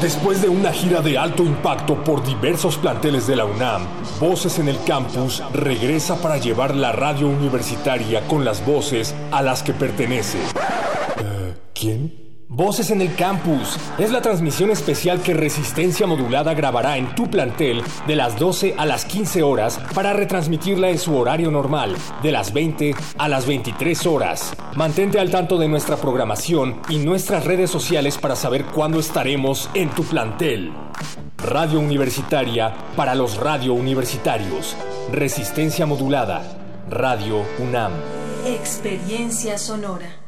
Después de una gira de alto impacto por diversos planteles de la UNAM, Voces en el Campus regresa para llevar la radio universitaria con las voces a las que pertenece. Eh, ¿Quién? Voces en el Campus es la transmisión especial que Resistencia Modulada grabará en tu plantel de las 12 a las 15 horas para retransmitirla en su horario normal, de las 20 a las 23 horas. Mantente al tanto de nuestra programación y nuestras redes sociales para saber cuándo estaremos en tu plantel. Radio Universitaria para los radio universitarios. Resistencia Modulada. Radio UNAM. Experiencia sonora.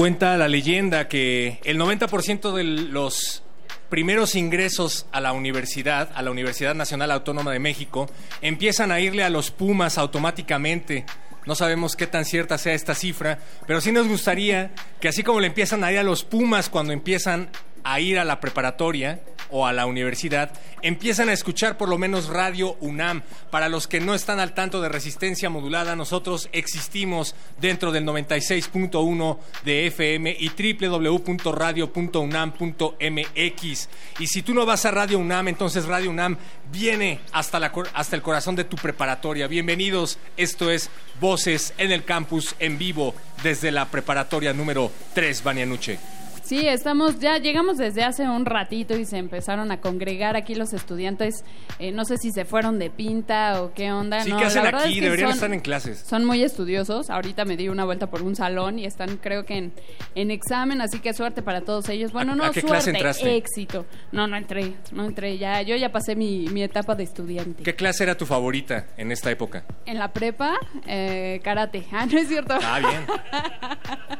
Cuenta la leyenda que el 90% de los primeros ingresos a la universidad, a la Universidad Nacional Autónoma de México, empiezan a irle a los Pumas automáticamente. No sabemos qué tan cierta sea esta cifra, pero sí nos gustaría que así como le empiezan a ir a los Pumas cuando empiezan a ir a la preparatoria o a la universidad, empiezan a escuchar por lo menos Radio UNAM. Para los que no están al tanto de resistencia modulada, nosotros existimos dentro del 96.1 de FM y www.radio.unam.mx. Y si tú no vas a Radio UNAM, entonces Radio UNAM viene hasta, la, hasta el corazón de tu preparatoria. Bienvenidos, esto es Voces en el Campus en vivo desde la preparatoria número 3, Banianuche. Sí, estamos, ya llegamos desde hace un ratito y se empezaron a congregar aquí los estudiantes. Eh, no sé si se fueron de pinta o qué onda. Sí, no, ¿qué hacen la aquí? es que Deberían son- estar en clases. Son muy estudiosos. Ahorita me di una vuelta por un salón y están, creo que en, en examen, así que suerte para todos ellos. Bueno, ¿A- no a qué suerte, clase entraste? éxito. No, no entré, no entré. Ya, yo ya pasé mi, mi etapa de estudiante. ¿Qué clase era tu favorita en esta época? En la prepa, eh, karate. Ah, no es cierto. Ah, bien.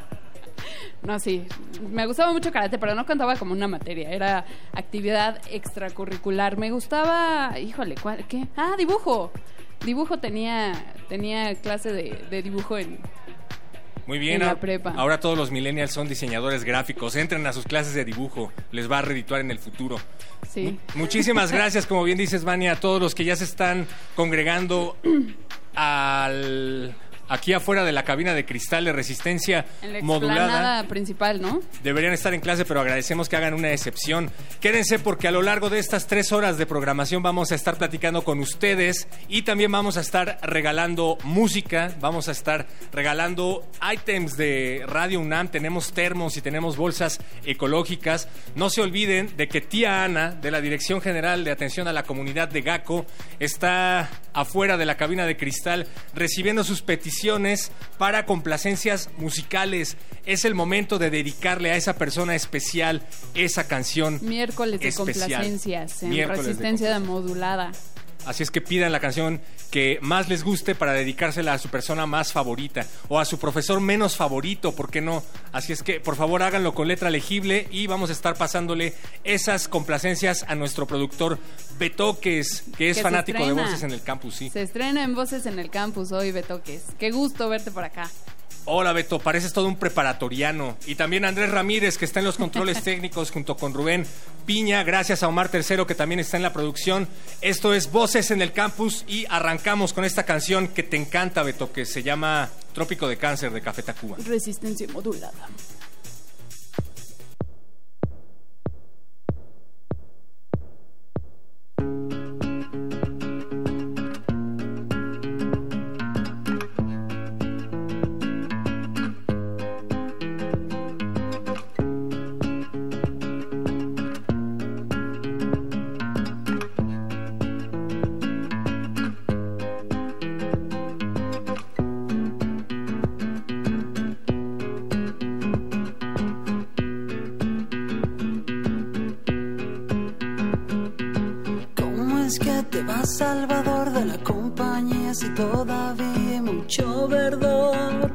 No, sí. Me gustaba mucho karate, pero no contaba como una materia. Era actividad extracurricular. Me gustaba. Híjole, ¿cuál, ¿qué? Ah, dibujo. Dibujo tenía, tenía clase de, de dibujo en. Muy bien. En la ahora- prepa. Ahora todos los millennials son diseñadores gráficos. Entren a sus clases de dibujo. Les va a redituar en el futuro. Sí. Muchísimas gracias, como bien dices, Vania, a todos los que ya se están congregando al aquí afuera de la cabina de cristal de resistencia En la modulada. principal, ¿no? Deberían estar en clase, pero agradecemos que hagan una excepción. Quédense porque a lo largo de estas tres horas de programación vamos a estar platicando con ustedes y también vamos a estar regalando música, vamos a estar regalando items de Radio UNAM, tenemos termos y tenemos bolsas ecológicas. No se olviden de que tía Ana, de la Dirección General de Atención a la Comunidad de GACO, está afuera de la cabina de cristal recibiendo sus peticiones para complacencias musicales. Es el momento de dedicarle a esa persona especial esa canción. Miércoles de especial. complacencias en Miércoles de resistencia modulada. Así es que pidan la canción que más les guste para dedicársela a su persona más favorita o a su profesor menos favorito, ¿por qué no? Así es que por favor háganlo con letra legible y vamos a estar pasándole esas complacencias a nuestro productor Betoques, que es Que fanático de voces en el campus, sí. Se estrena en Voces en el Campus hoy, Betoques. Qué gusto verte por acá. Hola Beto, pareces todo un preparatoriano. Y también Andrés Ramírez, que está en los controles técnicos junto con Rubén Piña. Gracias a Omar Tercero, que también está en la producción. Esto es Voces en el Campus y arrancamos con esta canción que te encanta, Beto, que se llama Trópico de Cáncer de Café Tacuba. Resistencia modulada. Va salvador de la compañía si todavía hay mucho verdor?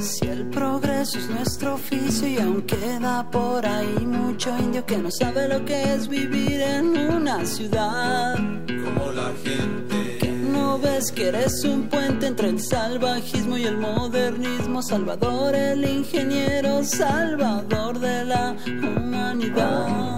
Si el progreso es nuestro oficio y aún queda por ahí mucho indio que no sabe lo que es vivir en una ciudad. Como la gente. Que no ves que eres un puente entre el salvajismo y el modernismo. Salvador el ingeniero, salvador de la humanidad.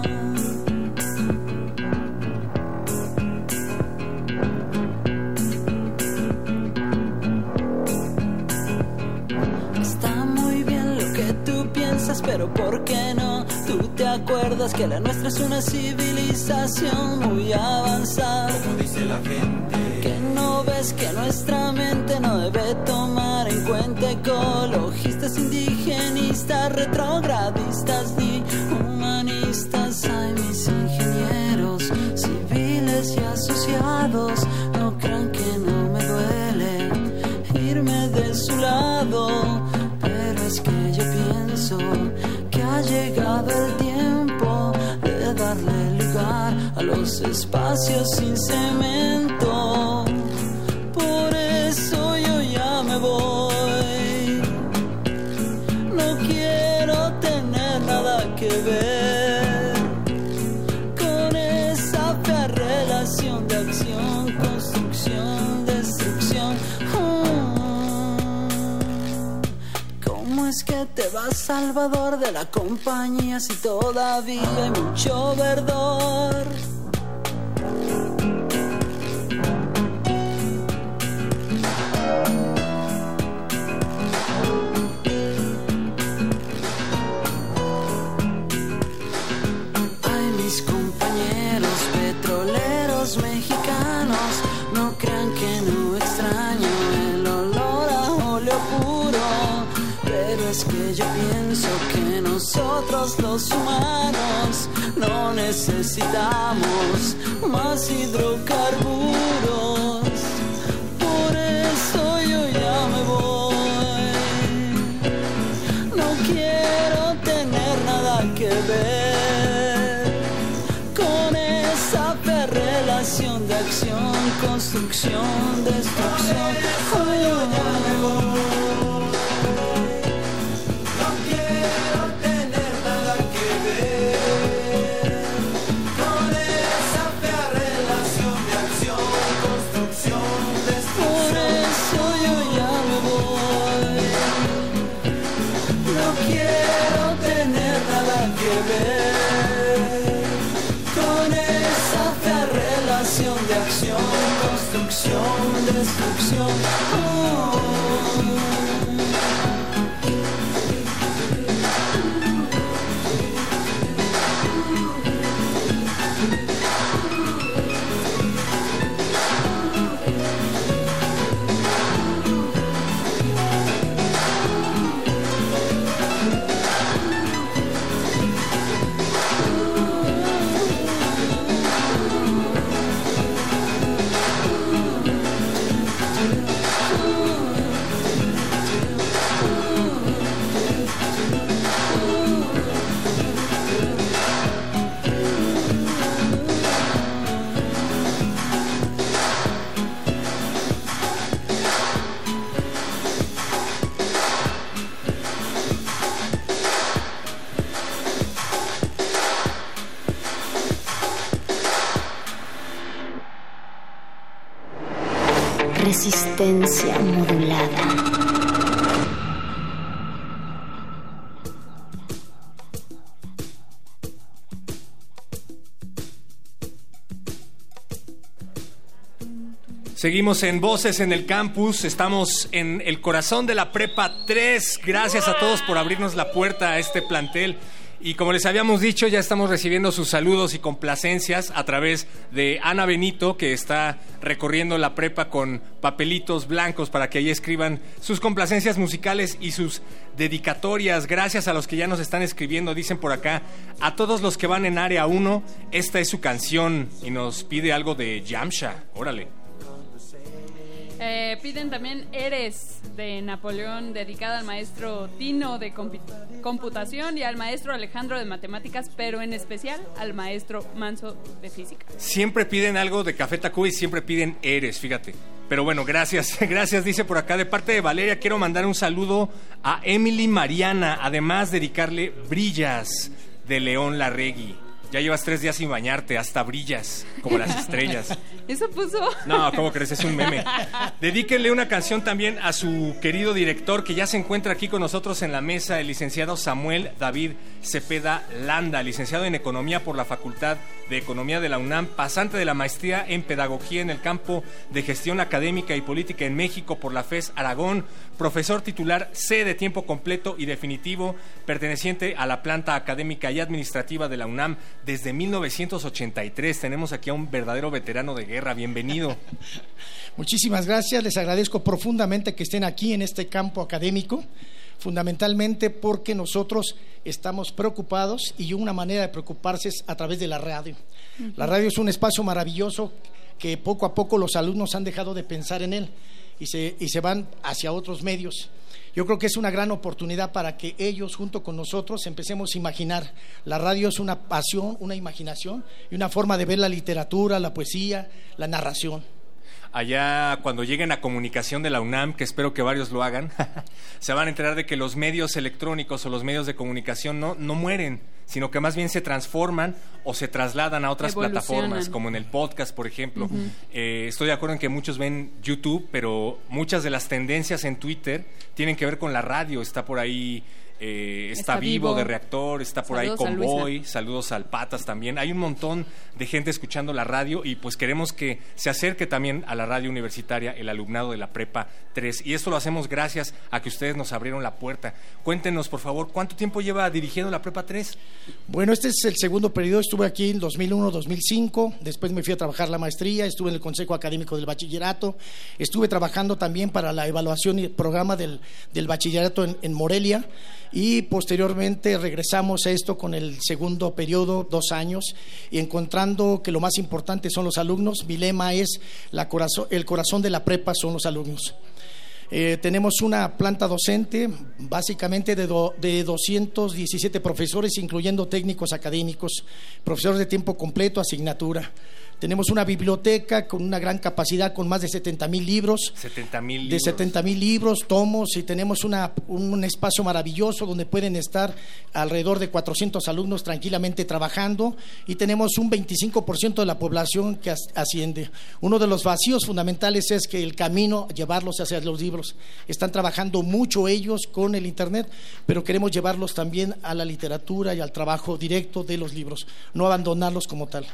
Que la nuestra es una civilización muy avanzada. Como dice la gente. Que no ves que nuestra mente no debe tomar en cuenta ecologistas, indigenistas, retrogradistas ni humanistas. Los espacios sin cemento. Por eso yo ya me voy. No quiero tener nada que ver con esa fea relación de acción, construcción, destrucción. Mm. ¿Cómo es que te vas, Salvador, de la compañía si todavía hay mucho verdor? Los humanos no necesitamos más hidrocarburos. Por eso yo ya me voy. No quiero tener nada que ver con esa relación de acción, construcción, destrucción. Seguimos en Voces en el Campus, estamos en el corazón de la Prepa 3. Gracias a todos por abrirnos la puerta a este plantel. Y como les habíamos dicho, ya estamos recibiendo sus saludos y complacencias a través de Ana Benito, que está recorriendo la prepa con papelitos blancos para que ahí escriban sus complacencias musicales y sus dedicatorias. Gracias a los que ya nos están escribiendo, dicen por acá, a todos los que van en área 1, esta es su canción y nos pide algo de Yamsha. Órale. Eh, piden también Eres de Napoleón, dedicada al maestro Tino de computación y al maestro Alejandro de matemáticas, pero en especial al maestro Manso de física. Siempre piden algo de Café Tacuba y siempre piden Eres, fíjate. Pero bueno, gracias, gracias, dice por acá. De parte de Valeria, quiero mandar un saludo a Emily Mariana, además dedicarle Brillas de León Larregui. Ya llevas tres días sin bañarte, hasta brillas, como las estrellas. ¿Eso puso? No, ¿cómo crees? Es un meme. Dedíquenle una canción también a su querido director que ya se encuentra aquí con nosotros en la mesa, el licenciado Samuel David Cepeda Landa, licenciado en Economía por la Facultad de Economía de la UNAM, pasante de la maestría en Pedagogía en el campo de Gestión Académica y Política en México por la FES Aragón, profesor titular C de tiempo completo y definitivo, perteneciente a la planta académica y administrativa de la UNAM desde 1983. Tenemos aquí a un verdadero veterano de guerra. Bienvenido. Muchísimas gracias, les agradezco profundamente que estén aquí en este campo académico, fundamentalmente porque nosotros estamos preocupados y una manera de preocuparse es a través de la radio. La radio es un espacio maravilloso que poco a poco los alumnos han dejado de pensar en él y se, y se van hacia otros medios. Yo creo que es una gran oportunidad para que ellos, junto con nosotros, empecemos a imaginar. La radio es una pasión, una imaginación y una forma de ver la literatura, la poesía, la narración. Allá cuando lleguen a comunicación de la UNAM, que espero que varios lo hagan, se van a enterar de que los medios electrónicos o los medios de comunicación no, no mueren, sino que más bien se transforman o se trasladan a otras plataformas, como en el podcast, por ejemplo. Eh, estoy de acuerdo en que muchos ven YouTube, pero muchas de las tendencias en Twitter tienen que ver con la radio. Está por ahí... eh, está, Está vivo, Vivo. de reactor, está por Saludos ahí. Convoy, saludos al Patas también. Hay un montón de gente escuchando la radio y pues queremos que se acerque también a la radio universitaria el alumnado de la Prepa 3. Y esto lo hacemos gracias a que ustedes nos abrieron la puerta. Cuéntenos, por favor, ¿cuánto tiempo lleva dirigiendo la Prepa 3? Bueno, este es el segundo periodo. Estuve aquí en 2001-2005. Después me fui a trabajar la maestría. Estuve en el Consejo Académico del Bachillerato. Estuve trabajando también para la evaluación y el programa del, del bachillerato en, en Morelia. Y posteriormente regresamos a esto con el segundo periodo, dos años, y encontrando que lo más importante son los alumnos. Mi lema es el corazón de la prepa son los alumnos. Eh, tenemos una planta docente, básicamente de, de 217 profesores, incluyendo técnicos académicos, profesores de tiempo completo, asignatura. Tenemos una biblioteca con una gran capacidad, con más de 70 mil libros. 70 mil De 70 mil libros, tomos, y tenemos una, un espacio maravilloso donde pueden estar alrededor de 400 alumnos tranquilamente trabajando y tenemos un 25% de la población que as- asciende. Uno de los vacíos fundamentales es que el camino, llevarlos hacia los libros. Están trabajando mucho ellos con el Internet, pero queremos llevarlos también a la literatura y al trabajo directo de los libros, no abandonarlos como tal.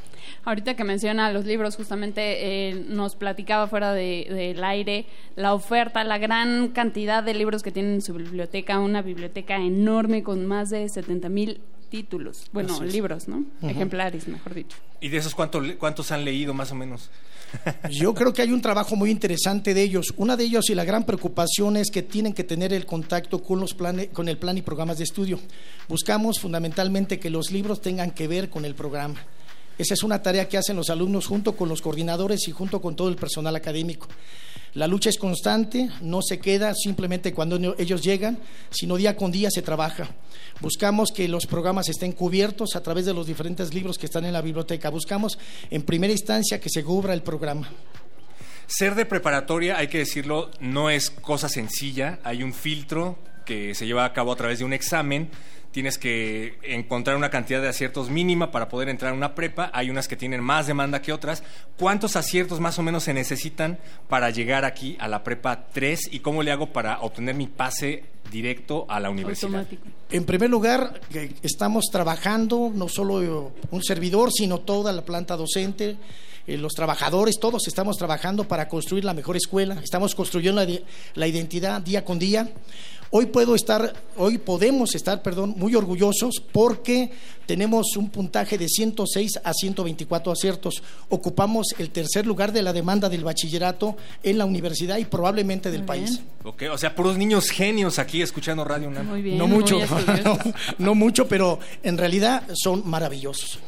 Ahorita que menciona los libros, justamente eh, nos platicaba fuera de- del aire la oferta, la gran cantidad de libros que tiene en su biblioteca, una biblioteca enorme con más de 70 mil títulos, bueno, libros, ¿no? Ujú. Ejemplares, mejor dicho. ¿Y de esos cuántos, cuántos han leído más o menos? Yo creo que hay un trabajo muy interesante de ellos. Una de ellos y la gran preocupación es que tienen que tener el contacto con los planes, con el plan y programas de estudio. Buscamos fundamentalmente que los libros tengan que ver con el programa. Esa es una tarea que hacen los alumnos junto con los coordinadores y junto con todo el personal académico. La lucha es constante, no se queda simplemente cuando ellos llegan, sino día con día se trabaja. Buscamos que los programas estén cubiertos a través de los diferentes libros que están en la biblioteca. Buscamos en primera instancia que se cubra el programa. Ser de preparatoria, hay que decirlo, no es cosa sencilla. Hay un filtro que se lleva a cabo a través de un examen. Tienes que encontrar una cantidad de aciertos mínima para poder entrar a una prepa. Hay unas que tienen más demanda que otras. ¿Cuántos aciertos más o menos se necesitan para llegar aquí a la prepa 3? ¿Y cómo le hago para obtener mi pase directo a la universidad? En primer lugar, que estamos trabajando, no solo un servidor, sino toda la planta docente, eh, los trabajadores, todos estamos trabajando para construir la mejor escuela, estamos construyendo la identidad día con día. Hoy puedo estar, hoy podemos estar, perdón, muy orgullosos porque tenemos un puntaje de 106 a 124 aciertos. Ocupamos el tercer lugar de la demanda del bachillerato en la universidad y probablemente del país. Ok, O sea, puros niños genios aquí escuchando Radio UNAM. no mucho, no, no mucho, pero en realidad son maravillosos.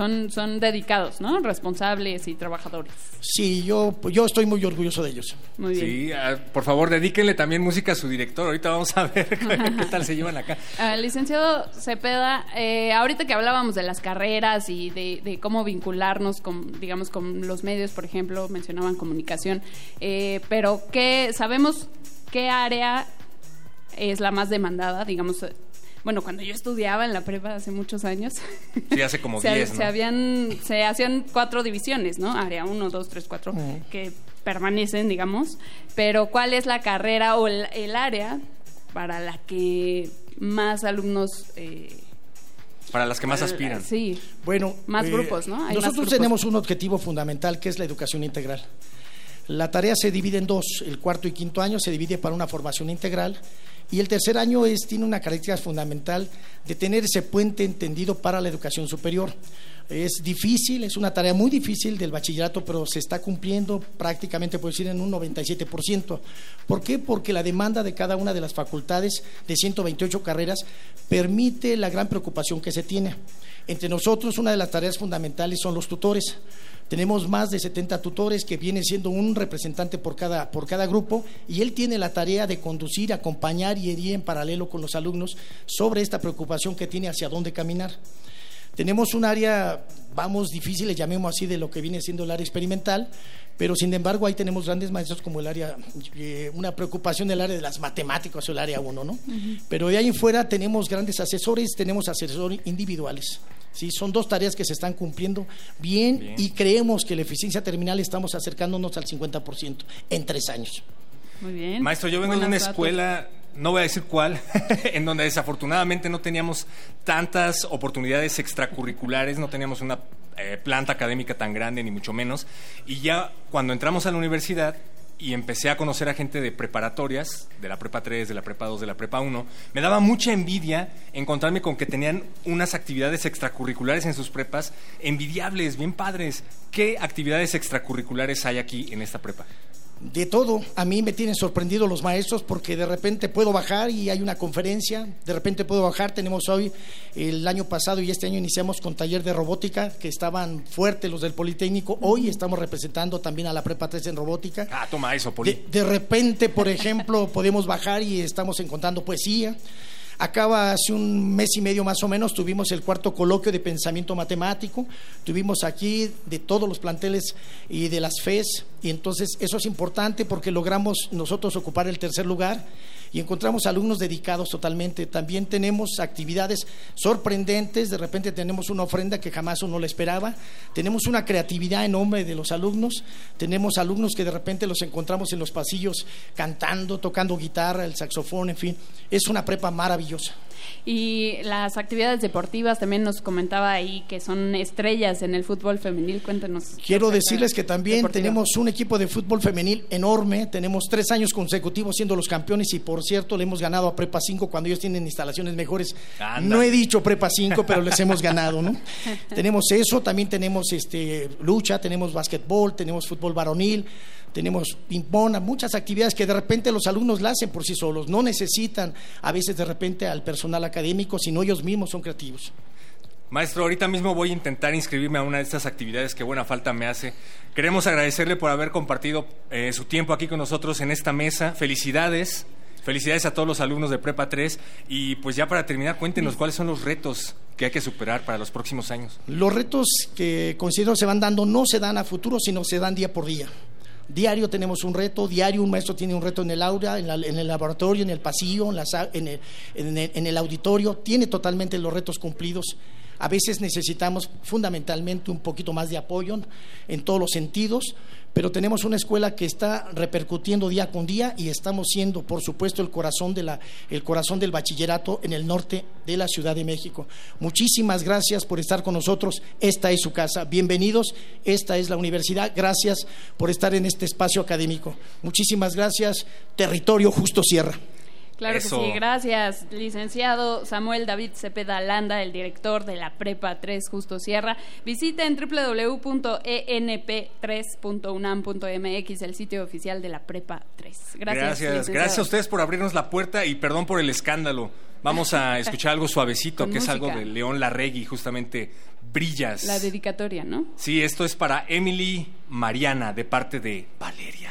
Son, son dedicados, ¿no? Responsables y trabajadores. Sí, yo, yo estoy muy orgulloso de ellos. Muy bien. Sí, ah, por favor, dedíquenle también música a su director. Ahorita vamos a ver qué tal se llevan acá. Ah, licenciado Cepeda, eh, ahorita que hablábamos de las carreras y de, de cómo vincularnos con, digamos, con los medios, por ejemplo, mencionaban comunicación, eh, pero ¿qué sabemos qué área es la más demandada, digamos? Bueno, cuando yo estudiaba en la prepa hace muchos años, Sí, hace como se, 10, se ¿no? habían, se hacían cuatro divisiones, ¿no? Área 1, 2, 3, 4, que permanecen, digamos. Pero ¿cuál es la carrera o el, el área para la que más alumnos... eh, Para las que más aspiran. Sí, Bueno, Más eh, grupos, ¿no? Hay nosotros grupos. tenemos un objetivo fundamental que es la educación integral. La tarea se divide en dos. El cuarto y quinto año se divide para una formación integral y el tercer año es, tiene una característica fundamental de tener ese puente entendido para la educación superior. Es difícil, es una tarea muy difícil del bachillerato, pero se está cumpliendo prácticamente, puedo decir, en un 97%. ¿Por qué? Porque la demanda de cada una de las facultades de 128 carreras permite la gran preocupación que se tiene. Entre nosotros, una de las tareas fundamentales son los tutores. Tenemos más de 70 tutores que viene siendo un representante por cada, por cada grupo y él tiene la tarea de conducir, acompañar y ir en paralelo con los alumnos sobre esta preocupación que tiene hacia dónde caminar. Tenemos un área, vamos, difícil, le llamemos así, de lo que viene siendo el área experimental, pero sin embargo ahí tenemos grandes maestros como el área, eh, una preocupación del área de las matemáticas o el área 1, ¿no? Pero de ahí en fuera tenemos grandes asesores, tenemos asesores individuales. Sí, son dos tareas que se están cumpliendo bien, Bien. y creemos que la eficiencia terminal estamos acercándonos al 50% en tres años. muy bien. Maestro, yo vengo de una escuela, no voy a decir cuál, en donde desafortunadamente no teníamos tantas oportunidades extracurriculares, no teníamos una eh, planta académica tan grande, ni mucho menos. Y ya cuando entramos a la universidad y empecé a conocer a gente de preparatorias, de la prepa 3, de la prepa 2, de la prepa 1, me daba mucha envidia encontrarme con que tenían unas actividades extracurriculares en sus prepas envidiables, bien padres. ¿Qué actividades extracurriculares hay aquí en esta prepa? De todo, a mí me tienen sorprendido los maestros porque de repente puedo bajar y hay una conferencia, de repente puedo bajar, tenemos hoy, el año pasado y este año iniciamos con taller de robótica, que estaban fuertes los del Politécnico, hoy estamos representando también a la Prepa 3 en robótica. Ah, toma eso, Poli. De, de repente, por ejemplo, podemos bajar y estamos encontrando poesía. Acaba hace un mes y medio más o menos, tuvimos el cuarto coloquio de pensamiento matemático, tuvimos aquí de todos los planteles y de las FES, y entonces eso es importante porque logramos nosotros ocupar el tercer lugar y encontramos alumnos dedicados totalmente. También tenemos actividades sorprendentes, de repente tenemos una ofrenda que jamás uno le esperaba, tenemos una creatividad enorme de los alumnos, tenemos alumnos que de repente los encontramos en los pasillos cantando, tocando guitarra, el saxofón, en fin, es una prepa maravillosa. Y las actividades deportivas también nos comentaba ahí que son estrellas en el fútbol femenil. Cuéntenos. Quiero decirles que también deportiva. tenemos un equipo de fútbol femenil enorme, tenemos tres años consecutivos siendo los campeones y por cierto le hemos ganado a Prepa 5 cuando ellos tienen instalaciones mejores. Anda. No he dicho Prepa 5, pero les hemos ganado, ¿no? tenemos eso, también tenemos este lucha, tenemos básquetbol, tenemos fútbol varonil, tenemos ping-pong, muchas actividades que de repente los alumnos la hacen por sí solos, no necesitan a veces de repente al personal académico, sino ellos mismos son creativos. Maestro, ahorita mismo voy a intentar inscribirme a una de estas actividades que buena falta me hace. Queremos agradecerle por haber compartido eh, su tiempo aquí con nosotros en esta mesa. Felicidades. Felicidades a todos los alumnos de Prepa 3. Y pues ya para terminar, cuéntenos cuáles son los retos que hay que superar para los próximos años. Los retos que considero se van dando no se dan a futuro, sino se dan día por día. Diario tenemos un reto, diario un maestro tiene un reto en el aula, en, la- en el laboratorio, en el pasillo, en, la en el, en el- en el auditorio, tiene totalmente los retos cumplidos. A veces necesitamos fundamentalmente un poquito más de apoyo en todos los sentidos, pero tenemos una escuela que está repercutiendo día con día y estamos siendo, por supuesto, el corazón, de la, el corazón del bachillerato en el norte de la Ciudad de México. Muchísimas gracias por estar con nosotros. Esta es su casa. Bienvenidos. Esta es la universidad. Gracias por estar en este espacio académico. Muchísimas gracias. Territorio Justo Sierra. Claro Eso. que sí, gracias, licenciado Samuel David Cepeda Landa, el director de la Prepa 3 Justo Sierra. Visiten www.enp3.unam.mx, el sitio oficial de la Prepa 3. Gracias. Gracias, licenciado. gracias a ustedes por abrirnos la puerta y perdón por el escándalo. Vamos a escuchar algo suavecito, que es algo de León Larregui, justamente brillas. La dedicatoria, ¿no? Sí, esto es para Emily Mariana de parte de Valeria.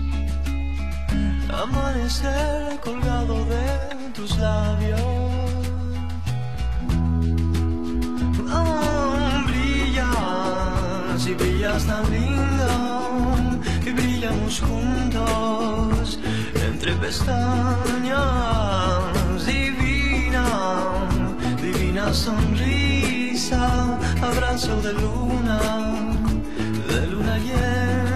Amanecer colgado de tus labios. Oh, brillas y brillas tan lindo y brillamos juntos entre pestañas. Divina, divina sonrisa, abrazo de luna, de luna llena.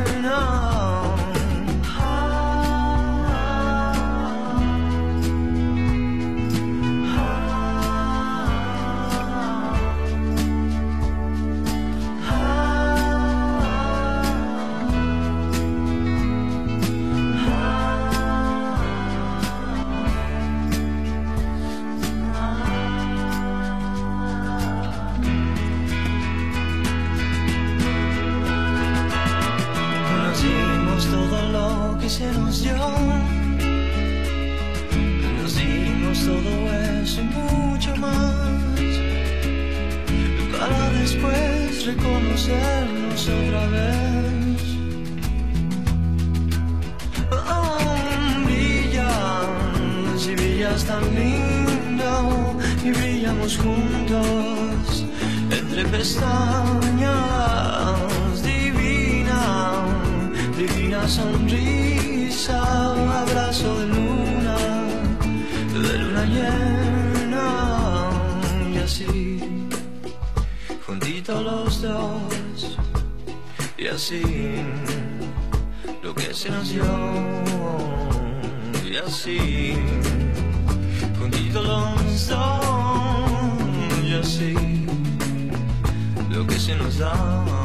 Se nos dio. Nos dimos todo eso y mucho más. Para después reconocernos otra vez. Oh, brillas y brillas tan lindo y brillamos juntos entre pestañas. Así, lo que se nos dio, y así, juntitos los dos, y así, lo que se nos da.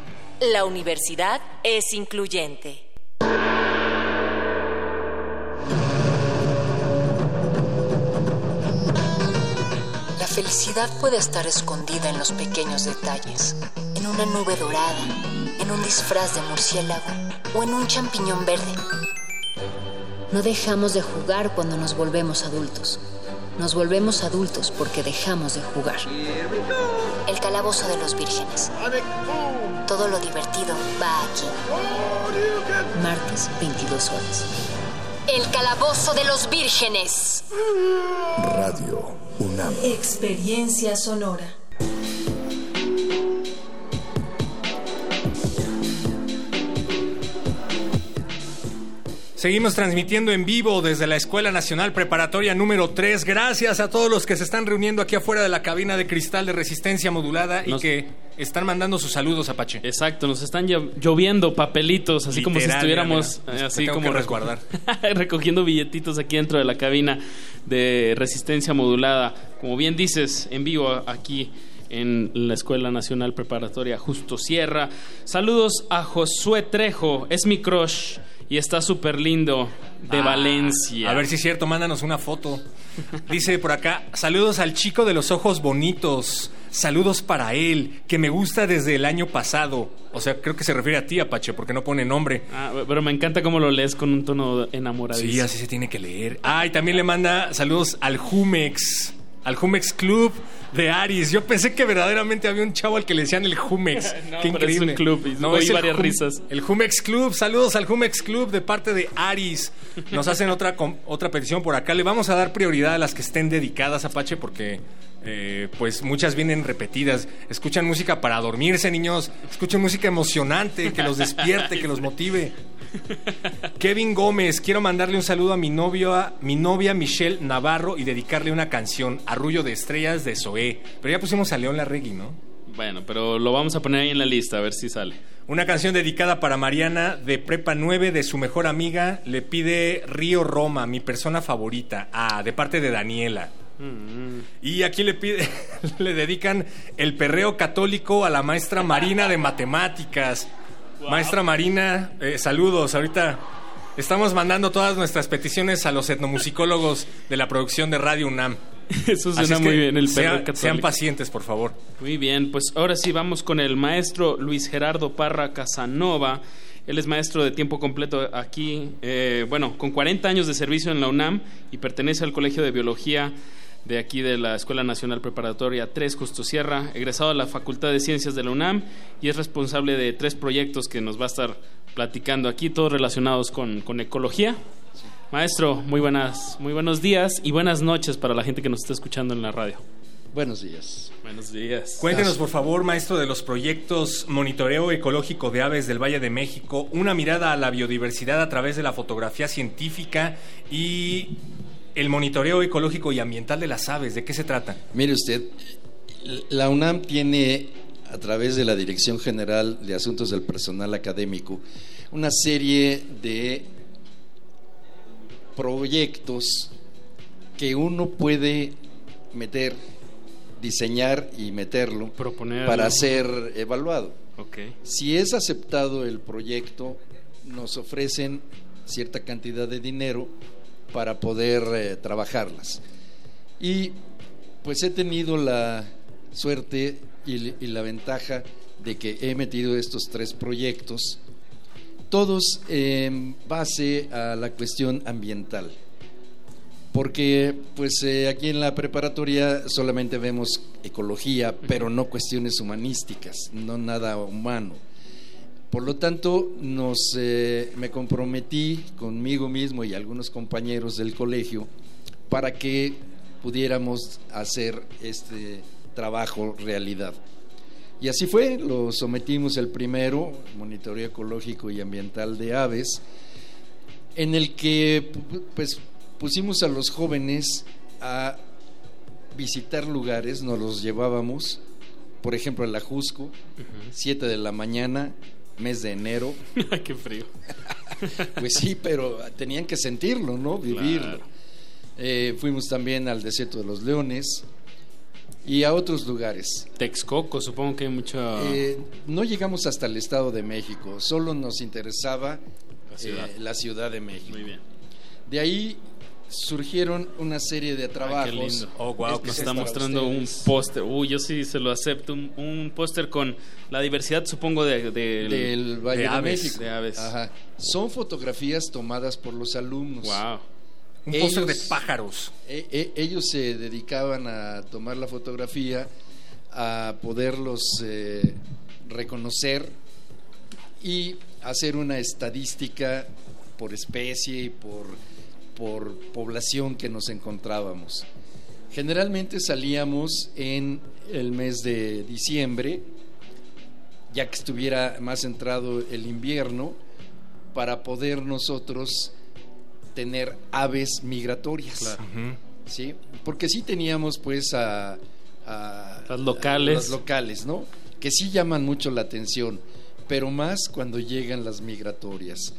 La universidad es incluyente. La felicidad puede estar escondida en los pequeños detalles, en una nube dorada, en un disfraz de murciélago o en un champiñón verde. No dejamos de jugar cuando nos volvemos adultos. Nos volvemos adultos porque dejamos de jugar. El calabozo de los vírgenes. Todo lo divertido va aquí. Martes, 22 horas. El calabozo de los vírgenes. Radio UNAM. Experiencia sonora. Seguimos transmitiendo en vivo desde la Escuela Nacional Preparatoria número 3. Gracias a todos los que se están reuniendo aquí afuera de la cabina de cristal de resistencia modulada y que están mandando sus saludos, Apache. Exacto, nos están llo- lloviendo papelitos, así como si estuviéramos mira, mira. eh, así como resguardar. recogiendo billetitos aquí dentro de la cabina de resistencia modulada. Como bien dices, en vivo aquí en la Escuela Nacional Preparatoria Justo Sierra. Saludos a Josué Trejo, es mi crush y está súper lindo de Ah, Valencia. A ver si es cierto, mándanos una foto. Dice por acá, saludos al chico de los ojos bonitos. Saludos para él, que me gusta desde el año pasado. O sea, creo que se refiere a ti, Apache, porque no pone nombre. Ah, pero me encanta cómo lo lees con un tono enamoradizo. Sí, así se tiene que leer. Ah, y también le manda saludos al Jumex. Al Jumex Club de Aris. Yo pensé que verdaderamente había un chavo al que le decían el Jumex. No, Qué pero es increíble. un club y oí el varias Jum- risas. El Jumex Club. Saludos al Jumex Club de parte de Aris. Nos hacen otra, otra petición por acá. Le vamos a dar prioridad a las que estén dedicadas, Apache, porque eh, pues muchas vienen repetidas. Escuchan música para dormirse, niños. Escuchen música emocionante, que los despierte, que los motive. Kevin Gómez, quiero mandarle un saludo a mi novia, mi novia Michelle Navarro y dedicarle una canción, Arrullo de Estrellas de Zoé. Pero ya pusimos a León Larregui, ¿no? Bueno, pero lo vamos a poner ahí en la lista, a ver si sale. Una canción dedicada para Mariana de Prepa 9 de su mejor amiga. Le pide Río Roma, mi persona favorita. Ah, de parte de Daniela. Y aquí le pide, le dedican el perreo católico a la maestra Marina de matemáticas. Maestra Marina, eh, saludos. Ahorita estamos mandando todas nuestras peticiones a los etnomusicólogos de la producción de Radio UNAM. Eso suena muy bien, el sea- perreo católico. Sean pacientes, por favor. Muy bien, pues ahora sí vamos con el maestro Luis Gerardo Parra Casanova. Él es maestro de tiempo completo aquí, eh, bueno, con 40 años de servicio en la UNAM y pertenece al Colegio de Biología de aquí de la Escuela Nacional Preparatoria 3 Justo Sierra, egresado de la Facultad de Ciencias de la UNAM y es responsable de tres proyectos que nos va a estar platicando aquí, todos relacionados con, con ecología. Maestro, muy buenas, muy buenos días y buenas noches para la gente que nos está escuchando en la radio. Buenos días. Buenos días. Cuéntenos, por favor, maestro, de los proyectos Monitoreo Ecológico de Aves del Valle de México, una mirada a la biodiversidad a través de la fotografía científica y el monitoreo ecológico y ambiental de las aves. ¿De qué se trata? Mire usted, la UNAM tiene, a través de la Dirección General de Asuntos del Personal Académico, una serie de proyectos que uno puede meter, diseñar y meterlo Proponer para algo. ser evaluado. Ok. Si es aceptado el proyecto, nos ofrecen cierta cantidad de dinero para poder eh, trabajarlas. Y pues he tenido la suerte y, la ventaja de que he metido estos tres proyectos, todos en base a la cuestión ambiental. Porque pues eh, aquí en la preparatoria solamente vemos ecología, pero no cuestiones humanísticas, no nada humano. Por lo tanto, nos, eh, me comprometí conmigo mismo y algunos compañeros del colegio para que pudiéramos hacer este trabajo realidad. Y así fue, lo sometimos el primero, monitoreo ecológico y ambiental de aves, en el que pues pusimos a los jóvenes a visitar lugares, nos los llevábamos, por ejemplo, el Ajusco, 7 de la mañana, mes de enero. Qué frío. Pues sí, pero tenían que sentirlo, ¿no? Vivirlo. Claro. Eh, fuimos también al Desierto de los Leones y a otros lugares. Texcoco, supongo que hay mucha... Eh, no llegamos hasta el Estado de México, solo nos interesaba La ciudad. eh, la Ciudad de México. Muy bien. De ahí surgieron una serie de trabajos. Ay, qué lindo. Oh, wow, Nos es está mostrando un póster. Uy, yo sí se lo acepto. Un, un póster con la diversidad, supongo, de, del- del Valle de de, aves, México. de aves. Ajá. Son fotografías tomadas por los alumnos. Wow. Un póster de pájaros. E- e- ellos se dedicaban a tomar la fotografía, a poderlos eh, reconocer y hacer una estadística por especie y por, por población que nos encontrábamos. Generalmente salíamos en el mes de diciembre, ya que estuviera más entrado el invierno, para poder nosotros tener aves migratorias. ¿sí? Porque sí teníamos pues a, a- Las locales. a las locales, ¿no? Que sí llaman mucho la atención, pero más cuando llegan las migratorias.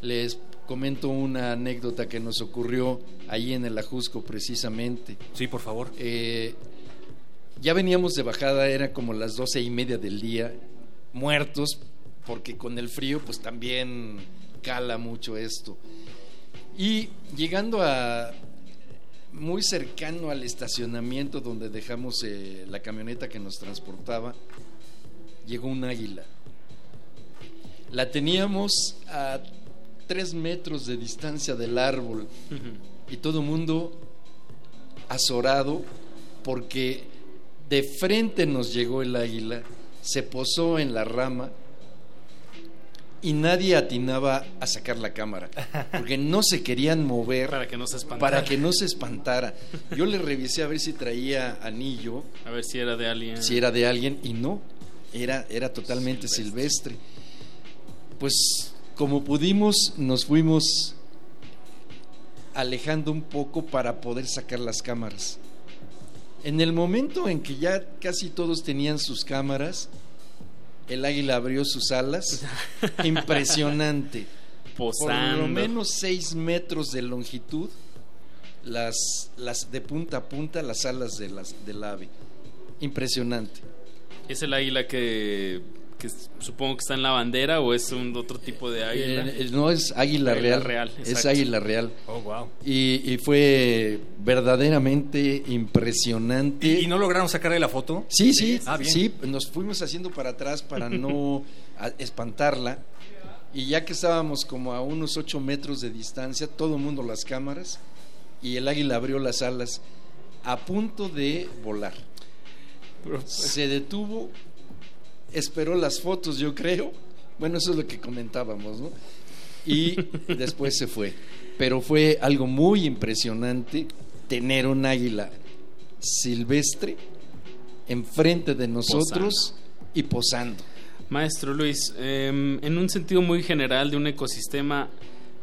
Les comento una anécdota que nos ocurrió ahí en el Ajusco precisamente. Sí, por favor. Eh, ya veníamos de bajada, era como las doce y media del día, muertos, porque con el frío pues también cala mucho esto. Y llegando a muy cercano al estacionamiento donde dejamos eh, la camioneta que nos transportaba, llegó un águila. La teníamos a tres metros de distancia del árbol y todo el mundo azorado porque de frente nos llegó el águila, se posó en la rama y nadie atinaba a sacar la cámara porque no se querían mover Para que no se espantara. para que no se espantara. Yo le revisé a ver si traía anillo, A ver si era de alguien. si era de alguien y no, era, era totalmente silvestre. Pues como pudimos nos fuimos alejando un poco para poder sacar las cámaras. En el momento en que ya casi todos tenían sus cámaras, el águila abrió sus alas. Impresionante. Por Posando. lo menos seis metros de longitud, las, las de punta a punta, las alas de las, del ave. Impresionante. ¿Es el águila que, que supongo que está en la bandera o es un otro tipo de águila? Eh, eh, no es águila, Águila real, real, es águila real. Oh, wow. Y, y fue verdaderamente impresionante. ¿Y, y no lograron sacarle la foto? Sí, sí, Ah, bien. sí, nos fuimos haciendo para atrás para no espantarla. Y ya que estábamos como a unos ocho metros de distancia, todo el mundo las cámaras, y el águila abrió las alas a punto de volar. Se detuvo, esperó las fotos, yo creo. Bueno, eso es lo que comentábamos, ¿no? Y después se fue. Pero fue algo muy impresionante tener un águila silvestre enfrente de nosotros y posando. Maestro Luis, eh, en un sentido muy general de un ecosistema,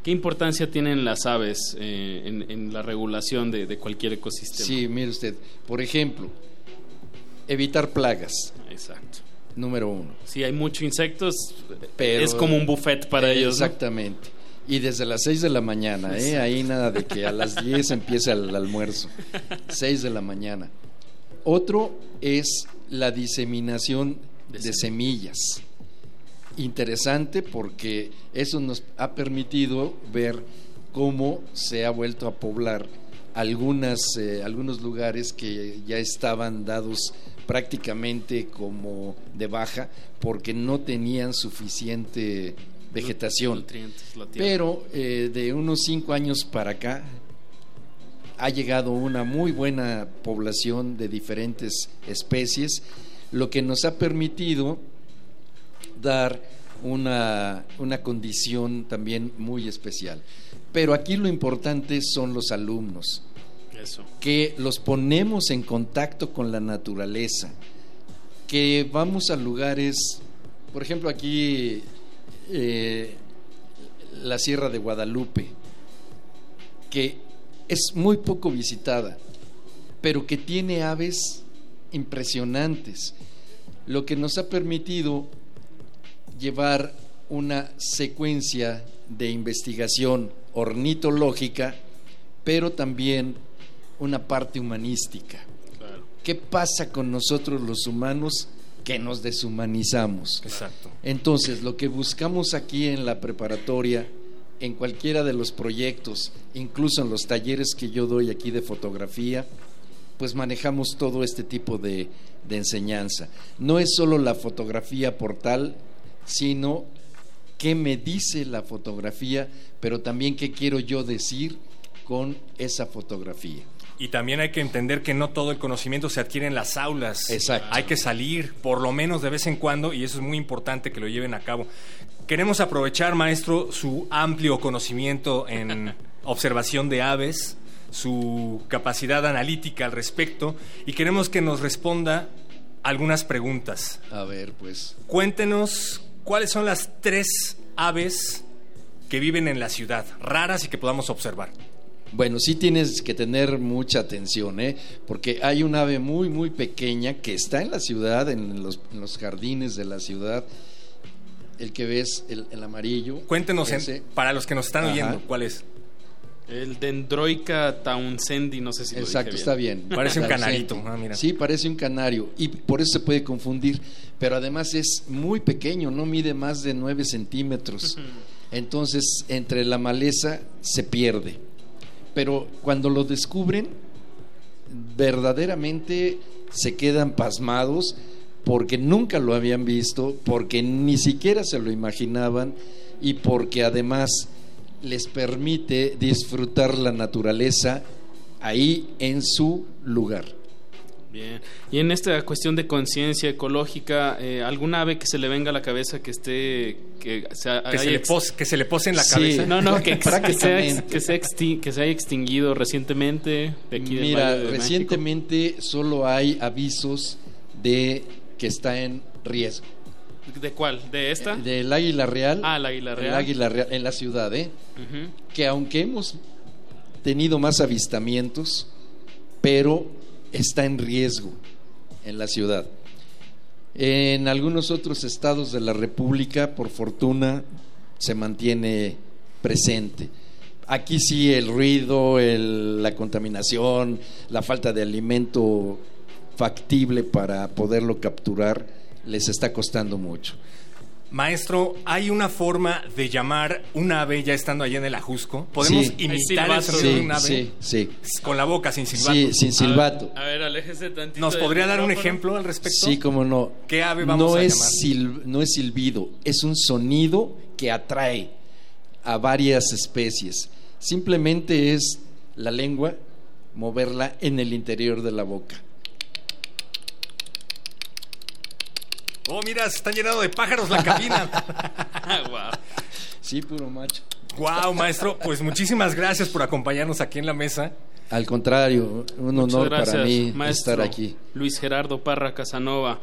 ¿qué importancia tienen las aves eh, en, en la regulación de, de cualquier ecosistema? Sí, mire usted, por ejemplo, evitar plagas, Exacto. Número uno. Si hay muchos insectos, Pero- es como un buffet para Eh, ellos. ¿no? Exactamente. Y desde las 6 de la mañana, ¿eh? ahí nada de que a las 10 empiece el almuerzo. 6 de la mañana. Otro es la diseminación de, semillas. Interesante porque eso nos ha permitido ver cómo se ha vuelto a poblar algunas, eh, algunos lugares que ya estaban dados prácticamente como de baja porque no tenían suficiente vegetación. Pero eh, de unos cinco años para acá ha llegado una muy buena población de diferentes especies, lo que nos ha permitido dar una, una condición también muy especial. Pero aquí lo importante son los alumnos, Que los ponemos en contacto con la naturaleza, que vamos a lugares, por ejemplo aquí eh, la Sierra de Guadalupe, que es muy poco visitada, pero que tiene aves impresionantes, lo que nos ha permitido llevar una secuencia de investigación ornitológica, pero también una parte humanística. Claro. ¿Qué pasa con nosotros los humanos que nos deshumanizamos? Exacto. Entonces, lo que buscamos aquí en la preparatoria, en cualquiera de los proyectos, incluso en los talleres que yo doy aquí de fotografía, pues manejamos todo este tipo de, de enseñanza. No es solo la fotografía por tal, sino qué me dice la fotografía, pero también qué quiero yo decir con esa fotografía. Y también hay que entender que no todo el conocimiento se adquiere en las aulas. Exacto. Hay que salir, por lo menos de vez en cuando, y eso es muy importante que lo lleven a cabo. Queremos aprovechar, maestro, su amplio conocimiento en observación de aves, su capacidad analítica al respecto, y queremos que nos responda algunas preguntas. A ver, pues. Cuéntenos cuáles son las tres aves que viven en la ciudad, raras y que podamos observar. Bueno, sí tienes que tener mucha atención, ¿eh? porque hay un ave muy, muy pequeña que está en la ciudad, en los, en los jardines de la ciudad. El que ves, el, el amarillo. Cuéntenos, en- ese. para los que nos están Ajá. oyendo, ¿cuál es? El Dendroica taunsendi, no sé si lo dije Exacto, está bien. Parece un canarito. Ah, mira. Sí, parece un canario y por eso se puede confundir, pero además es muy pequeño, no mide más de 9 centímetros. Entonces, entre la maleza se pierde. Pero cuando lo descubren, verdaderamente se quedan pasmados porque nunca lo habían visto, porque ni siquiera se lo imaginaban y porque además les permite disfrutar la naturaleza ahí en su lugar. Bien. Y en esta cuestión de conciencia ecológica, eh, ¿alguna ave que se le venga a la cabeza que esté... que se, Que se, le pos- que se le pose en la Sí. cabeza. No, no, que, que, sea, que, sea que se haya extinguido recientemente de aquí del Mira, México. recientemente solo hay avisos de que está en riesgo. ¿De cuál? ¿De esta? Del águila real. Ah, el águila real. El águila real en la ciudad, ¿eh? Que aunque hemos tenido más avistamientos, pero está en riesgo en la ciudad. En algunos otros estados de la República, por fortuna, se mantiene presente. Aquí sí el ruido, la contaminación, la falta de alimento factible para poderlo capturar, les está costando mucho. Maestro, ¿hay una forma de llamar un ave ya estando allá en el Ajusco? ¿Podemos Sí. imitar el sonido de Sí, un ave? sí, sí. Con la boca, sin silbato. Sí, sin silbato. A ver, aléjese tantito. ¿Nos podría dar un ejemplo al respecto? Sí, como no. ¿Qué ave vamos no a es llamar? sil- no es silbido, es un sonido que atrae a varias especies. Simplemente es la lengua moverla en el interior de la boca. Oh, mira, se está llenando de pájaros la cabina. Guau. Sí, puro macho. wow, maestro, pues muchísimas gracias por acompañarnos aquí en la mesa. Al contrario, un Muchas honor gracias, para mí maestro estar aquí. Luis Gerardo Parra Casanova.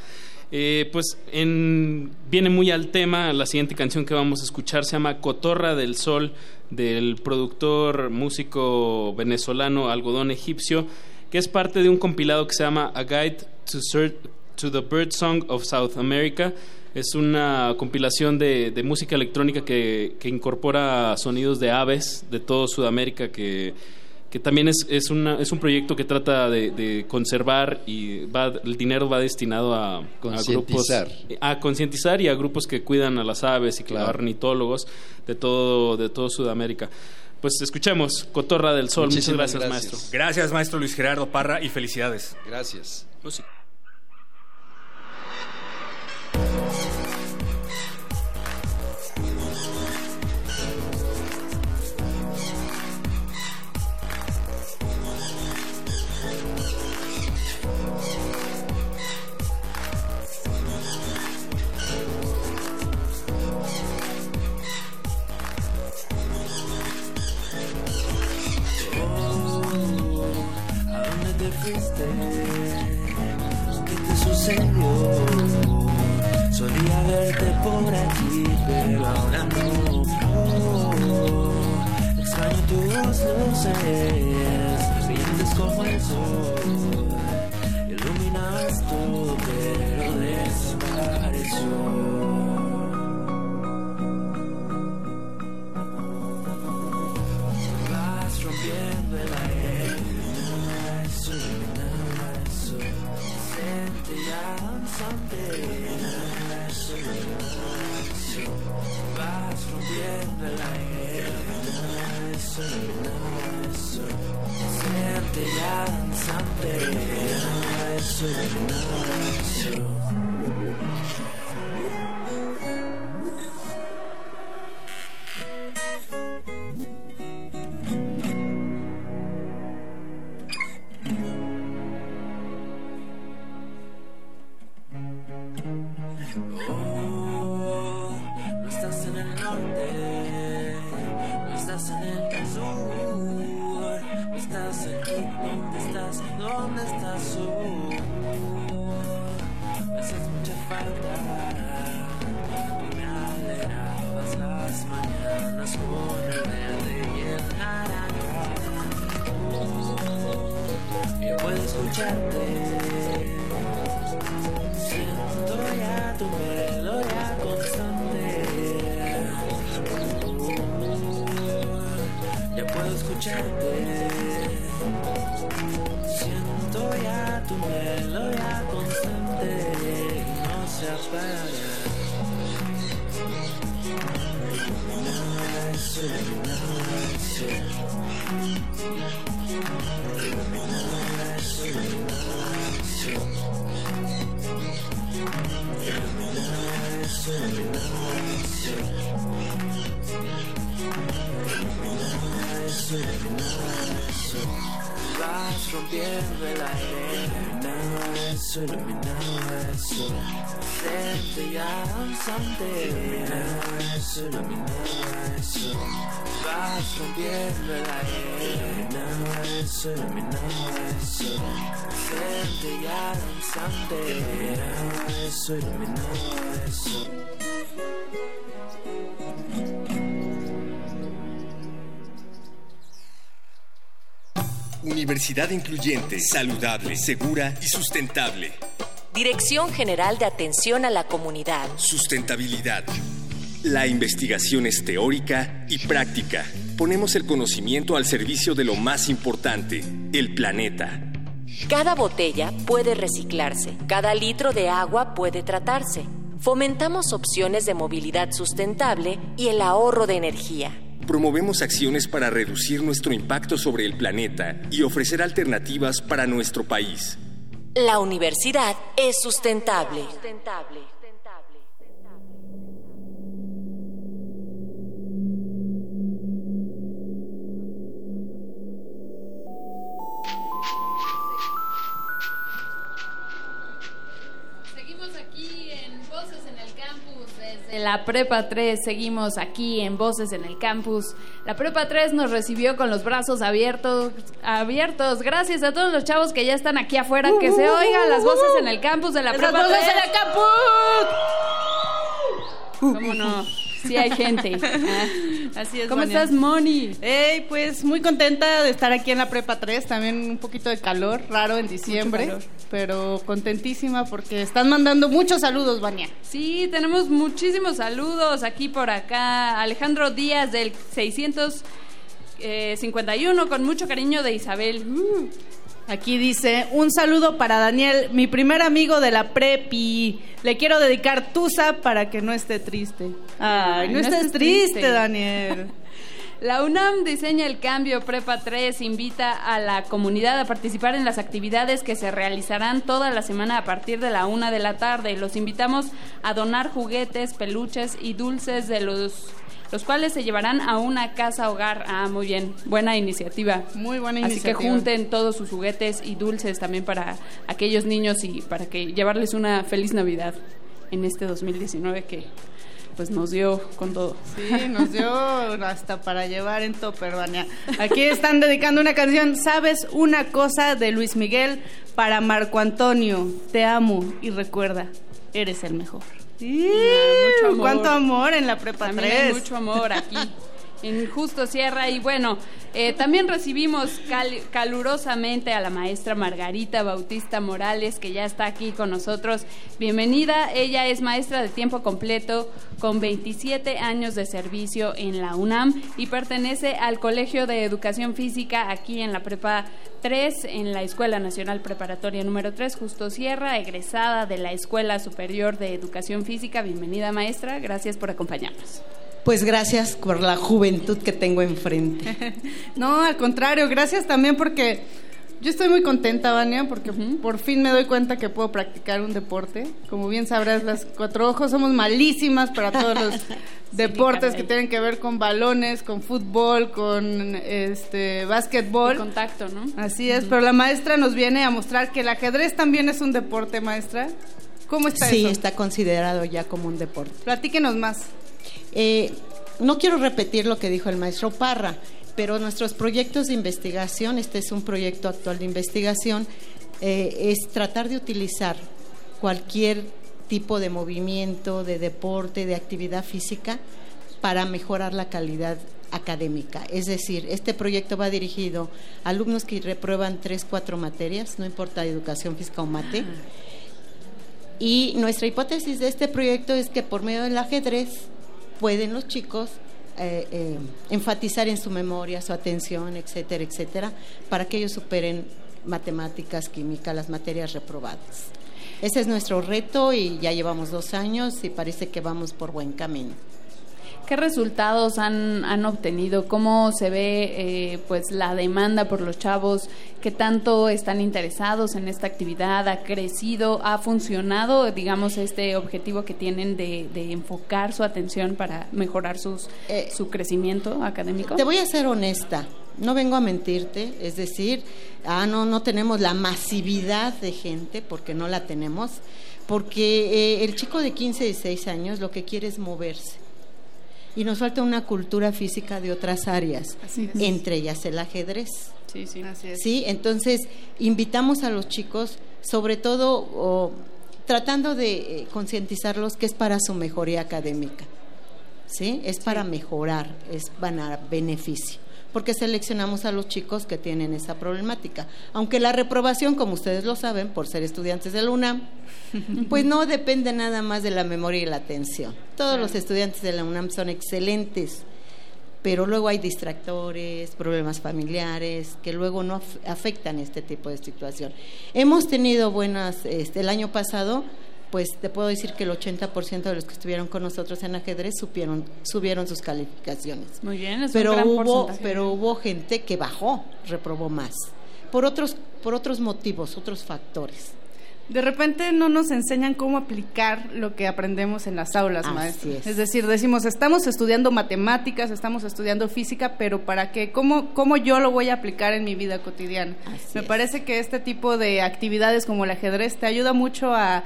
Eh, pues en- viene muy al tema, la siguiente canción que vamos a escuchar se llama Cotorra del Sol del productor músico venezolano Algodón Egipcio, que es parte de un compilado que se llama A Guide to, Sur- to the Bird Song of South America. Es una compilación de, de música electrónica que, que incorpora sonidos de aves de todo Sudamérica que que también es, es, una, es un proyecto que trata de, de conservar y va, el dinero va destinado a, a grupos Concientizar. a concientizar y a grupos que cuidan a las aves y que Claro. ornitólogos de todo de todo Sudamérica. Pues escuchemos Cotorra del Sol. Muchísimas Muchas gracias, gracias. maestro. Gracias, maestro Luis Gerardo Parra, y felicidades. Gracias. Música. Danzante, eso, eso. Universidad incluyente, saludable, segura y sustentable. Dirección General de Atención a la Comunidad. Sustentabilidad. La investigación es teórica y práctica. Ponemos el conocimiento al servicio de lo más importante, el planeta. Cada botella puede reciclarse, cada litro de agua puede tratarse. Fomentamos opciones de movilidad sustentable y el ahorro de energía. Promovemos acciones para reducir nuestro impacto sobre el planeta y ofrecer alternativas para nuestro país. La universidad es sustentable. La Prepa 3. Seguimos aquí en Voces en el Campus. La Prepa 3 nos recibió con los brazos abiertos. abiertos. Gracias a todos los chavos que ya están aquí afuera. Que se oigan las voces en el campus de la ¡Esas Prepa 3. voces en el ¿Cómo no? Sí hay gente. Así es. ¿Cómo estás, Moni? Ey, pues muy contenta de estar aquí en la Prepa 3, también un poquito de calor, raro en diciembre, calor. pero contentísima porque están mandando muchos saludos, Vania. Sí, tenemos muchísimos saludos aquí por acá. Alejandro Díaz del 651 con mucho cariño de Isabel. Uh. Aquí dice, un saludo para Daniel, mi primer amigo de la prepi. Le quiero dedicar Tusa para que no esté triste. Ay, no, no estés estés triste, triste. Daniel. La UNAM diseña el cambio Prepa 3, invita a la comunidad a participar en las actividades que se realizarán toda la semana a partir de la una de la tarde. Los invitamos a donar juguetes, peluches y dulces de los los cuales se llevarán a una casa hogar. Ah, muy bien, buena iniciativa. Muy buena Así que iniciativa. junten todos sus juguetes y dulces también para aquellos niños y para que llevarles una feliz Navidad en este 2019 que pues nos dio con todo. Sí, nos dio hasta para llevar en topper, Vania. Aquí están dedicando una canción, ¿sabes una cosa de Luis Miguel para Marco Antonio? Te amo y recuerda, eres el mejor. Mucho amor. ¿Cuánto amor en la prepa También 3? hay mucho amor aquí en Justo Sierra y bueno, eh, también recibimos cal- calurosamente a la maestra Margarita Bautista Morales que ya está aquí con nosotros. Bienvenida, ella es maestra de tiempo completo con 27 años de servicio en la UNAM y pertenece al Colegio de Educación Física aquí en la Prepa 3 en la Escuela Nacional Preparatoria número 3 Justo Sierra, egresada de la Escuela Superior de Educación Física. Bienvenida maestra, gracias por acompañarnos. Pues gracias por la juventud que tengo enfrente. No, al contrario, gracias también porque yo estoy muy contenta, Vania, porque por fin me doy cuenta que puedo practicar un deporte. Como bien sabrás, las cuatro ojos somos malísimas para todos los deportes que tienen que ver con balones, con fútbol, con este básquetbol. contacto, ¿no? Así es, pero la maestra nos viene a mostrar que el ajedrez también es un deporte, maestra. ¿Cómo está sí, eso? está considerado ya como un deporte. Platíquenos más. Eh, no quiero repetir lo que dijo el maestro Parra, pero nuestros proyectos de investigación, este es un proyecto actual de investigación, eh, es tratar de utilizar cualquier tipo de movimiento, de deporte, de actividad física para mejorar la calidad académica. Es decir, este proyecto va dirigido a alumnos que reprueban tres, cuatro materias, no importa educación física o mate. Y nuestra hipótesis de este proyecto es que por medio del ajedrez pueden los chicos eh, eh, enfatizar en su memoria, su atención, etcétera, etcétera, para que ellos superen matemáticas, química, las materias reprobadas. Ese es nuestro reto y ya llevamos dos años y parece que vamos por buen camino. ¿Qué resultados han, han obtenido? ¿Cómo se ve eh, pues la demanda por los chavos? ¿Qué tanto están interesados en esta actividad? ¿Ha crecido? ¿Ha funcionado, digamos, este objetivo que tienen de, de enfocar su atención para mejorar sus, su crecimiento académico? Te voy a ser honesta, no vengo a mentirte, es decir, ah, no, no tenemos la masividad de gente, porque no la tenemos, porque eh, el chico de 15, 16 años lo que quiere es moverse. Y nos falta una cultura física de otras áreas, entre ellas el ajedrez. Sí, sí. Sí, entonces invitamos a los chicos, sobre todo o, tratando de eh, concientizarlos que es para su mejoría académica. ¿Sí? Es para mejorar, es para beneficio. Porque seleccionamos a los chicos que tienen esa problemática. Aunque la reprobación, como ustedes lo saben, por ser estudiantes de la UNAM, pues no depende nada más de la memoria y la atención. Todos los estudiantes de la UNAM son excelentes, pero luego hay distractores, problemas familiares que luego no af- afectan este tipo de situación. Hemos tenido buenas, este, el año pasado, pues te puedo decir que el 80% de los que estuvieron con nosotros en ajedrez supieron, subieron sus calificaciones. Muy bien, es pero un gran hubo, porcentaje. pero hubo gente que bajó, reprobó más, por otros, por otros motivos, otros factores. De repente no nos enseñan cómo aplicar lo que aprendemos en las aulas, Así maestro. es. Es. decir, decimos, estamos estudiando matemáticas, estamos estudiando física, pero ¿para qué? ¿Cómo, cómo yo lo voy a aplicar en mi vida cotidiana? Me parece que este tipo de actividades como el ajedrez te ayuda mucho a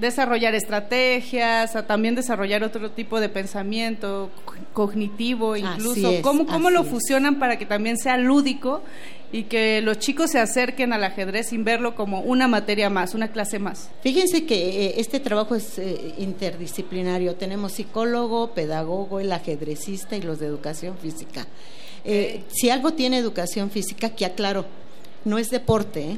desarrollar estrategias, a también desarrollar otro tipo de pensamiento co- cognitivo incluso. es, ¿Cómo, cómo lo es. fusionan para que también sea lúdico y que los chicos se acerquen al ajedrez sin verlo como una materia más, una clase más? Fíjense que eh, este trabajo es eh, interdisciplinario. Tenemos psicólogo, pedagogo, el ajedrecista y los de educación física. Eh, Si algo tiene educación física, que aclaro, no es deporte. ¿eh?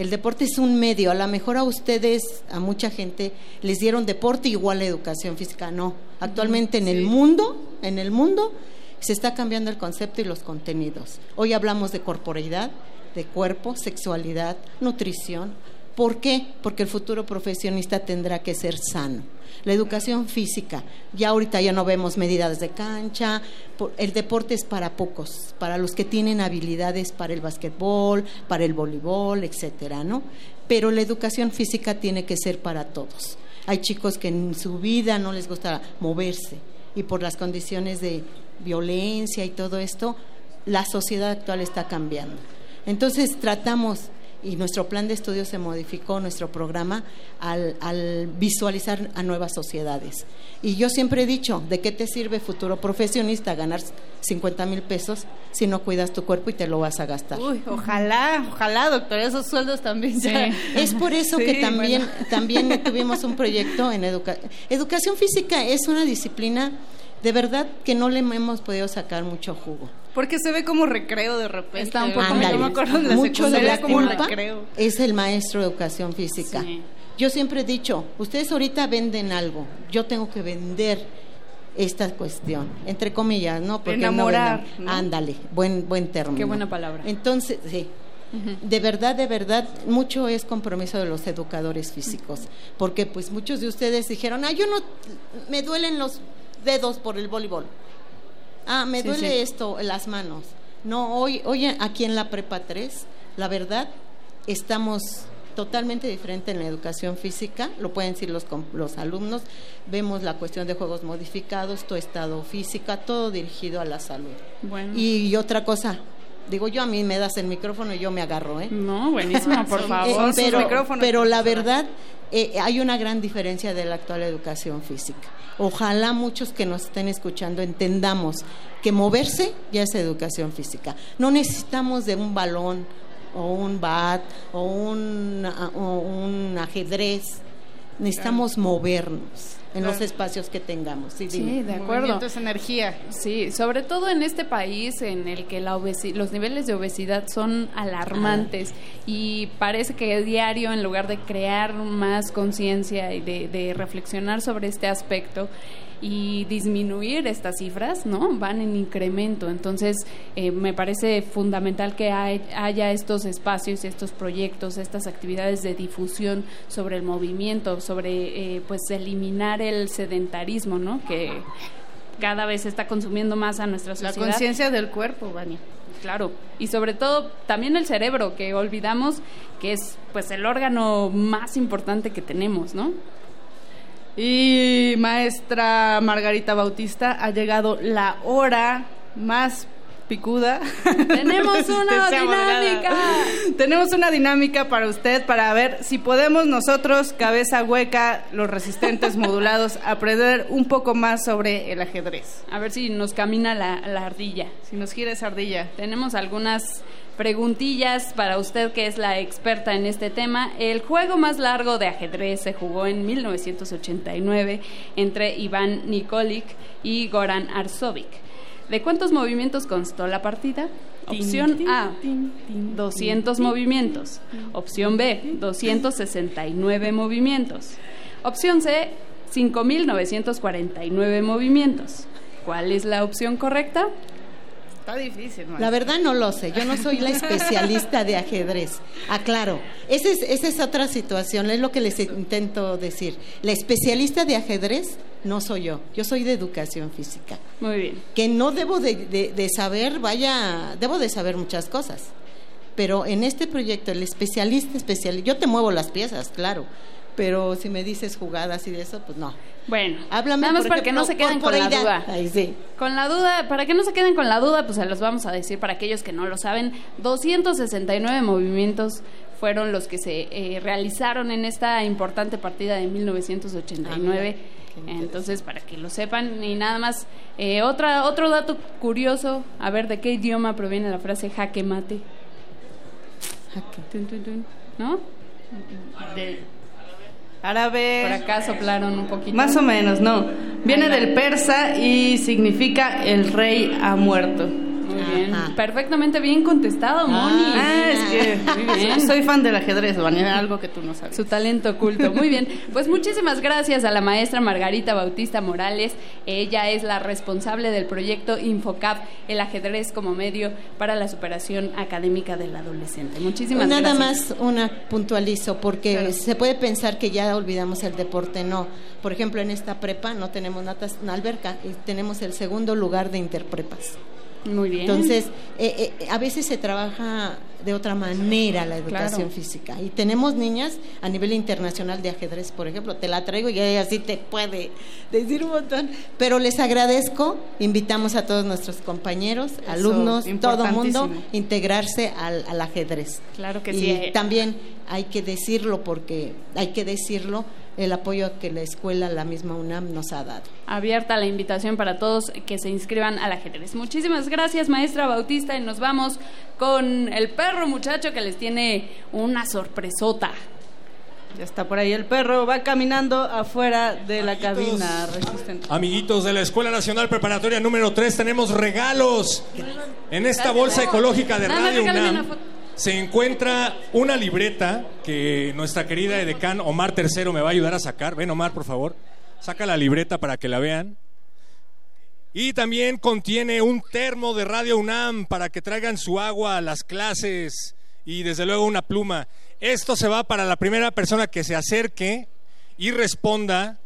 El deporte es un medio. A lo mejor a ustedes, a mucha gente, les dieron deporte igual a educación física. No. Actualmente en el mundo, en el mundo, se está cambiando el concepto y los contenidos. Hoy hablamos de corporeidad, de cuerpo, sexualidad, nutrición. ¿Por qué? Porque el futuro profesionista tendrá que ser sano. La educación física, ya ahorita ya no vemos medidas de cancha, el deporte es para pocos, para los que tienen habilidades para el basquetbol, para el voleibol, etcétera, ¿no? Pero la educación física tiene que ser para todos. Hay chicos que en su vida no les gusta moverse y por las condiciones de violencia y todo esto, la sociedad actual está cambiando. Entonces tratamos, y nuestro plan de estudio se modificó, nuestro programa, al, al visualizar a nuevas sociedades. Y yo siempre he dicho, ¿de qué te sirve futuro profesionista ganar 50 mil pesos si no cuidas tu cuerpo y te lo vas a gastar? Uy, ojalá, ojalá, doctor, esos sueldos también ya. Es por eso Sí, que también, bueno. también tuvimos un proyecto en educación. Educación física es una disciplina de verdad que no le hemos podido sacar mucho jugo. Porque se ve como recreo de repente. Está un poco Ándale. Yo me acuerdo de la Mucho de la como culpa recreo. es el maestro de educación física. Yo siempre he dicho, ustedes ahorita venden algo, yo tengo que vender esta cuestión, entre comillas, ¿no? Porque no Enamorar. ¿no? Ándale, buen buen término. Qué buena palabra. Entonces, sí. De verdad, de verdad, mucho es compromiso de los educadores físicos, porque pues muchos de ustedes dijeron, ah, yo no, me duelen los dedos por el voleibol. Ah, me Sí, duele sí. esto, las manos. No, hoy, hoy aquí en la Prepa 3, la verdad, estamos totalmente diferente en la educación física, lo pueden decir los, los alumnos, vemos la cuestión de juegos modificados, tu estado física, todo dirigido a la salud. Bueno. Y, otra cosa, digo yo, a mí me das el micrófono y yo me agarro, ¿eh? No, buenísimo, por Eh, favor. pero, Sus micrófonos, pero la verdad, eh, hay una gran diferencia de la actual educación física. Ojalá muchos que nos estén escuchando entendamos que moverse ya es educación física. No necesitamos de un balón o un bat o un, a- o un ajedrez. necesitamos movernos en los espacios que tengamos. Sí, Sí, de acuerdo. Movimiento es energía. Sí, sobre todo en este país en el que la obesi- los niveles de obesidad son alarmantes y parece que diario, en lugar de crear más conciencia y de, de reflexionar sobre este aspecto y disminuir estas cifras, ¿no? Van en incremento. Entonces, eh, me parece fundamental que hay- haya estos espacios, estos proyectos, estas actividades de difusión sobre el movimiento, sobre, eh, pues, eliminar el sedentarismo, ¿no? Que cada vez está consumiendo más a nuestra La sociedad. conciencia del cuerpo, Vania. Claro, y sobre todo también el cerebro, que olvidamos que es pues el órgano más importante que tenemos, ¿no? Y maestra Margarita Bautista, ha llegado la hora más picuda. Tenemos una dinámica. Tenemos una dinámica para usted para ver si podemos nosotros, cabeza hueca, los resistentes modulados, aprender un poco más sobre el ajedrez. A ver si nos camina la, la ardilla. Si nos gira esa ardilla. Tenemos algunas preguntillas para usted que es la experta en este tema. El juego más largo de ajedrez se jugó en 1989 entre Iván Nikolic y Goran Arsovic. ¿De cuántos movimientos constó la partida? Opción A, 200 movimientos. Opción B, 269 movimientos. Opción C, 5.949 movimientos. ¿Cuál es la opción correcta? Está difícil, maestra. La verdad no lo sé, yo no soy la especialista de ajedrez. Aclaro, esa es, esa es otra situación, es lo que les intento decir. La especialista de ajedrez no soy yo, yo soy de educación física. Muy bien. Que no debo de, de- de saber, vaya, debo de saber muchas cosas. Pero en este proyecto, el especialista especial, yo te muevo las piezas, claro. Pero si me dices jugadas y de eso, pues no. Bueno, Háblame, nada más para que no se queden con la duda. da- Ay, sí. Con la duda, para que no se queden con la duda, pues se los vamos a decir para aquellos que no lo saben. 269 movimientos fueron los que se eh, realizaron en esta importante partida de 1989. Entonces, para que lo sepan, y nada más, eh, otra, otro dato curioso, a ver, ¿de qué idioma proviene la frase jaque mate? Tun, ¿No? De árabe. Por acá soplaron un poquito. Más o menos, no. Viene del persa y significa el rey ha muerto. Muy bien. Perfectamente bien contestado, Moni. Ah, es que Muy bien. soy fan del ajedrez, Vania, algo que tú no sabes. Su talento oculto. Muy bien. Pues muchísimas gracias a la maestra Margarita Bautista Morales. Ella es la responsable del proyecto Infocap, el ajedrez como medio para la superación académica del adolescente. Muchísimas Nada gracias. más una puntualizo, porque se puede pensar que ya olvidamos el deporte. No. Por ejemplo, en esta prepa no tenemos natas- una alberca y tenemos el segundo lugar de interprepas. Muy bien. Entonces, eh, eh, a veces se trabaja de otra manera la educación Claro. física. Y tenemos niñas a nivel internacional de ajedrez, por ejemplo. Te la traigo y ella así te puede decir un montón. Pero les agradezco. Invitamos a todos nuestros compañeros, Eso, alumnos, todo mundo, integrarse al, al ajedrez. Claro que y sí. eh. también hay que decirlo porque hay que decirlo el apoyo que la escuela, la misma UNAM nos ha dado. Abierta la invitación para todos que se inscriban al ajedrez. Muchísimas gracias, maestra Bautista, y nos vamos con el perro muchacho que les tiene una sorpresota. Ya está por ahí el perro, va caminando afuera de la cabina resistente. Amiguitos de la Escuela Nacional Preparatoria número 3, tenemos regalos. En esta bolsa ecológica de Radio UNAM. Se encuentra una libreta que nuestra querida edecán Omar Tercero me va a ayudar a sacar. Ven, Omar, por favor. Saca la libreta para que la vean. Y también contiene un termo de Radio UNAM para que traigan su agua a las clases y desde luego una pluma. Esto se va para la primera persona que se acerque y responda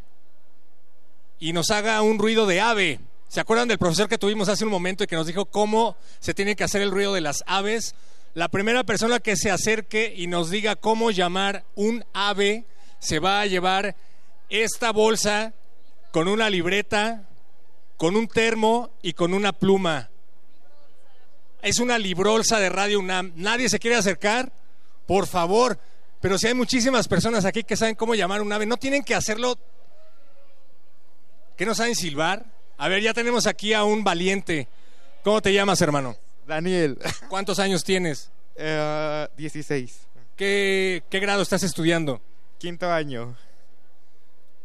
y nos haga un ruido de ave. ¿Se acuerdan del profesor que tuvimos hace un momento y que nos dijo cómo se tiene que hacer el ruido de las aves? La primera persona que se acerque y nos diga cómo llamar un ave se va a llevar esta bolsa con una libreta, con un termo y con una pluma. Es una librolsa de Radio UNAM. ¿Nadie se quiere acercar? Por favor. Pero si hay muchísimas personas aquí que saben cómo llamar un ave, no tienen que hacerlo. ¿Que no saben silbar? A ver, ya tenemos aquí a un valiente. ¿Cómo te llamas, hermano? Daniel. ¿Cuántos años tienes? Eh, 16. ¿Qué, qué grado estás estudiando? Quinto año.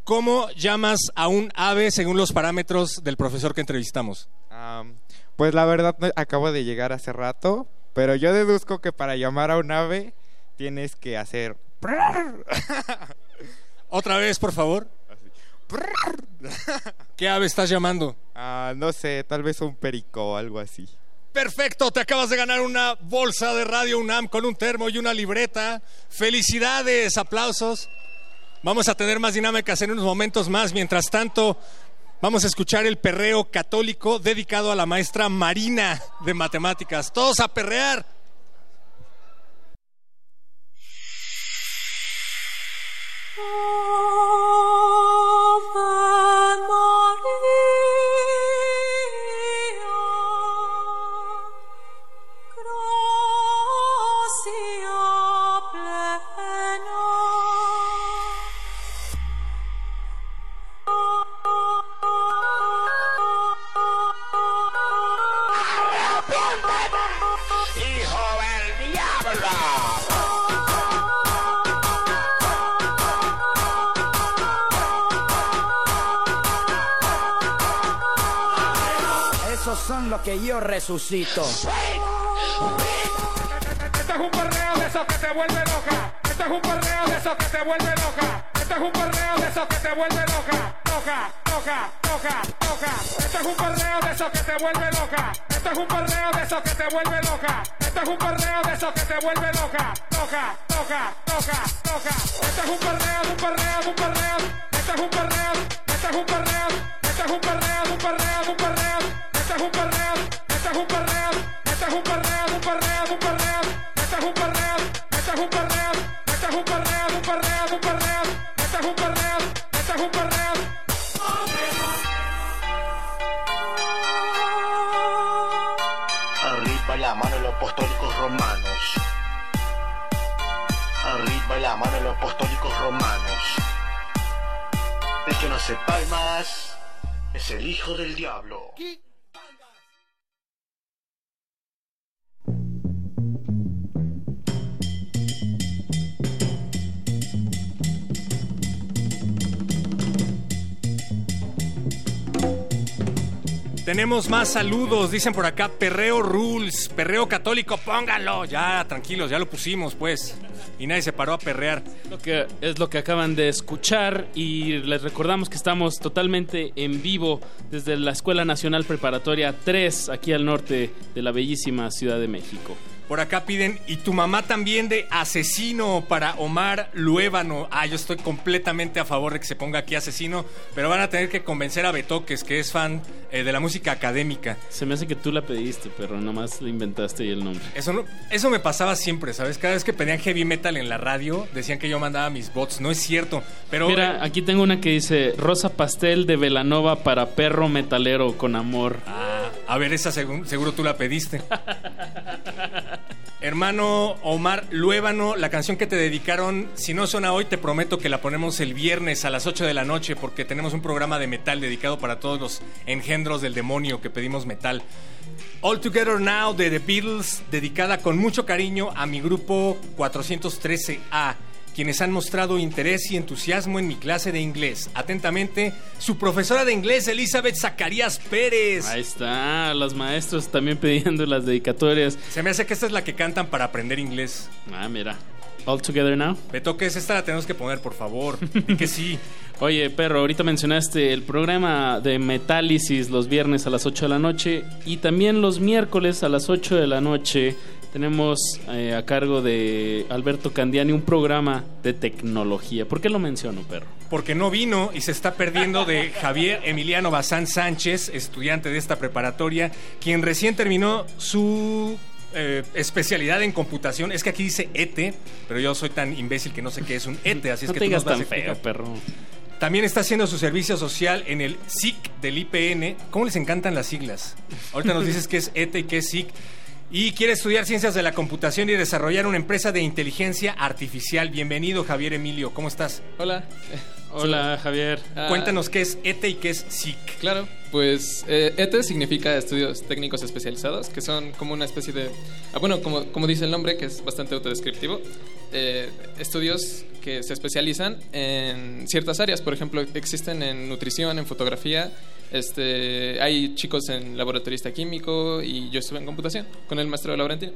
¿Cómo llamas a un ave según los parámetros del profesor que entrevistamos? Am, pues la verdad acabo de llegar hace rato, pero yo deduzco que para llamar a un ave tienes que hacer... Otra vez, por favor. ¿Qué ave estás llamando? Ah, no sé, tal vez un perico o algo así. Perfecto, te acabas de ganar una bolsa de Radio UNAM con un termo y una libreta. Felicidades, aplausos. Vamos a tener más dinámicas en unos momentos más. Mientras tanto, vamos a escuchar el perreo católico dedicado a la maestra Marina de matemáticas. Todos a perrear. ¡Hijo Que yo resucito. Este es un perreo de esos que te vuelve loca. Este es un perreo de esos que te vuelve loca. Este es un perreo de esos que te vuelve loca. Loca, loca, loca, loca. Este es un perreo de esos que te vuelve loca. Este es un perreo de esos que te vuelve loca. Este es un perreo de esos que te vuelve loca. Loca, loca, loca, loca. Este es un perreo, un perreo, un perreo. Este es un perreo, este es un perreo. Este es un perreo, un perreo, un perreo. Arriba la mano de los apostólicos romanos. Arriba la mano de los apostólicos romanos. El que no hace palmas es el hijo del diablo. Tenemos más saludos, dicen por acá, perreo rules, perreo católico, pónganlo. Ya, tranquilos, ya lo pusimos, pues. Y nadie se paró a perrear. Lo que es lo que acaban de escuchar y les recordamos que estamos totalmente en vivo desde la Escuela Nacional Preparatoria 3 aquí al norte de la bellísima Ciudad de México. Por acá piden, y tu mamá también de asesino para Omar Luébano. Ah, yo estoy completamente a favor de que se ponga aquí asesino, pero van a tener que convencer a Betoques, que es fan eh, de la música académica. Se me hace que tú la pediste, pero nomás le inventaste y el nombre. Eso, no, eso me pasaba siempre, ¿sabes? Cada vez que pedían heavy metal en la radio, decían que yo mandaba mis bots. No es cierto, pero... Mira, aquí tengo una que dice Rosa Pastel de Velanova para perro metalero con amor. Ah, a ver, esa seguro tú la pediste. Hermano Omar Luébano, la canción que te dedicaron, si no suena hoy, te prometo que la ponemos el viernes a las 8 de la noche porque tenemos un programa de metal dedicado para todos los engendros del demonio que pedimos metal. All Together Now de The Beatles, dedicada con mucho cariño a mi grupo 413A, quienes han mostrado interés y entusiasmo en mi clase de inglés. Atentamente, su profesora de inglés, Elizabeth Zacarías Pérez. Ahí está, los maestros también pidiendo las dedicatorias. Se me hace que esta es la que cantan para aprender inglés. Ah, mira. All Together Now. Betoques, esta la tenemos que poner, por favor. Que sí. Oye, perro, ahorita mencionaste el programa de Metálisis los viernes a las 8 de la noche y también los miércoles a las 8 de la noche tenemos eh, a cargo de Alberto Candiani un programa de tecnología. ¿Por qué lo menciono, perro? Porque no vino y se está perdiendo de Javier Emiliano Bazán Sánchez, estudiante de esta preparatoria, quien recién terminó su eh, especialidad en computación. Es que aquí dice ETE, pero yo soy tan imbécil que no sé qué es un ETE, así es no que te tú digas nos vas tan a explicar. feo, perro. También está haciendo su servicio social en el SIC del IPN. ¿Cómo les encantan las siglas? Ahorita nos dices qué es ETE y qué es SIC. Y quiere estudiar ciencias de la computación y desarrollar una empresa de inteligencia artificial. Bienvenido, Javier Emilio. ¿Cómo estás? Hola, Hola, Javier. Cuéntanos qué es ETE y qué es SIC. Claro, pues eh, ETE significa Estudios Técnicos Especializados, que son como una especie de... ah, bueno, como, como dice el nombre, que es bastante autodescriptivo, eh, estudios que se especializan en ciertas áreas. Por ejemplo, existen en nutrición, en fotografía, este, hay chicos en laboratorista químico y yo estuve en computación con el maestro Laurentino.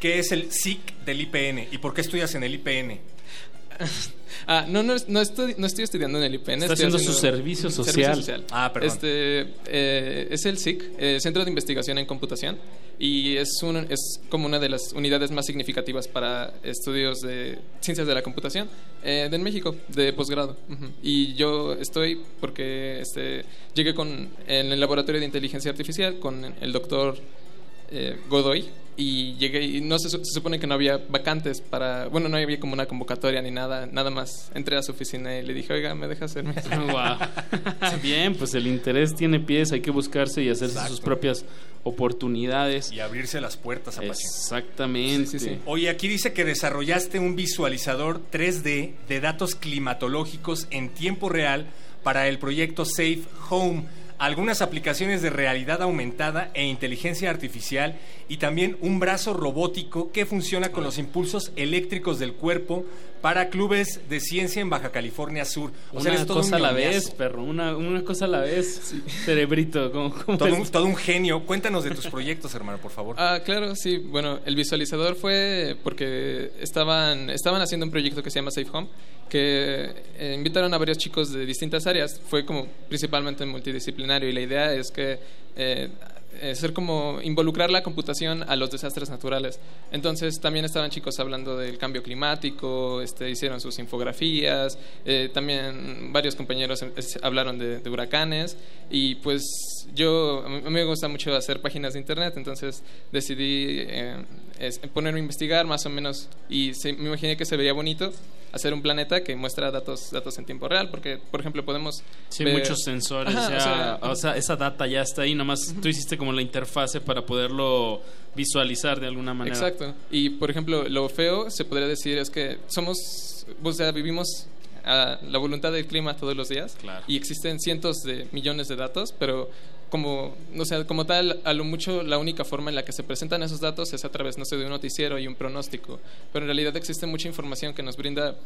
¿Qué es el SIC del IPN y por qué estudias en el IPN? Ah, no, no, no, estoy, no estoy estudiando en el IPN. Está estoy haciendo su servicio social. Ah, perdón. Este, eh, es el SIC, eh, Centro de Investigación en Computación, y es, un, es como una de las unidades más significativas para estudios de ciencias de la computación eh, de México, de posgrado. Y yo estoy porque este, llegué con, en el laboratorio de inteligencia artificial con el doctor eh, Godoy y llegué y no se, su- se supone que no había vacantes para bueno no había como una convocatoria ni nada nada más entré a su oficina y le dije oiga me deja hacerme. Bien, pues el interés tiene pies, hay que buscarse y hacerse sus propias oportunidades. Y abrirse las puertas a Exactamente. Oye, aquí dice que desarrollaste un visualizador 3D de datos climatológicos en tiempo real para el proyecto Safe Home. Algunas aplicaciones de realidad aumentada e inteligencia artificial y también un brazo robótico que funciona con los impulsos eléctricos del cuerpo para clubes de ciencia en Baja California Sur. O sea, una eres todo un cosa a la vez, perro. Una, una cosa a la vez. Cerebrito. ¿cómo- cómo Todo un, todo un genio. Cuéntanos de tus proyectos, hermano, por favor. Ah, claro, sí. Bueno, el visualizador fue porque estaban, estaban haciendo un proyecto que se llama Safe Home, que eh, invitaron a varios chicos de distintas áreas. Fue como principalmente multidisciplinario y la idea es que eh, ser como involucrar la computación a los desastres naturales. Entonces también estaban chicos hablando del cambio climático, este, hicieron sus infografías, eh, también varios compañeros eh, hablaron de, huracanes y pues yo, a mí me gusta mucho hacer páginas de internet, entonces decidí eh, es- ponerme a investigar más o menos y se- me imaginé que se vería bonito hacer un planeta que muestra datos datos en tiempo real porque por ejemplo podemos Sí, ver- muchos sensores. Ajá, ya, o sea, o sea, esa data ya está ahí. Nomás tú hiciste como la interfase para poderlo visualizar de alguna manera. Exacto. Y por ejemplo, lo feo se podría decir es que somos, o sea, vivimos a la voluntad del clima todos los días y existen cientos de millones de datos, pero como, o sea, como tal, a lo mucho la única forma en la que se presentan esos datos es a través, no sé, de un noticiero y un pronóstico, pero en realidad existe mucha información que nos brinda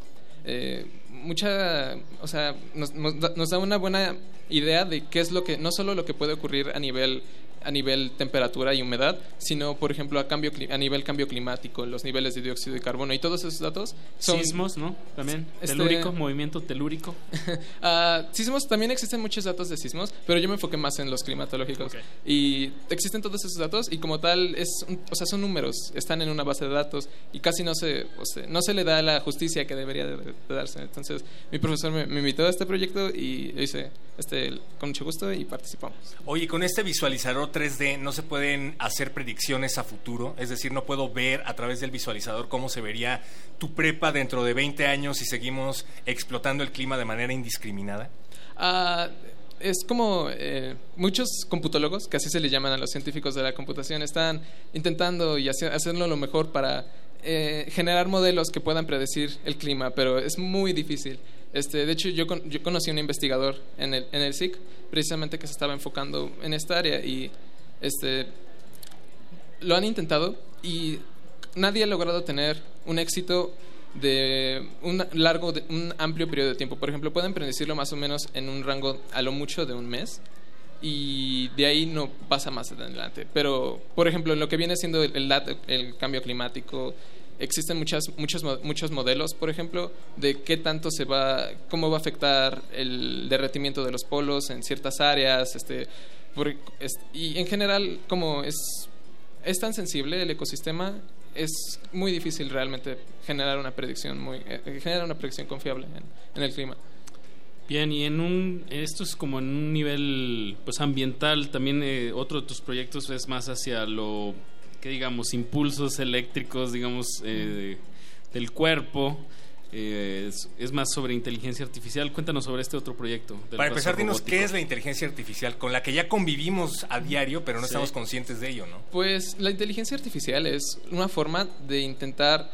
eh, mucha, o sea, nos, nos da, nos da una buena idea de qué es lo que, no solo lo que puede ocurrir a nivel a nivel temperatura y humedad, sino por ejemplo a cambio a nivel cambio climático, los niveles de dióxido de carbono y todos esos datos son Sismos, ¿no? También. Este- Telúrico, movimiento telúrico. Ah, sismos, también existen muchos datos de sismos, pero yo me enfoqué más en los climatológicos. Y existen todos esos datos y como tal, es, un- o sea, son números, están en una base de datos y casi no se, o sea, no se le da la justicia que debería de, de darse. Entonces, mi profesor me, me invitó a este proyecto y hice este, con mucho gusto y participamos. Oye, con este visualizador 3D no se pueden hacer predicciones a futuro, es decir, no puedo ver a través del visualizador cómo se vería tu prepa dentro de 20 años si seguimos explotando el clima de manera indiscriminada. Ah, es como eh, muchos computólogos, que así se le llaman a los científicos de la computación, están intentando y hace- hacerlo lo mejor para eh, generar modelos que puedan predecir el clima, pero es muy difícil. Este, de hecho, yo, yo conocí a un investigador en el, en el SIC, precisamente que se estaba enfocando en esta área y este, lo han intentado y nadie ha logrado tener un éxito de un largo, de, un amplio periodo de tiempo. Por ejemplo, pueden predecirlo más o menos en un rango a lo mucho de un mes y de ahí no pasa más adelante. Pero, por ejemplo, en lo que viene siendo el, el, el cambio climático, existen muchas, muchos, muchos modelos, por ejemplo, de qué tanto se va, cómo va a afectar el derretimiento de los polos en ciertas áreas, este, por- y en general, como es, es tan sensible el ecosistema, es muy difícil realmente generar una predicción muy, eh, generar una predicción confiable en, en el clima. Bien, y en un esto es como en un nivel pues ambiental, también eh, otro de tus proyectos es más hacia lo que digamos impulsos eléctricos, digamos eh, del cuerpo. eh, es, es más sobre inteligencia artificial. Cuéntanos sobre este otro proyecto. del Para empezar, dinos robótico. qué es la inteligencia artificial con la que ya convivimos a diario, pero no Sí. estamos conscientes de ello, ¿no? Pues la inteligencia artificial es una forma de intentar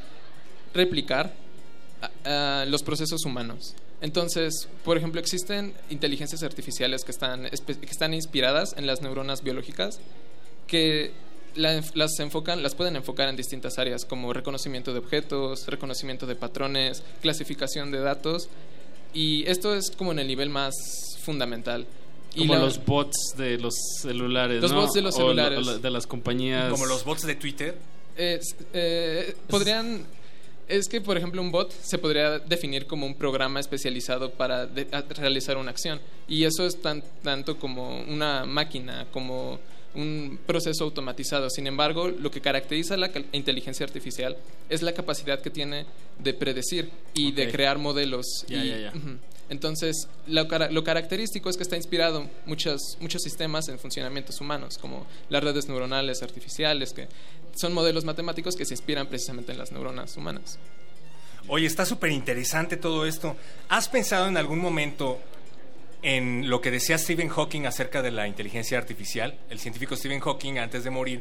replicar a- a los procesos humanos. Entonces, por ejemplo, existen inteligencias artificiales que están, que están inspiradas en las neuronas biológicas que la- las enfocan, las pueden enfocar en distintas áreas como reconocimiento de objetos, reconocimiento de patrones, clasificación de datos y esto es como en el nivel más fundamental. Y Como la- los bots de los celulares, Los ¿no? bots de los celulares. o de las compañías. Como los bots de Twitter. Eh, podrían es que por ejemplo un bot se podría definir como un programa especializado para de- realizar una acción y eso es tan tanto como una máquina como un proceso automatizado sin embargo lo que caracteriza a la inteligencia artificial es la capacidad que tiene de predecir y de crear modelos Ya, y- ya, ya. Ujú. Entonces, lo, cara- lo característico es que está inspirado muchos, muchos sistemas en funcionamientos humanos, como las redes neuronales artificiales, que son modelos matemáticos que se inspiran precisamente en las neuronas humanas. Oye, está súper interesante todo esto. ¿Has pensado en algún momento en lo que decía Stephen Hawking acerca de la inteligencia artificial? El científico Stephen Hawking, antes de morir,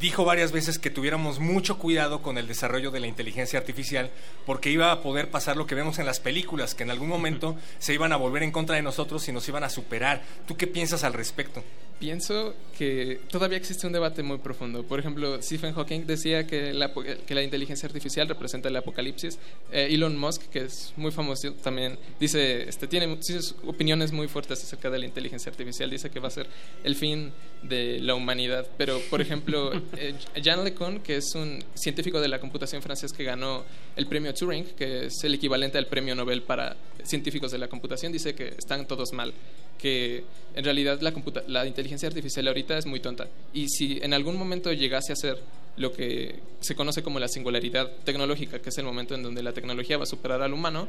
dijo varias veces que tuviéramos mucho cuidado con el desarrollo de la inteligencia artificial porque iba a poder pasar lo que vemos en las películas, que en algún momento se iban a volver en contra de nosotros y nos iban a superar. ¿Tú qué piensas al respecto? Pienso que todavía existe un debate muy profundo. Por ejemplo, Stephen Hawking decía que la, que la inteligencia artificial representa el apocalipsis. Eh, Elon Musk, que es muy famoso también, dice, este, tiene sí, opiniones muy fuertes acerca de la inteligencia artificial. Dice que va a ser el fin de la humanidad. Pero, por ejemplo, eh, Jean LeCun, que es un científico de la computación francés que ganó el premio Turing, que es el equivalente al premio Nobel para científicos de la computación, dice que están todos mal que en realidad la, computa- la inteligencia artificial ahorita es muy tonta. Y si en algún momento llegase a ser lo que se conoce como la singularidad tecnológica, que es el momento en donde la tecnología va a superar al humano,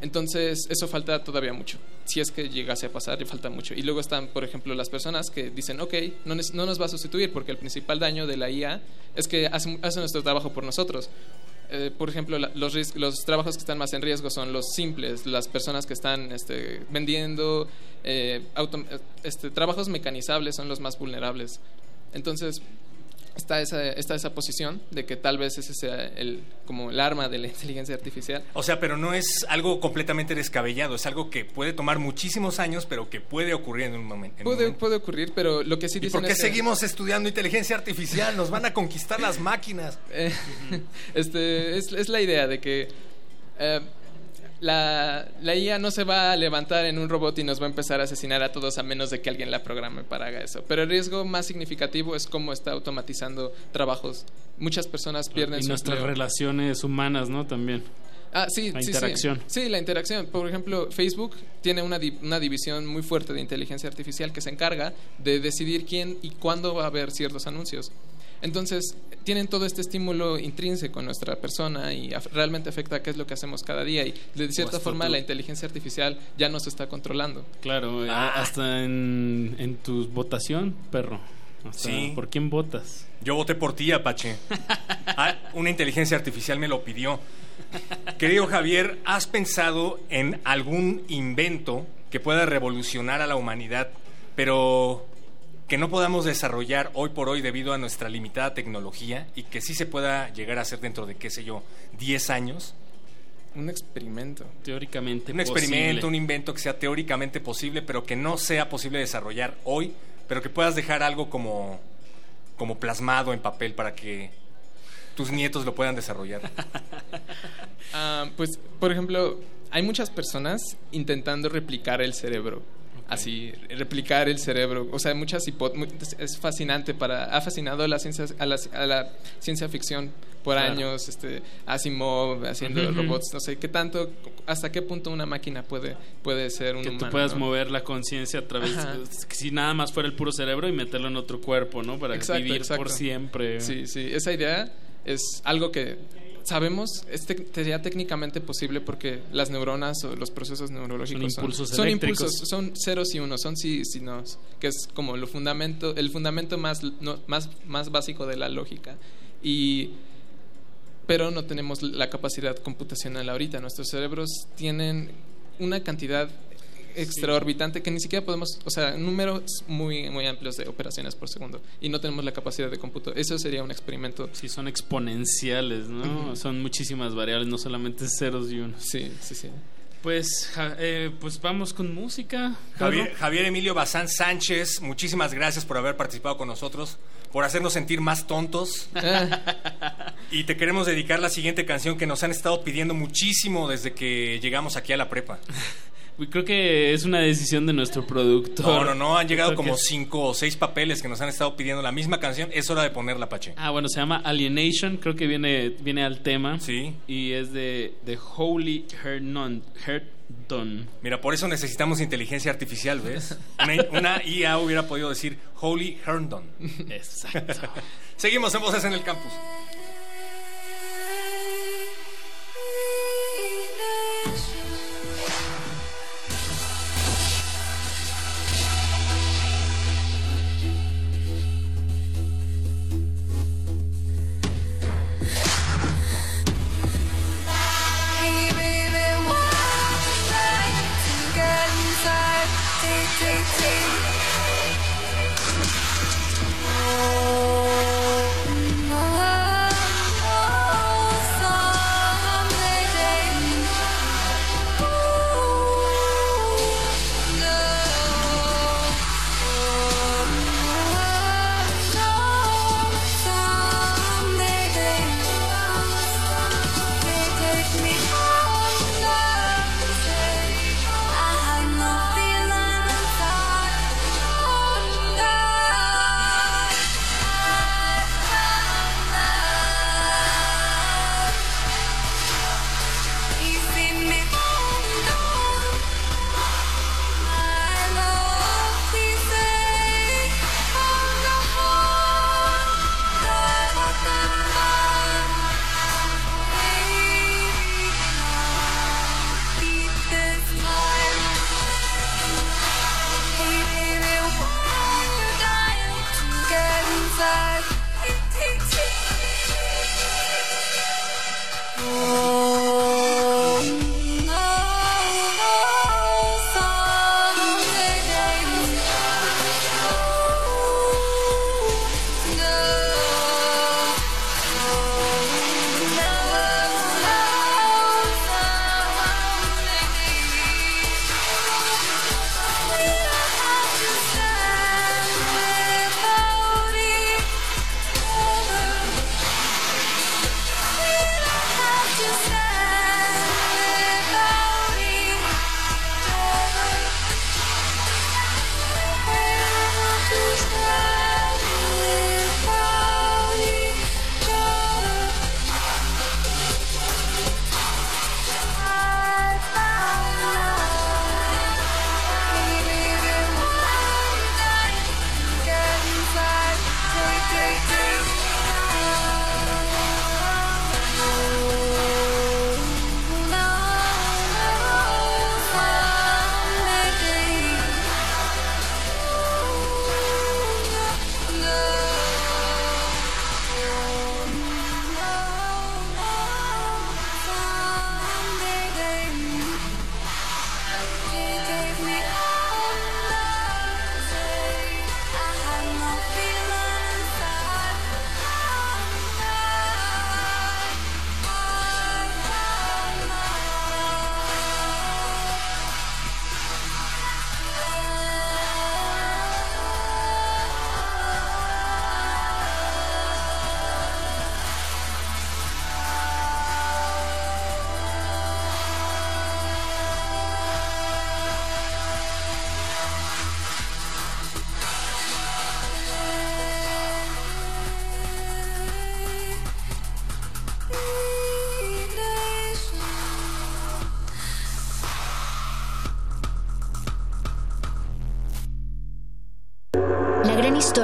entonces eso falta todavía mucho. Si es que llegase a pasar, falta mucho. Y luego están, por ejemplo, las personas que dicen, ok, no, nos va a sustituir porque el principal daño de la IA es que hace nuestro trabajo por nosotros. Eh, por ejemplo, la- los, los trabajos que están más en riesgo son los simples, las personas que están este, vendiendo, eh, autom- eh, este, trabajos mecanizables son los más vulnerables. Entonces, está esa, está esa posición de que tal vez ese sea el, como el arma de la inteligencia artificial. O sea, pero no es algo completamente descabellado, es algo que puede tomar muchísimos años, pero que puede ocurrir en un momento. en un Puede, momento. puede ocurrir, pero lo que sí ¿Y dicen por qué es que- seguimos estudiando inteligencia artificial? Nos van a conquistar las máquinas. Eh, este, es, es la idea de que eh, la, la IA no se va a levantar en un robot y nos va a empezar a asesinar a todos a menos de que alguien la programe para haga eso. Pero el riesgo más significativo es cómo está automatizando trabajos. Muchas personas pierden y su nuestras empleo. relaciones humanas, ¿no? También. Ah, sí, La sí, sí. interacción. Sí, la interacción. Por ejemplo, Facebook tiene una, di- una división muy fuerte de inteligencia artificial que se encarga de decidir quién y cuándo va a haber ciertos anuncios. Entonces, tienen todo este estímulo intrínseco en nuestra persona y af- realmente afecta a qué es lo que hacemos cada día. Y de cierta forma, tú. la inteligencia artificial ya nos está controlando. Claro, eh, hasta en, en tu votación, perro. Hasta Sí. ¿Por quién votas? Yo voté por ti, Apache. Ah, una inteligencia artificial me lo pidió. Querido Javier, ¿has pensado en algún invento que pueda revolucionar a la humanidad, pero que no podamos desarrollar hoy por hoy debido a nuestra limitada tecnología y que sí se pueda llegar a hacer dentro de, qué sé yo, 10 años? Un experimento. Teóricamente Un experimento, un invento que sea teóricamente posible, pero que no sea posible desarrollar hoy, pero que puedas dejar algo como, como plasmado en papel para que tus nietos lo puedan desarrollar. Ah, pues, por ejemplo, hay muchas personas intentando replicar el cerebro. Así, replicar el cerebro. O sea, muchas hipótesis. Es fascinante para. Ha fascinado a la ciencia, a la, a la ciencia ficción por Claro. años. Este, Asimov haciendo robots. No sé qué tanto. Hasta qué punto una máquina puede, puede ser un Que humano. tú puedas ¿no? mover la conciencia a través, Ajá. si nada más fuera el puro cerebro y meterlo en otro cuerpo, ¿no? Para Exacto, vivir por siempre. Sí, sí, esa idea es algo que sabemos, es sería técnicamente posible porque las neuronas o los procesos neurológicos Son impulsos son impulsos, son ceros y unos, son sí y nos, que es como lo fundamento, el fundamento más, no- más, más básico de la lógica. Y pero no tenemos la capacidad computacional ahorita. Nuestros cerebros tienen una cantidad extraorbitante que ni siquiera podemos, o sea, números muy muy amplios de operaciones por segundo y no tenemos la capacidad de cómputo. Eso sería un experimento. Sí, son exponenciales, ¿no? Son muchísimas variables, no solamente ceros y unos. Sí, sí, sí. Pues, ja- eh, pues vamos con música. Javier. Javier Emilio Bazán Sánchez, muchísimas gracias por haber participado con nosotros, por hacernos sentir más tontos. y te queremos dedicar la siguiente canción que nos han estado pidiendo muchísimo desde que llegamos aquí a la prepa. Creo que es una decisión de nuestro productor. No, no, no, han llegado Creo como cinco o seis papeles que nos han estado pidiendo la misma canción. Es hora de ponerla, Pache. Ah, bueno, se llama Alienation, creo que viene, viene al tema. Sí. Y es de, de Holy Hernon, Herndon. Mira, por eso necesitamos inteligencia artificial, ¿ves? Una, una IA hubiera podido decir Holy Herndon. Exacto. Seguimos en Voces en el Campus. empty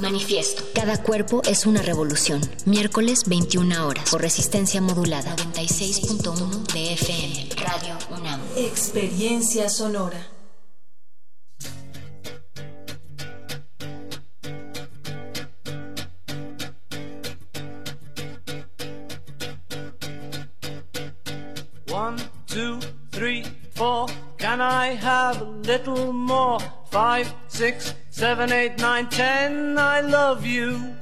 Manifiesto. Cada cuerpo es una revolución. Miércoles 21 horas por resistencia modulada. 96.1 de FM. Radio UNAM. Experiencia sonora. One, two, three, four. Can I have a little more? Five, six, seven, eight, nine, ten. I love you.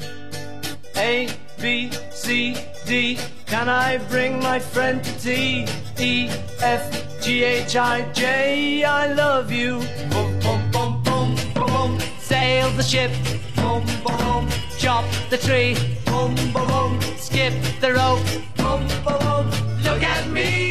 A, B, C, D. Can I bring my friend to tea? E, F, G, H, I, J. I love you. Boom, boom, boom, boom, boom, boom. Sail the ship. Boom, boom, boom. Chop the tree. Boom, boom, boom. Skip the rope. Boom, boom, boom. Look at me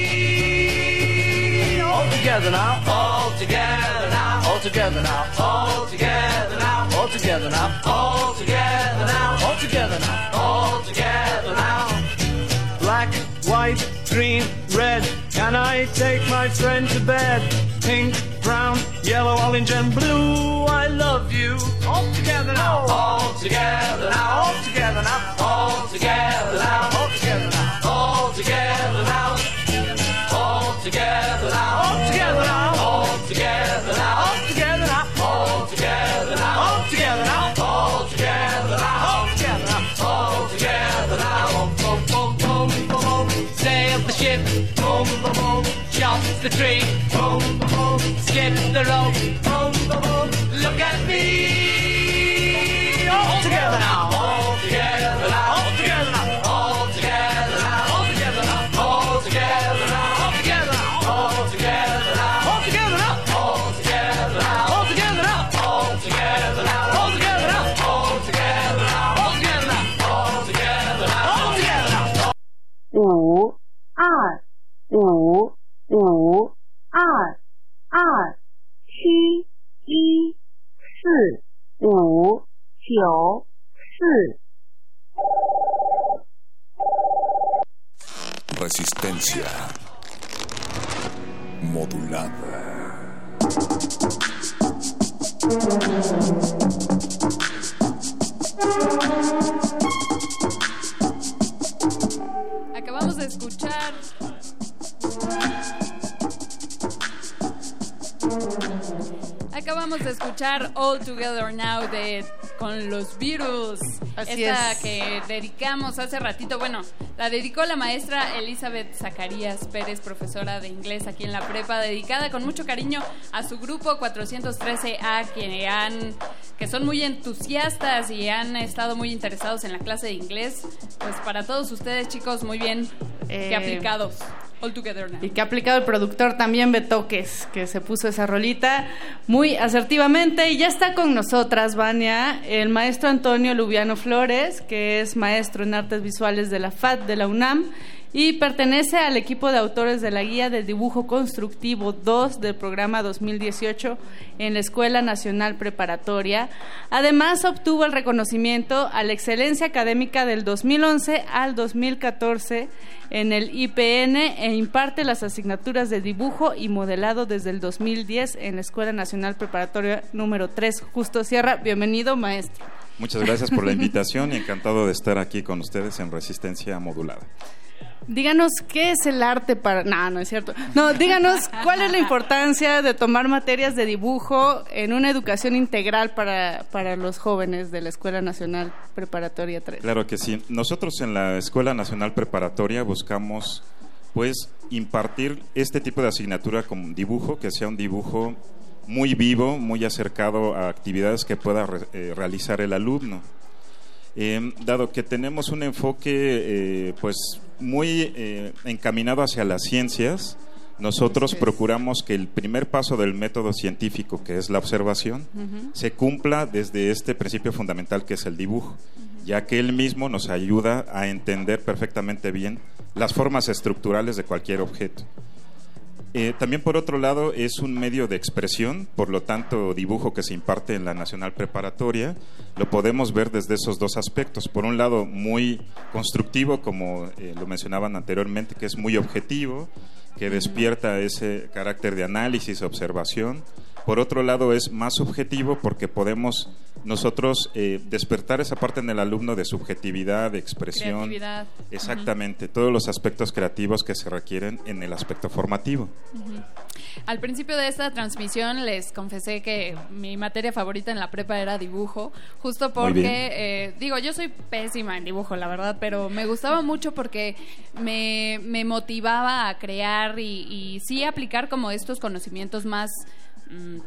together now. All together now. All together now. All together now. All together now. All together now. All together now. All together now. Black, white, green, red, Can I take my friend to bed. Pink, brown, yellow, orange, and blue. I love you. All together now. All together now. All together now. All together now. All together now. All together now. Together now. All together now. All together now. All together now. All together now. All together now. All together now. All together now. All together now. Boom, boom, boom, boom, boom. Sail the ship. Boom, boom, boom. Chop the tree. Boom, boom, boom. Skip the rope. Boom, boom, boom. Look at me. All together now. Modulada. Acabamos de escuchar. Acabamos de escuchar All Together Now de con los Beatles. Así Esta es. que dedicamos hace ratito. Bueno, la dedicó la maestra Elizabeth Zacarías Pérez, profesora de inglés aquí en la prepa, dedicada con mucho cariño a su grupo 413A, que han que son muy entusiastas y han estado muy interesados en la clase de inglés. Pues para todos ustedes, chicos, muy bien Eh, que aplicados. Y que ha aplicado el productor también Betoques, que se puso esa rolita muy asertivamente. Y ya está con nosotras, Vania, el maestro Antonio Lubiano Flores, que es maestro en artes visuales de la FAD de la UNAM y pertenece al equipo de autores de la Guía de Dibujo Constructivo 2 del programa 2018 en la Escuela Nacional Preparatoria. Además, obtuvo el reconocimiento a la excelencia académica del 2011 al 2014 en el IPN e imparte las asignaturas de dibujo y modelado desde el 2010 en la Escuela Nacional Preparatoria número 3, Justo Sierra. Bienvenido, maestro. Muchas gracias por la invitación y encantado de estar aquí con ustedes en Resistencia Modulada. Díganos qué es el arte para... No, no es cierto. No, díganos cuál es la importancia de tomar materias de dibujo en una educación integral para, para los jóvenes de la Escuela Nacional Preparatoria 3. Claro que sí. Nosotros en la Escuela Nacional Preparatoria buscamos pues impartir este tipo de asignatura con dibujo, que sea un dibujo muy vivo, muy acercado a actividades que pueda re- eh, realizar el alumno. Eh, dado que tenemos un enfoque eh, pues muy eh, encaminado hacia las ciencias, nosotros procuramos que el primer paso del método científico, que es la observación, se cumpla desde este principio fundamental que es el dibujo, ya que él mismo nos ayuda a entender perfectamente bien las formas estructurales de cualquier objeto. Eh, también por otro lado es un medio de expresión, por lo tanto dibujo que se imparte en la Nacional Preparatoria lo podemos ver desde esos dos aspectos. Por un lado muy constructivo, como eh, lo mencionaban anteriormente, que es muy objetivo, que despierta ese carácter de análisis, observación, Por otro lado, es más subjetivo porque podemos nosotros eh, despertar esa parte en el alumno de subjetividad, de expresión. Creatividad. Exactamente, todos los aspectos creativos que se requieren en el aspecto formativo. Al principio de esta transmisión les confesé que mi materia favorita en la prepa era dibujo, justo porque, eh, digo, yo soy pésima en dibujo, la verdad, pero me gustaba mucho porque me, me motivaba a crear y, y sí aplicar como estos conocimientos más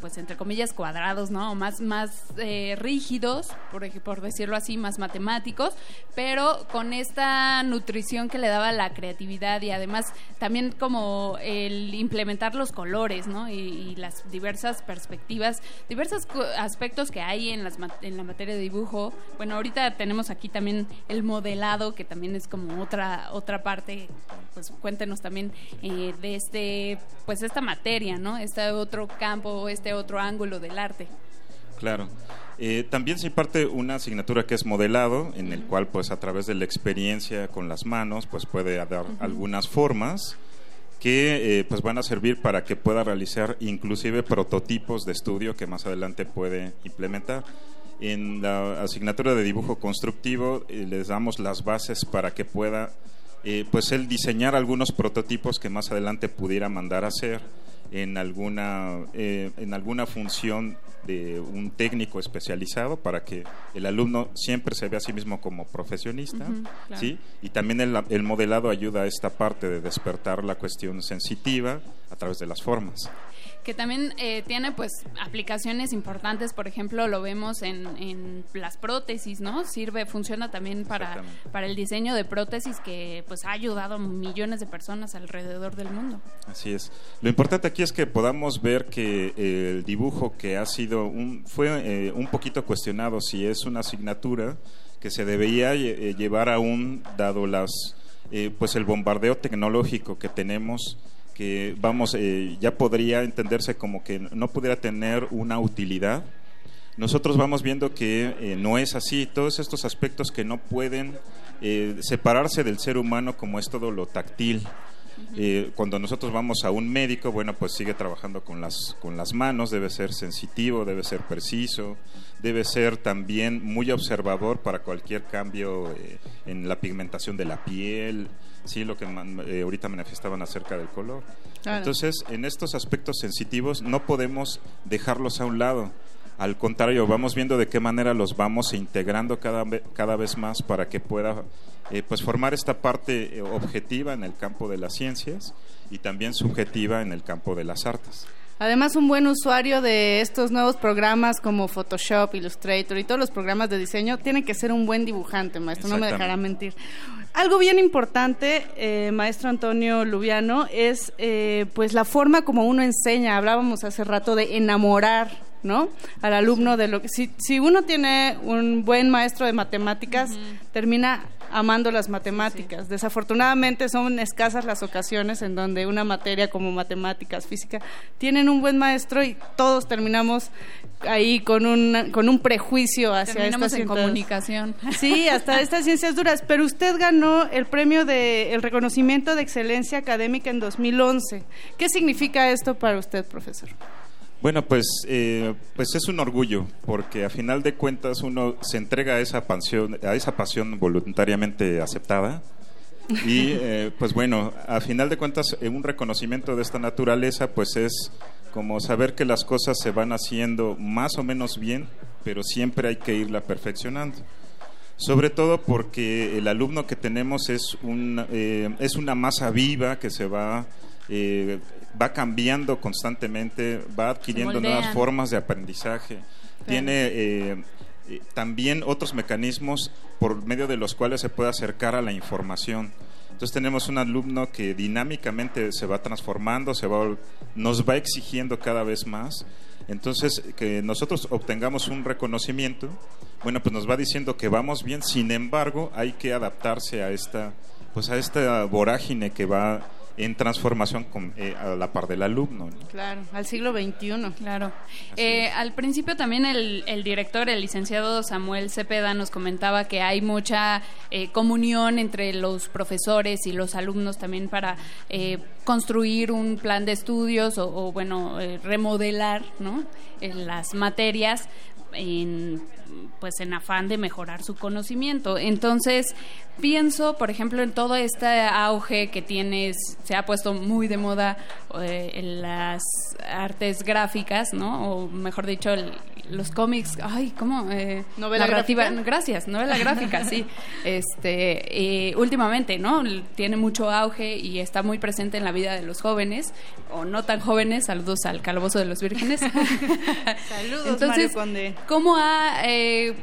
pues entre comillas cuadrados, ¿no? Más, más eh, rígidos, por, por decirlo así, más matemáticos, pero con esta nutrición que le daba la creatividad y además también como el implementar los colores, ¿no? Y, las diversas perspectivas, diversos aspectos que hay en, las, en la materia de dibujo. Bueno, ahorita tenemos aquí también el modelado, que también es como otra, otra parte, pues cuéntenos también eh, de este, pues esta materia, ¿no? Este otro campo, este otro ángulo del arte. Claro. Eh, también se imparte una asignatura que es modelado, en el cual, pues, a través de la experiencia con las manos, pues, puede dar algunas formas que, eh, pues, van a servir para que pueda realizar, inclusive, prototipos de estudio que más adelante puede implementar. En la asignatura de dibujo constructivo eh, les damos las bases para que pueda, eh, pues, él diseñar algunos prototipos que más adelante pudiera mandar a hacer en alguna, eh, en alguna función de un técnico especializado para que el alumno siempre se vea a sí mismo como profesionista, claro. ¿sí? Y también el, el modelado ayuda a esta parte de despertar la cuestión sensitiva a través de las formas. que también eh, tiene pues aplicaciones importantes, por ejemplo, lo vemos en, en las prótesis, ¿no? Sirve, funciona también para, para el diseño de prótesis que pues ha ayudado a millones de personas alrededor del mundo. Así es. Lo importante aquí es que podamos ver que eh, el dibujo que ha sido fue eh, un poquito cuestionado si es una asignatura que se debería lle- eh, llevar aún dado las eh, pues el bombardeo tecnológico que tenemos que vamos eh, ya podría entenderse como que no pudiera tener una utilidad nosotros vamos viendo que eh, no es así. Todos estos aspectos que no pueden eh, separarse del ser humano, como es todo lo táctil. Eh, cuando nosotros vamos a un médico, bueno, pues sigue trabajando con las, con las manos, debe ser sensitivo, debe ser preciso, debe ser también muy observador para cualquier cambio eh, en la pigmentación de la piel, sí, lo que man- eh, ahorita manifestaban acerca del color. Claro. Entonces, en estos aspectos sensitivos no podemos dejarlos a un lado. Al contrario, vamos viendo de qué manera los vamos integrando cada, cada vez más para que pueda eh, pues formar esta parte eh, objetiva en el campo de las ciencias y también subjetiva en el campo de las artes. Además, un buen usuario de estos nuevos programas como Photoshop, Illustrator y todos los programas de diseño tiene que ser un buen dibujante, maestro, no me dejará mentir. Algo bien importante, eh, maestro Antonio Lubiano, es eh, pues la forma como uno enseña. Hablábamos hace rato de enamorar, ¿no? Al alumno de lo que si, si uno tiene un buen maestro de matemáticas, termina amando las matemáticas. Desafortunadamente son escasas las ocasiones en donde una materia como matemáticas, física, tienen un buen maestro y todos terminamos ahí con un, con un prejuicio hacia Terminamos estas en ciencias- comunicación. Sí, hasta estas ciencias duras. Pero usted ganó el premio de el reconocimiento de excelencia académica en 2011. ¿Qué significa esto para usted, profesor? Bueno, pues, eh, pues es un orgullo, porque a final de cuentas uno se entrega a esa pasión, a esa pasión voluntariamente aceptada. Y eh, pues bueno, a final de cuentas eh, un reconocimiento de esta naturaleza pues es como saber que las cosas se van haciendo más o menos bien, pero siempre hay que irla perfeccionando. Sobre todo porque el alumno que tenemos es, un, eh, es una masa viva que se va, eh, va cambiando constantemente, va adquiriendo nuevas formas de aprendizaje. Tiene eh, eh, también otros mecanismos por medio de los cuales se puede acercar a la información. Entonces tenemos un alumno que dinámicamente se va transformando, se va, nos va exigiendo cada vez más. Entonces, que nosotros obtengamos un reconocimiento, bueno, pues nos va diciendo que vamos bien, sin embargo, hay que adaptarse a esta, pues a esta vorágine que va en transformación con- eh, a la par del alumno. ¿no? Claro, al siglo XXI. Claro. Eh, al principio también el, el director, el licenciado Samuel Cepeda, nos comentaba que hay mucha eh, comunión entre los profesores y los alumnos también para eh, construir un plan de estudios o, o, bueno, eh, remodelar ¿no? En las materias en pues en afán de mejorar su conocimiento. Entonces, pienso, por ejemplo, en todo este auge que tienes, se ha puesto muy de moda eh, en las artes gráficas, ¿no? O mejor dicho, el- los cómics, ay, ¿cómo? Eh, ¿Novela narrativa, gráfica? gracias, novela gráfica, sí. Este, eh, últimamente, ¿no? Tiene mucho auge y está muy presente en la vida de los jóvenes, o no tan jóvenes, saludos al calabozo de los vírgenes. Saludos, Entonces, Mario Conde. ¿cómo ha, eh,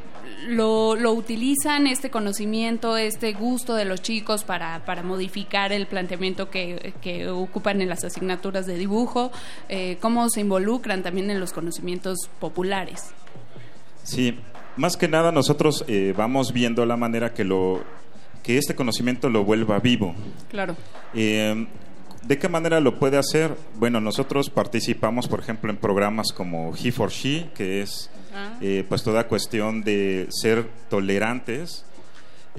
lo, lo utilizan este conocimiento, este gusto de los chicos para, para modificar el planteamiento que, que ocupan en las asignaturas de dibujo? Eh, ¿Cómo se involucran también en los conocimientos populares? Sí, más que nada nosotros eh, vamos viendo la manera que lo que este conocimiento lo vuelva vivo. Claro. Eh, ¿De qué manera lo puede hacer? Bueno, nosotros participamos, por ejemplo, en programas como He for She, que es eh, pues toda cuestión de ser tolerantes.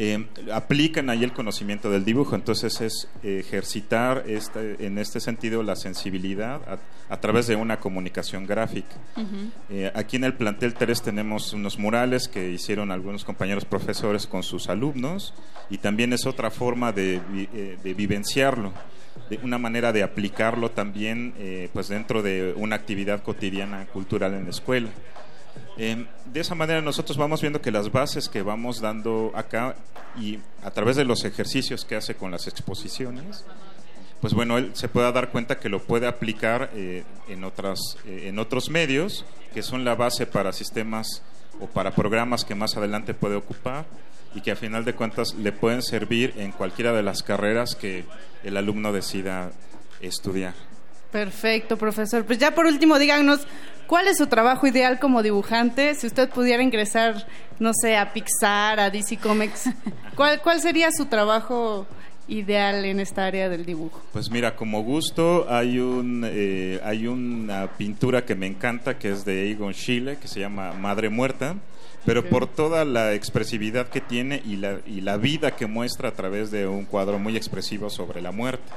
Eh, aplican ahí el conocimiento del dibujo, entonces es ejercitar este, en este sentido la sensibilidad a, a través de una comunicación gráfica. Eh, aquí en el plantel 3 tenemos unos murales que hicieron algunos compañeros profesores con sus alumnos y también es otra forma de, de vivenciarlo, de una manera de aplicarlo también eh, pues dentro de una actividad cotidiana cultural en la escuela. Eh, de esa manera nosotros vamos viendo que las bases que vamos dando acá y a través de los ejercicios que hace con las exposiciones, pues bueno, él se pueda dar cuenta que lo puede aplicar eh, en, otras, eh, en otros medios, que son la base para sistemas o para programas que más adelante puede ocupar y que a final de cuentas le pueden servir en cualquiera de las carreras que el alumno decida estudiar. Perfecto, profesor. Pues ya por último, díganos, ¿cuál es su trabajo ideal como dibujante? Si usted pudiera ingresar, no sé, a Pixar, a DC Comics, ¿cuál, cuál sería su trabajo ideal en esta área del dibujo? Pues mira, como gusto hay un eh, hay una pintura que me encanta que es de Egon Schiele que se llama Madre Muerta, pero por toda la expresividad que tiene y la y la vida que muestra a través de un cuadro muy expresivo sobre la muerte.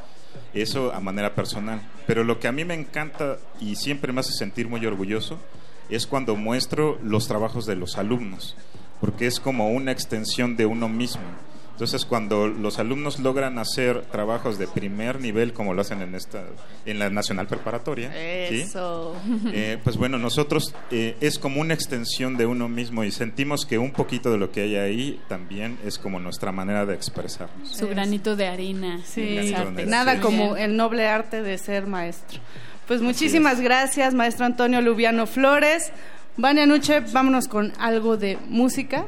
Eso a manera personal. Pero lo que a mí me encanta y siempre me hace sentir muy orgulloso es cuando muestro los trabajos de los alumnos, porque es como una extensión de uno mismo. Entonces, cuando los alumnos logran hacer trabajos de primer nivel, como lo hacen en esta, en la nacional preparatoria. Eh, pues bueno, nosotros eh, es como una extensión de uno mismo y sentimos que un poquito de lo que hay ahí también es como nuestra manera de expresarnos. Su granito de harina. Sí, de nada como el noble arte de ser maestro. Pues muchísimas gracias, maestro Antonio Lubiano Flores. Vania Nuche, vámonos con algo de música.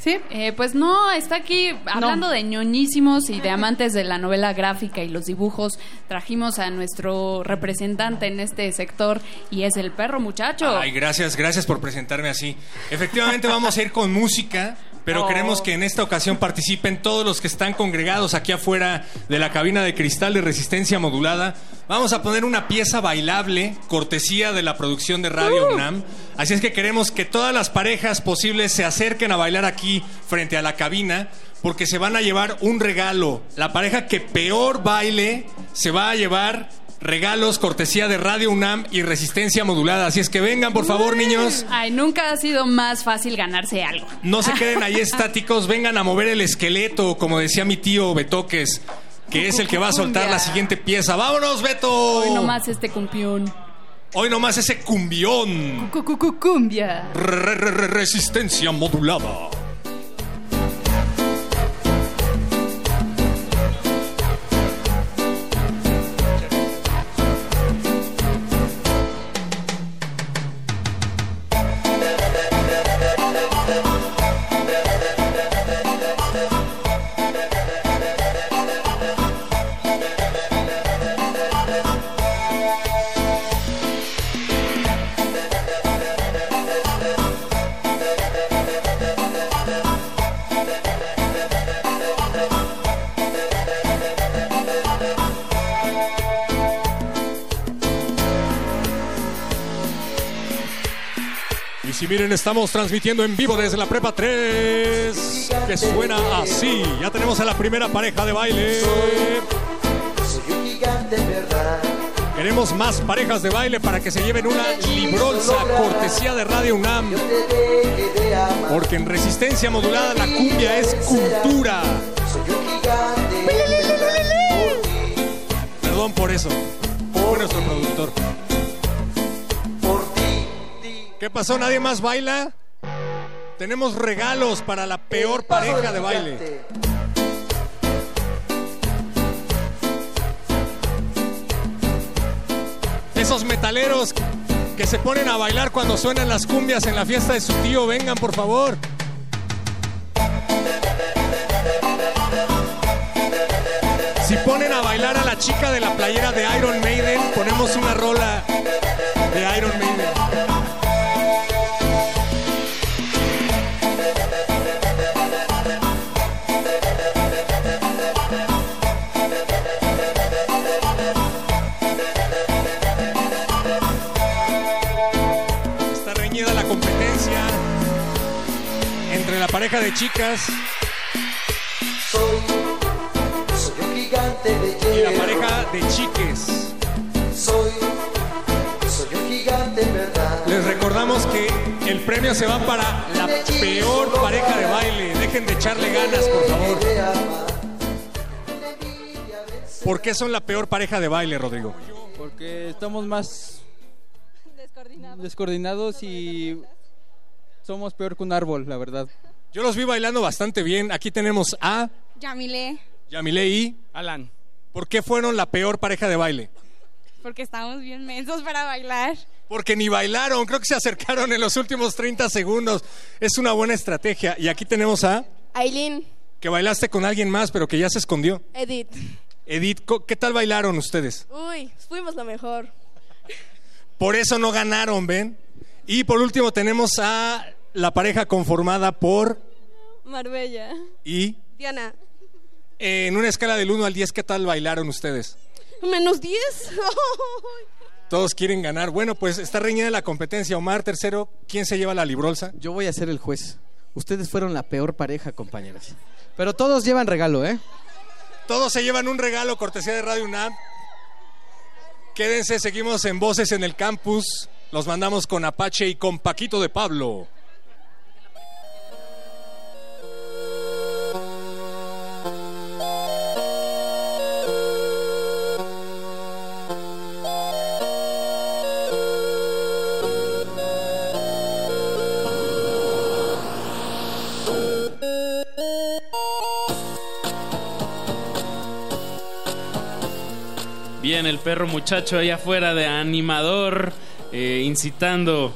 ¿Sí? Eh, pues no, está aquí hablando de ñoñísimos y de amantes de la novela gráfica y los dibujos. Trajimos a nuestro representante en este sector y es el perro muchacho. Ay, gracias, gracias por presentarme así. Efectivamente vamos a ir con música, pero Oh. queremos que en esta ocasión participen todos los que están congregados aquí afuera de la cabina de cristal de resistencia modulada. Vamos a poner una pieza bailable, cortesía de la producción de Radio UNAM. Así es que queremos que todas las parejas posibles se acerquen a bailar aquí frente a la cabina. Porque se van a llevar un regalo. La pareja que peor baile se va a llevar regalos cortesía de Radio UNAM y Resistencia Modulada. Así es que vengan, por favor, niños. Ay, nunca ha sido más fácil ganarse algo. No se queden ahí estáticos, vengan a mover el esqueleto, como decía mi tío Betoques, que es el que va a soltar la siguiente pieza. ¡Vámonos, Beto! Hoy nomás este cumpión. Hoy nomás ese cumbión. Cumbia. Re- re- re- Resistencia modulada. Sí, miren, estamos transmitiendo en vivo desde la Prepa 3, que suena así. Ya tenemos a la primera pareja de baile. Soy un gigante verdad. Queremos más parejas de baile para que se lleven una librolsa cortesía de Radio UNAM. Porque en resistencia modulada la cumbia es cultura. Soy un gigante. Perdón por eso. Fue nuestro productor. ¿Qué pasó? ¿Nadie más baila? Tenemos regalos para la peor pareja de baile. Esos metaleros que se ponen a bailar cuando suenan las cumbias en la fiesta de su tío, vengan por favor. Si ponen a bailar a la chica de la playera de Iron Maiden, ponemos una rola de Iron Maiden. De chicas Soy, soy un gigante de y la pareja de chiques. Soy, soy un gigante en verdad. Les recordamos que el premio se va para la peor pareja de baile. Dejen de echarle ganas, por favor. ¿Por qué son la peor pareja de baile, Rodrigo? Porque estamos más descoordinados y somos peor que un árbol, la verdad. Yo los vi bailando bastante bien. Aquí tenemos a Yamile, Yamile y Alan. ¿Por qué fueron la peor pareja de baile? porque estamos bien mensos para bailar. Porque ni bailaron, creo que se acercaron en los últimos 30 segundos. Es una buena estrategia. Y aquí tenemos a Aileen, que bailaste con alguien más, pero que ya se escondió. Edith. Edith, ¿qué tal bailaron ustedes? Uy, fuimos lo mejor. Por eso no ganaron, ¿ven? Y por último tenemos a la pareja conformada por Marbella. y Diana. en una escala del 1 al 10, ¿qué tal bailaron ustedes? Menos 10. Todos quieren ganar. Bueno, pues está reñida la competencia. Omar, tercero, ¿quién se lleva la librolsa? Yo voy a ser el juez. Ustedes fueron la peor pareja, compañeras. Pero todos llevan regalo, ¿eh? Todos se llevan un regalo cortesía de Radio UNAM. Quédense, seguimos en Voces en el Campus. Los mandamos con Apache y con Paquito de Pablo. Bien, el perro muchacho allá afuera de animador, eh, incitando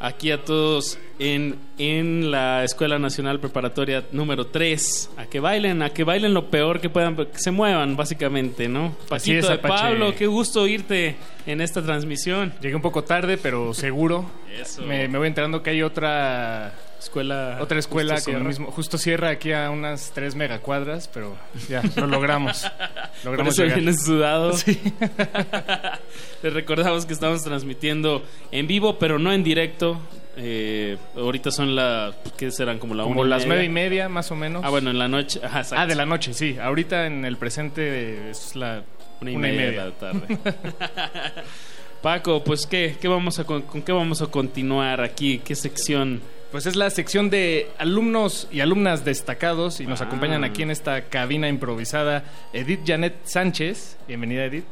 aquí a todos en, en la Escuela Nacional Preparatoria número 3 a que bailen, a que bailen lo peor que puedan, que se muevan básicamente, ¿no? Paquito es, de. Pablo, qué gusto oírte en esta transmisión. Llegué un poco tarde, pero seguro. Eso. Me, me voy enterando que hay otra escuela, otra escuela que mismo, justo cierra aquí a unas 3 megacuadras, pero ya lo logramos. Por logramos eso llegar. vienes sudado. Les recordamos que estamos transmitiendo en vivo, pero no en directo. Eh, ahorita son las, ¿qué serán? Como la Como una y las media. nueve y media, más o menos. Ah, bueno, en la noche. Ajá. Ah, de la noche, sí. Ahorita en el presente es la Una y una media de la tarde. Paco, pues ¿qué, qué vamos a, con, con qué vamos a continuar aquí? ¿Qué sección? Pues es la sección de alumnos y alumnas destacados y nos Ah. acompañan aquí en esta cabina improvisada Edith Janet Sánchez. Bienvenida, Edith.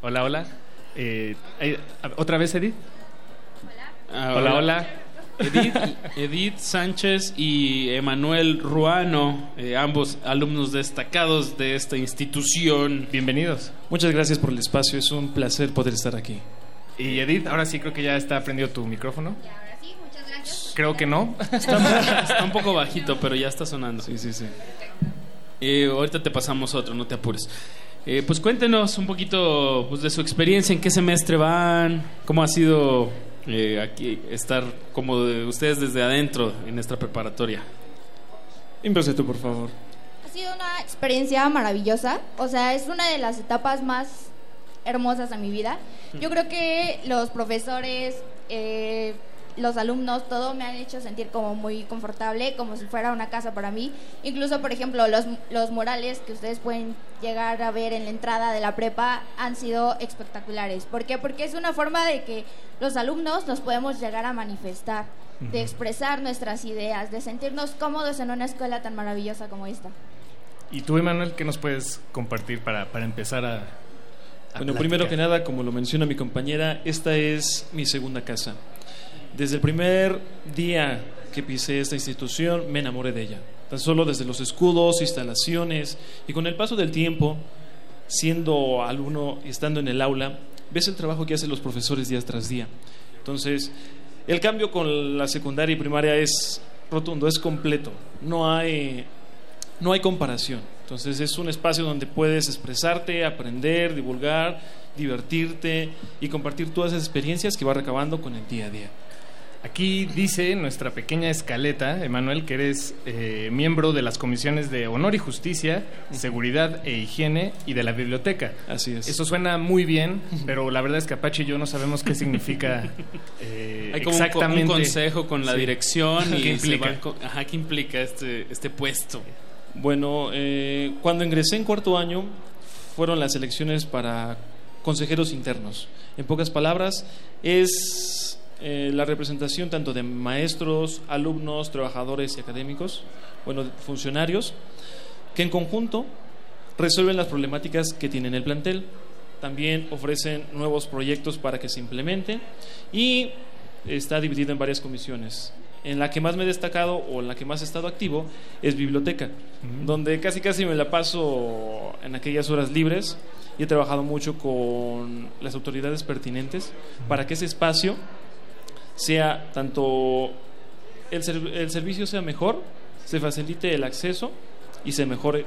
Hola, hola. Eh, eh, ¿Otra vez, Edith? Ah, hola, hola. Edith, Edith Sánchez y Emanuel Ruano, eh, ambos alumnos destacados de esta institución. Bienvenidos. Muchas gracias por el espacio, es un placer poder estar aquí. Y Edith, ahora sí creo que ya está prendido tu micrófono. Creo que no. Está, está un poco bajito, pero ya está sonando. Sí, sí, sí. Eh, ahorita te pasamos otro, no te apures. Eh, pues cuéntenos un poquito pues, de su experiencia, en qué semestre van, cómo ha sido eh, aquí estar como de ustedes desde adentro en esta preparatoria. Empieza tú, por favor. Ha sido una experiencia maravillosa. O sea, es una de las etapas más hermosas de mi vida. Yo creo que los profesores, eh, los alumnos, todo me han hecho sentir como muy confortable, como si fuera una casa para mí. Incluso, por ejemplo, los, los murales que ustedes pueden llegar a ver en la entrada de la prepa han sido espectaculares. ¿Por qué? Porque es una forma de que los alumnos nos podemos llegar a manifestar, de expresar nuestras ideas, de sentirnos cómodos en una escuela tan maravillosa como esta. ¿Y tú, Emanuel, qué nos puedes compartir para, para empezar a... a Bueno, platicar? primero que nada, como lo menciona mi compañera, esta es mi segunda casa. Desde el primer día que pisé esta institución, me enamoré de ella. Tan solo desde los escudos, instalaciones, y con el paso del tiempo, siendo alumno y estando en el aula, ves el trabajo que hacen los profesores día tras día. Entonces, el cambio con la secundaria y primaria es rotundo, es completo. No hay, no hay comparación. Entonces es un espacio donde puedes expresarte, aprender, divulgar, divertirte y compartir todas esas experiencias que vas recabando con el día a día. Aquí dice nuestra pequeña escaleta, Emanuel, que eres eh, miembro de las comisiones de Honor y Justicia, Seguridad e Higiene y de la Biblioteca. Así es. Eso suena muy bien, pero la verdad es que Apache y yo no sabemos qué significa eh, Hay como un co- exactamente. un, consejo con la Sí. dirección y ¿Qué se implica? van co- ajá, ¿qué implica este, este puesto? Bueno, eh, cuando ingresé en cuarto año fueron las elecciones para consejeros internos. En pocas palabras, es eh, la representación tanto de maestros, alumnos, trabajadores y académicos, bueno, funcionarios, que en conjunto resuelven las problemáticas que tiene el plantel. También ofrecen nuevos proyectos para que se implementen y está dividido en varias comisiones. En la que más me he destacado o en la que más he estado activo es biblioteca, donde casi casi me la paso en aquellas horas libres y he trabajado mucho con las autoridades pertinentes para que ese espacio sea tanto el, ser- el servicio sea mejor, se facilite el acceso y se mejore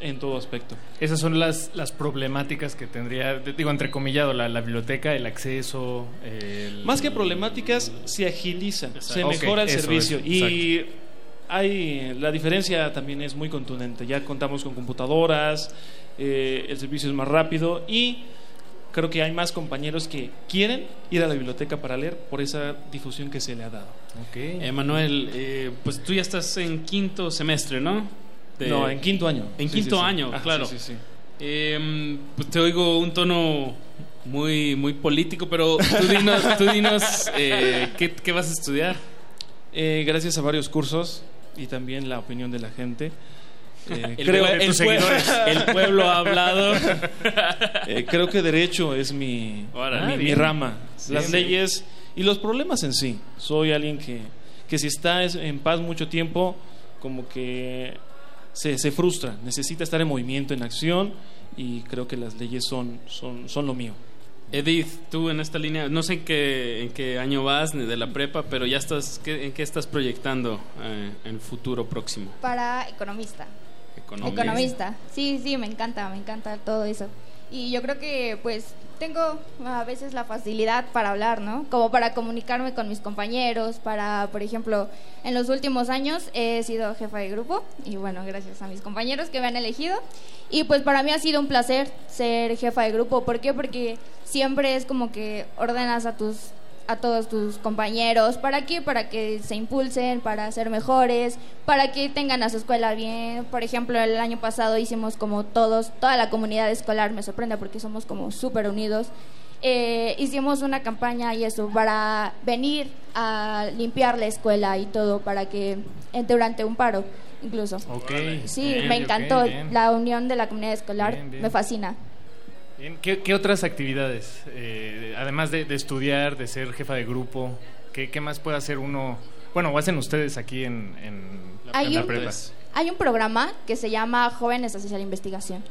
en todo aspecto. Esas son las, las problemáticas que tendría, digo, entrecomillado, la, la biblioteca, el acceso. el- Más que problemáticas, se agiliza, se mejora el servicio y hay la diferencia también es muy contundente. Ya contamos con computadoras, eh, el servicio es más rápido y creo que hay más compañeros que quieren ir a la biblioteca para leer por esa difusión que se le ha dado. Emanuel, eh, pues tú ya estás en quinto semestre, ¿no? De- No, en quinto año. En Sí, quinto sí, sí. año, Ajá, claro. sí, sí, sí. Eh, pues te oigo un tono muy, muy político, pero tú dinos, tú dinos eh, ¿qué, qué vas a estudiar? Eh, gracias a varios cursos y también la opinión de la gente. Eh, El creo, el pue- el pueblo ha hablado. Eh, creo que derecho es mi, Órale. mi, mi rama. Sí, Las sí. leyes y los problemas en sí. Soy alguien que, que si está es- en paz mucho tiempo, como que se, se frustra. Necesita estar en movimiento, en acción y creo que las leyes son, son, son lo mío. Edith, tú en esta línea, no sé en qué, en qué año vas ni de la prepa, pero ya estás, ¿qué- ¿en qué estás proyectando eh, en el futuro próximo? Para economista. Economista. Economista. Sí, sí, me encanta, me encanta todo eso. Y yo creo que pues tengo a veces la facilidad para hablar, ¿no? Como para comunicarme con mis compañeros, para, por ejemplo, en los últimos años he sido jefa de grupo y bueno, gracias a mis compañeros que me han elegido. Y pues para mí ha sido un placer ser jefa de grupo. ¿Por qué? Porque siempre es como que ordenas a tus a todos tus compañeros. ¿Para qué? Para que se impulsen, para ser mejores, para que tengan a su escuela bien. Por ejemplo, el año pasado hicimos como todos, toda la comunidad escolar, me sorprende porque somos como súper unidos. Eh, hicimos una campaña y eso, para venir a limpiar la escuela y todo, para que durante un paro incluso. Ok. Sí, Bien, me encantó. La unión de la comunidad escolar Bien, bien. me fascina. Bien, ¿Qué, qué otras actividades? Eh, además de, de estudiar, de ser jefa de grupo, ¿qué, qué más puede hacer uno? Bueno, o hacen ustedes aquí en, en la, Hay en la un- prepa. Hay un programa que se llama Jóvenes hacia la Investigación.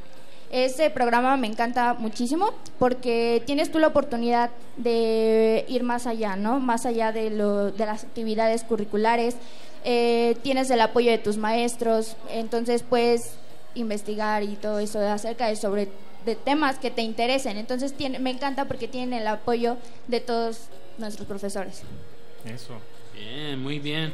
Ese programa me encanta muchísimo porque tienes tú la oportunidad de ir más allá, ¿no? Más allá de, lo, de las actividades curriculares. Eh, tienes el apoyo de tus maestros, entonces puedes investigar y todo eso acerca de sobre de temas que te interesen. Entonces tiene, me encanta porque tienen el apoyo de todos nuestros profesores. Eso. Bien, muy bien.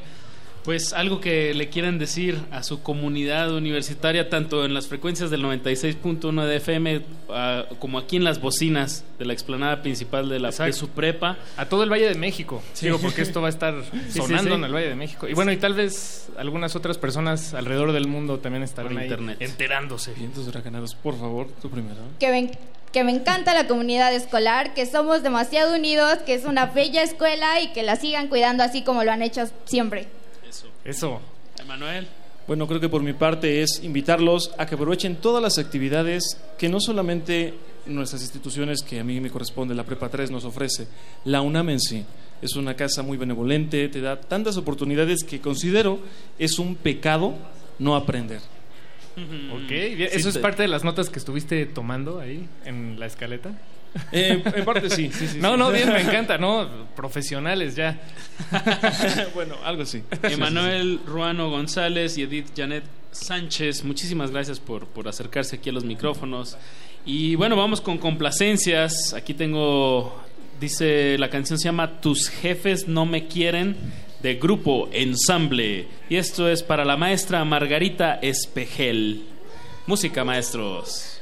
Pues algo que le quieran decir a su comunidad universitaria, tanto en las frecuencias del 96.1 de FM ah, como aquí en las bocinas de la explanada principal de, la, de su prepa. A todo el Valle de México. Sí. Digo, porque esto va a estar sonando sí, sí. en el Valle de México. Y bueno, y tal vez algunas otras personas alrededor del mundo también estarán ahí internet. enterándose. Vientos huracanados, por favor, tú primero. que me, que me encanta la comunidad escolar, que somos demasiado unidos, que es una bella escuela y que la sigan cuidando así como lo han hecho siempre. Eso. Eso. Emanuel. Bueno, creo que por mi parte es invitarlos a que aprovechen todas las actividades que no solamente nuestras instituciones, que a mí me corresponde, la Prepa 3 nos ofrece, la UNAM en sí. Es una casa muy benevolente, te da tantas oportunidades que considero es un pecado no aprender. Ok, bien. Sí, ¿Eso es te- parte de las notas que estuviste tomando ahí en la escaleta? Eh, en parte sí, sí, sí, no, sí. no, bien, me encanta, ¿no? Profesionales ya. bueno, algo así. Emanuel Ruano González y Edith Janet Sánchez, muchísimas gracias por, por acercarse aquí a los micrófonos. Y bueno, vamos con complacencias. Aquí tengo, dice, la canción se llama Tus jefes no me quieren, de grupo Ensamble. Y esto es para la maestra Margarita Espejel. Música, maestros.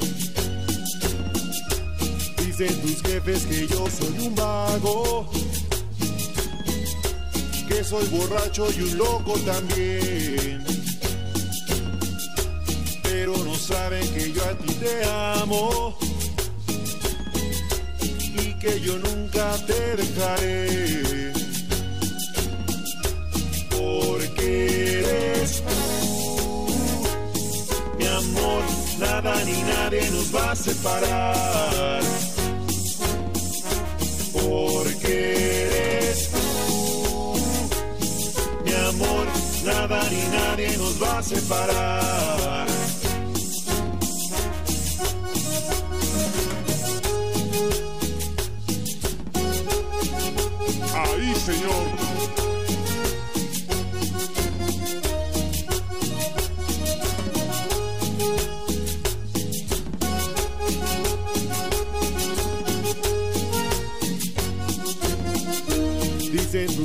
Dicen tus jefes que yo soy un vago, que soy borracho y un loco también. Pero no saben que yo a ti te amo y que yo nunca te dejaré. Porque eres mi amor, nada ni nadie nos va a separar. Porque eres tú, mi amor, nada ni nadie nos va a separar. Ahí, señor.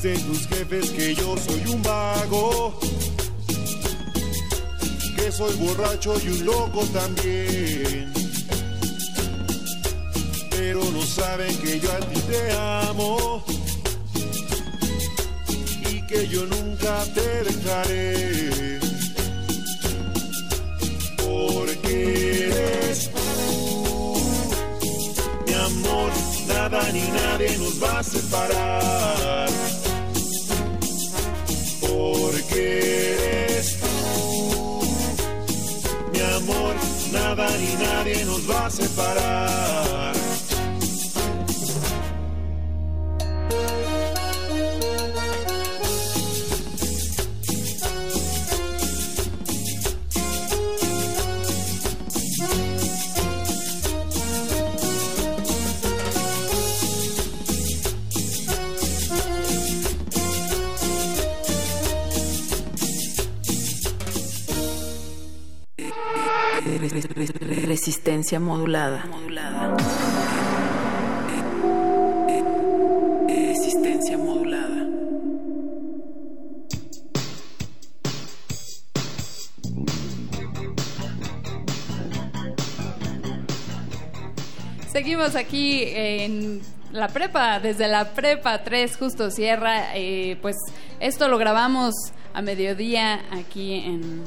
Dicen tus jefes que yo soy un vago, que soy borracho y un loco también. Pero no saben que yo a ti te amo y que yo nunca te dejaré. Porque eres tú, mi amor, nada ni nadie nos va a separar. Eres tú, mi amor, nada ni nadie nos va a separar. Resistencia modulada. Modulada. Resistencia modulada. Seguimos aquí en la prepa, desde la prepa 3, justo Sierra. eh, pues esto lo grabamos a mediodía aquí en...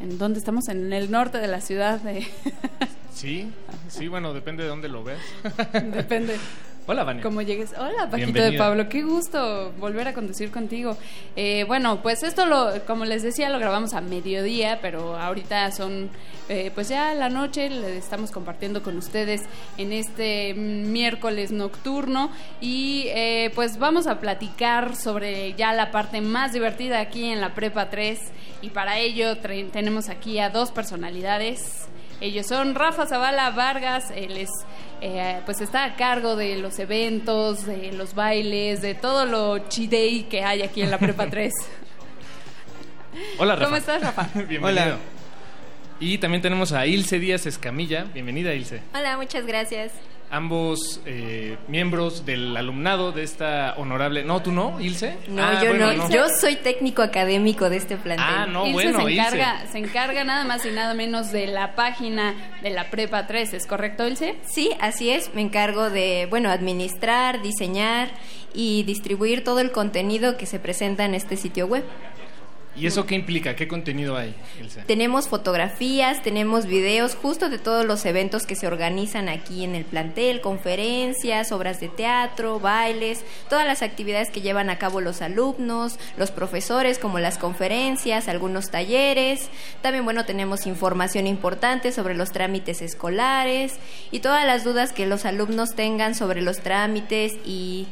¿En dónde estamos? En el norte de la ciudad. De... Sí, sí, bueno, depende de dónde lo ves. Depende. Hola, Vania. Como llegues. Hola, Paquito de. Pablo. Qué gusto volver a conducir contigo. Eh, bueno, pues esto, lo, como les decía, lo grabamos a mediodía, pero ahorita son, eh, pues ya la noche, le estamos compartiendo con ustedes en este miércoles nocturno y eh, pues vamos a platicar sobre ya la parte más divertida aquí en la Prepa 3 y para ello tre- tenemos aquí a dos personalidades. Ellos son Rafa Zavala Vargas, él es, eh, pues está a cargo de los eventos, de los bailes, de todo lo chidei que hay aquí en la Prepa 3. Hola, Rafa. ¿Cómo estás, Rafa? Bienvenido. Hola. Y también tenemos a Ilse Díaz Escamilla. Bienvenida, Ilse. Hola, muchas gracias. Ambos eh, miembros del alumnado de esta honorable... No, ¿tú no, Ilse? No, Ah, yo bueno, no. Yo soy técnico académico de este plantel. Ah, no, Ilse bueno, se Ilse. encarga, se encarga nada más y nada menos de la página de la Prepa 3, ¿es correcto, Ilse? Sí, así es. Me encargo de, bueno, administrar, diseñar y distribuir todo el contenido que se presenta en este sitio web. ¿Y eso qué implica? ¿Qué contenido hay? Tenemos fotografías, tenemos videos justo de todos los eventos que se organizan aquí en el plantel, conferencias, obras de teatro, bailes, todas las actividades que llevan a cabo los alumnos, los profesores, como las conferencias, algunos talleres. También, bueno, tenemos información importante sobre los trámites escolares y todas las dudas que los alumnos tengan sobre los trámites y,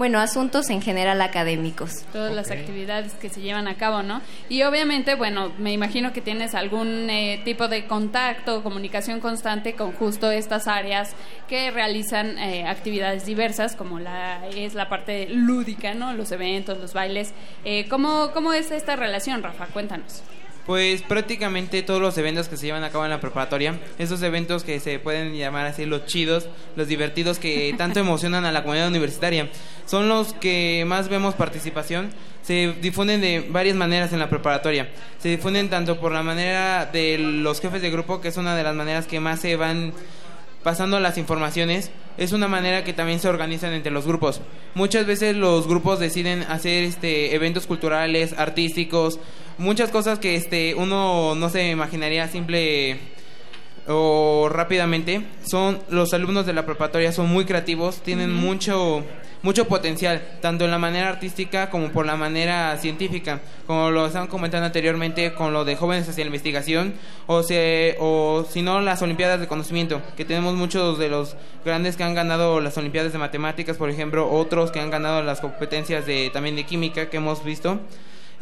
bueno, asuntos en general académicos. Todas las actividades que se llevan a cabo, ¿no? Y obviamente, bueno, me imagino que tienes algún eh, tipo de contacto, comunicación constante con justo estas áreas que realizan eh, actividades diversas, como la es la parte lúdica, ¿no? Los eventos, los bailes. Eh, ¿cómo, ¿Cómo es esta relación, Rafa? Cuéntanos. Pues prácticamente todos los eventos que se llevan a cabo en la preparatoria, esos eventos que se pueden llamar así los chidos, los divertidos que tanto emocionan a la comunidad universitaria, son los que más vemos participación. Se difunden de varias maneras en la preparatoria. Se difunden tanto por la manera de los jefes de grupo, que es una de las maneras que más se van pasando las informaciones es una manera que también se organizan entre los grupos. Muchas veces los grupos deciden hacer este eventos culturales, artísticos, muchas cosas que este uno no se imaginaría simple o rápidamente. Son los alumnos de la preparatoria son muy creativos, tienen mucho mucho potencial, tanto en la manera artística como por la manera científica, como lo estaban comentando anteriormente con lo de jóvenes hacia la investigación, o, se, o si no las Olimpiadas de Conocimiento, que tenemos muchos de los grandes que han ganado las Olimpiadas de Matemáticas, por ejemplo, otros que han ganado las competencias de también de química que hemos visto.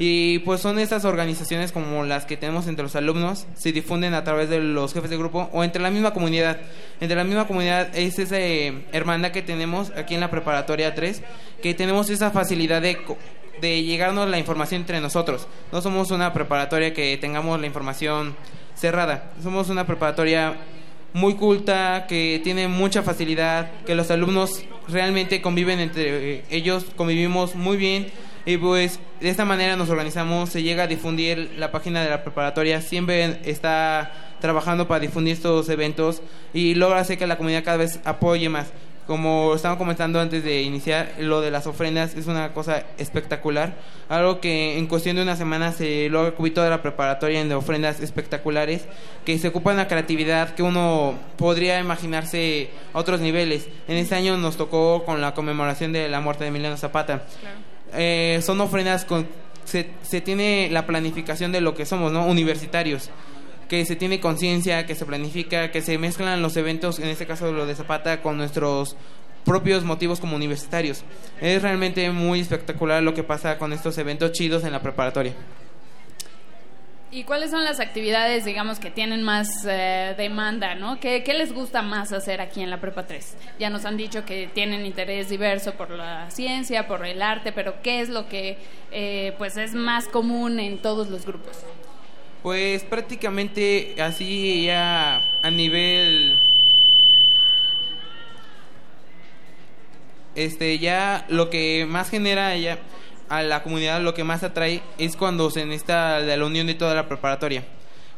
Y pues son estas organizaciones como las que tenemos entre los alumnos, se difunden a través de los jefes de grupo o entre la misma comunidad. Entre la misma comunidad es esa eh, hermandad que tenemos aquí en la preparatoria 3, que tenemos esa facilidad de, de llegarnos la información entre nosotros. No somos una preparatoria que tengamos la información cerrada, somos una preparatoria muy culta, que tiene mucha facilidad, que los alumnos realmente conviven entre eh, ellos, convivimos muy bien y pues de esta manera nos organizamos, se llega a difundir la página de la preparatoria, siempre está trabajando para difundir estos eventos y logra hacer que la comunidad cada vez apoye más. Como estaban comentando antes de iniciar, lo de las ofrendas es una cosa espectacular. Algo que en cuestión de una semana se logra cubrir toda la preparatoria en ofrendas espectaculares, que se ocupan la creatividad que uno podría imaginarse a otros niveles. En este año nos tocó con la conmemoración de la muerte de Emiliano Zapata. Eh, son ofrendas con... Se, se tiene la planificación de lo que somos, ¿no? Universitarios que se tiene conciencia, que se planifica, que se mezclan los eventos, en este caso lo de Zapata, con nuestros propios motivos como universitarios. Es realmente muy espectacular lo que pasa con estos eventos chidos en la preparatoria. ¿Y cuáles son las actividades, digamos, que tienen más eh, demanda, ¿no? ¿Qué, les gusta más hacer aquí en la Prepa 3? Ya nos han dicho que tienen interés diverso por la ciencia, por el arte, pero ¿qué es lo que, eh, pues, es más común en todos los grupos? Pues prácticamente así ya a nivel este ya lo que más genera ya a la comunidad lo que más atrae es cuando se necesita la unión de toda la preparatoria.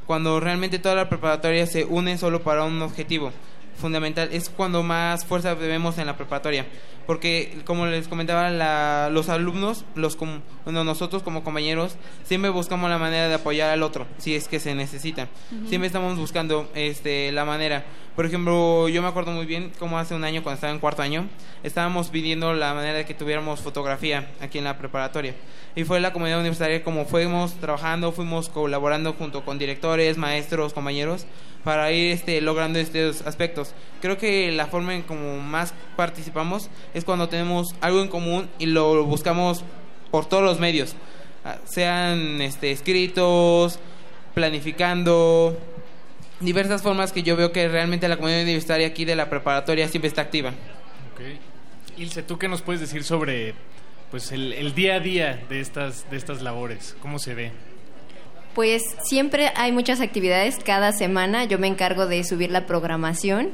Cuando realmente toda la preparatoria se une solo para un objetivo fundamental es cuando más fuerza vemos en la preparatoria. Porque como les comentaba la- los alumnos los bueno, nosotros como compañeros siempre buscamos la manera de apoyar al otro si es que se necesita. Siempre estamos buscando este la manera. Por ejemplo yo me acuerdo muy bien como hace un año cuando estaba en cuarto año estábamos pidiendo la manera de que tuviéramos fotografía aquí en la preparatoria. Y fue la comunidad universitaria como fuimos trabajando fuimos colaborando junto con directores maestros compañeros para ir este, logrando estos aspectos. Creo que la forma en como más participamos es cuando tenemos algo en común y lo buscamos por todos los medios, Ah, sean este, escritos, planificando, diversas formas que yo veo que realmente la comunidad universitaria aquí de la preparatoria siempre está activa. Ok. Ilse, ¿tú qué nos puedes decir sobre pues el, el día a día de estas, de estas labores? ¿Cómo se ve? Pues siempre hay muchas actividades cada semana. Yo me encargo de subir la programación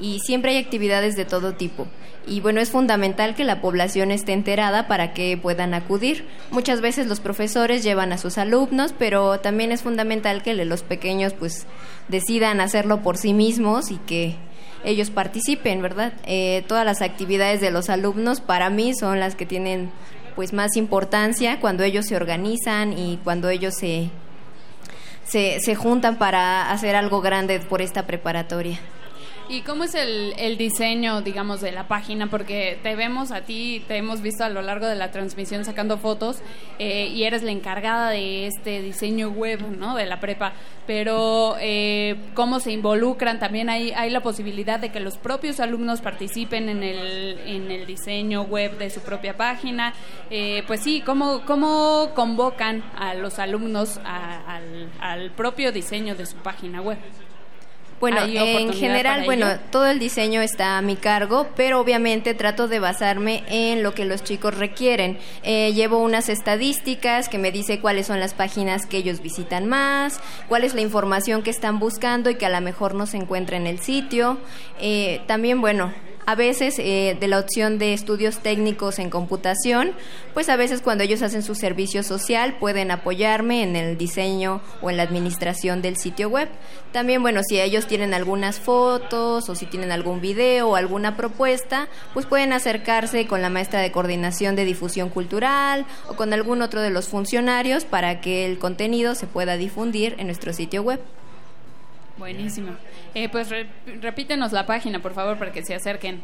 y siempre hay actividades de todo tipo. Y bueno, es fundamental que la población esté enterada para que puedan acudir. Muchas veces los profesores llevan a sus alumnos, pero también es fundamental que los pequeños pues decidan hacerlo por sí mismos y que ellos participen, ¿verdad? Eh, todas las actividades de los alumnos para mí son las que tienen pues más importancia cuando ellos se organizan y cuando ellos se, se, se juntan para hacer algo grande por esta preparatoria. ¿Y cómo es el, el diseño, digamos, de la página? Porque te vemos a ti, te hemos visto a lo largo de la transmisión sacando fotos eh, y eres la encargada de este diseño web, ¿no? De la prepa. Pero eh, ¿cómo se involucran? También hay, hay la posibilidad de que los propios alumnos participen en el, en el diseño web de su propia página. Eh, pues sí, ¿cómo, ¿cómo convocan a los alumnos al, al propio diseño de su página web? Bueno, ¿Hay en general, bueno, todo el diseño está a mi cargo, pero obviamente trato de basarme en lo que los chicos requieren. Eh, llevo unas estadísticas que me dice cuáles son las páginas que ellos visitan más, cuál es la información que están buscando y que a lo mejor no se encuentra en el sitio. Eh, también, bueno, a veces eh, de la opción de estudios técnicos en computación, pues a veces cuando ellos hacen su servicio social pueden apoyarme en el diseño o en la administración del sitio web. También, bueno, si ellos tienen algunas fotos o si tienen algún video o alguna propuesta, pues pueden acercarse con la maestra de coordinación de difusión cultural o con algún otro de los funcionarios para que el contenido se pueda difundir en nuestro sitio web. Buenísimo. Eh, pues re- repítenos la página, por favor, para que se acerquen.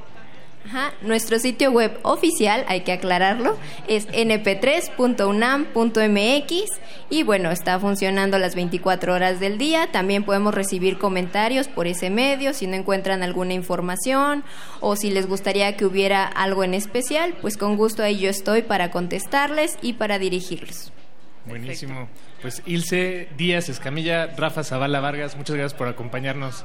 Ajá, Nuestro sitio web oficial, hay que aclararlo, es np3.unam.mx y bueno, está funcionando las 24 horas del día. También podemos recibir comentarios por ese medio si no encuentran alguna información o si les gustaría que hubiera algo en especial, pues con gusto ahí yo estoy para contestarles y para dirigirlos. Buenísimo. Pues Ilse Díaz Escamilla, Rafa Zavala Vargas, muchas gracias por acompañarnos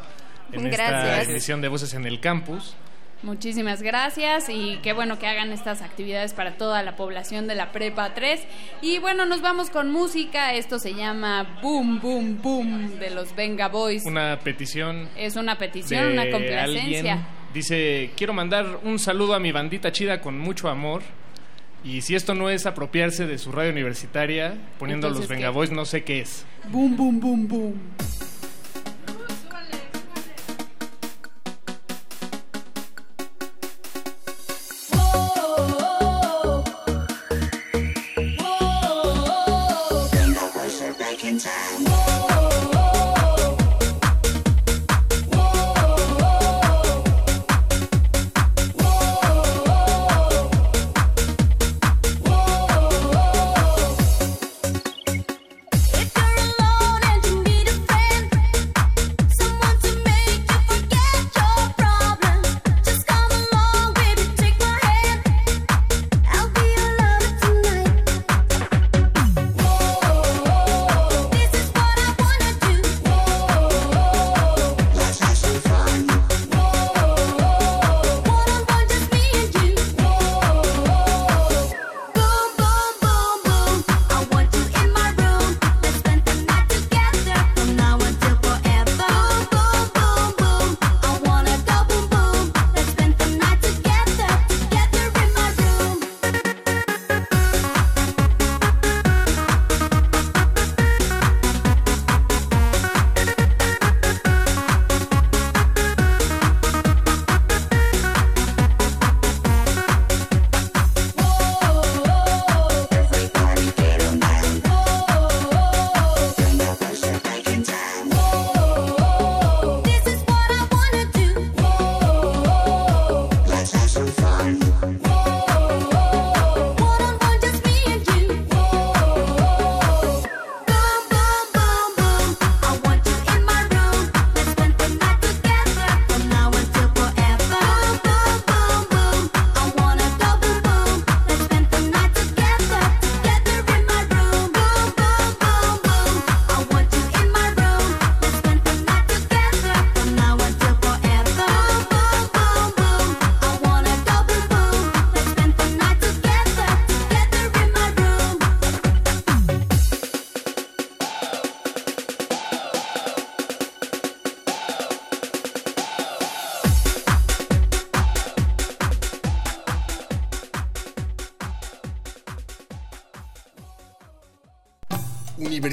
en esta emisión de Voces en el Campus. Muchísimas gracias y qué bueno que hagan estas actividades para toda la población de la Prepa 3. Y bueno, nos vamos con música. Esto se llama Boom, Boom, Boom de los Venga Boys. Una petición Es una petición, una complacencia. alguien. Dice, quiero mandar un saludo a mi bandita chida con mucho amor. Y si esto no es apropiarse de su radio universitaria, poniendo Entonces, los ¿qué? Venga Boys, no sé qué es. Boom, boom, boom, boom.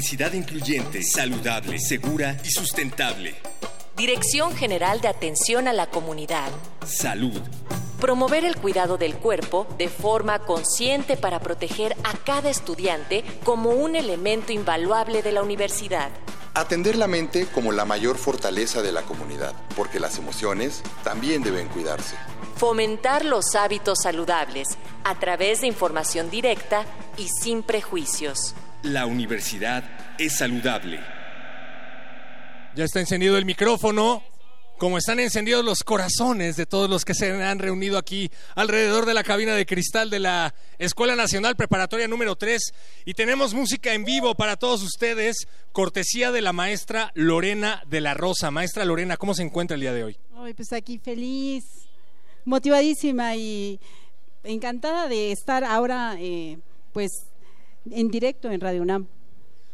Universidad incluyente, saludable, segura y sustentable. Dirección General de Atención a la Comunidad. Salud. Promover el cuidado del cuerpo de forma consciente para proteger a cada estudiante como un elemento invaluable de la universidad. Atender la mente como la mayor fortaleza de la comunidad, porque las emociones también deben cuidarse. Fomentar los hábitos saludables a través de información directa y sin prejuicios. La universidad es saludable. Ya está encendido el micrófono. Como están encendidos los corazones de todos los que se han reunido aquí alrededor de la cabina de cristal de la Escuela Nacional Preparatoria número 3 y tenemos música en vivo para todos ustedes, cortesía de la maestra Lorena de la Rosa. Maestra Lorena, ¿cómo se encuentra el día de hoy? Ay, pues aquí feliz, motivadísima y encantada de estar ahora eh, pues en directo en Radio UNAM.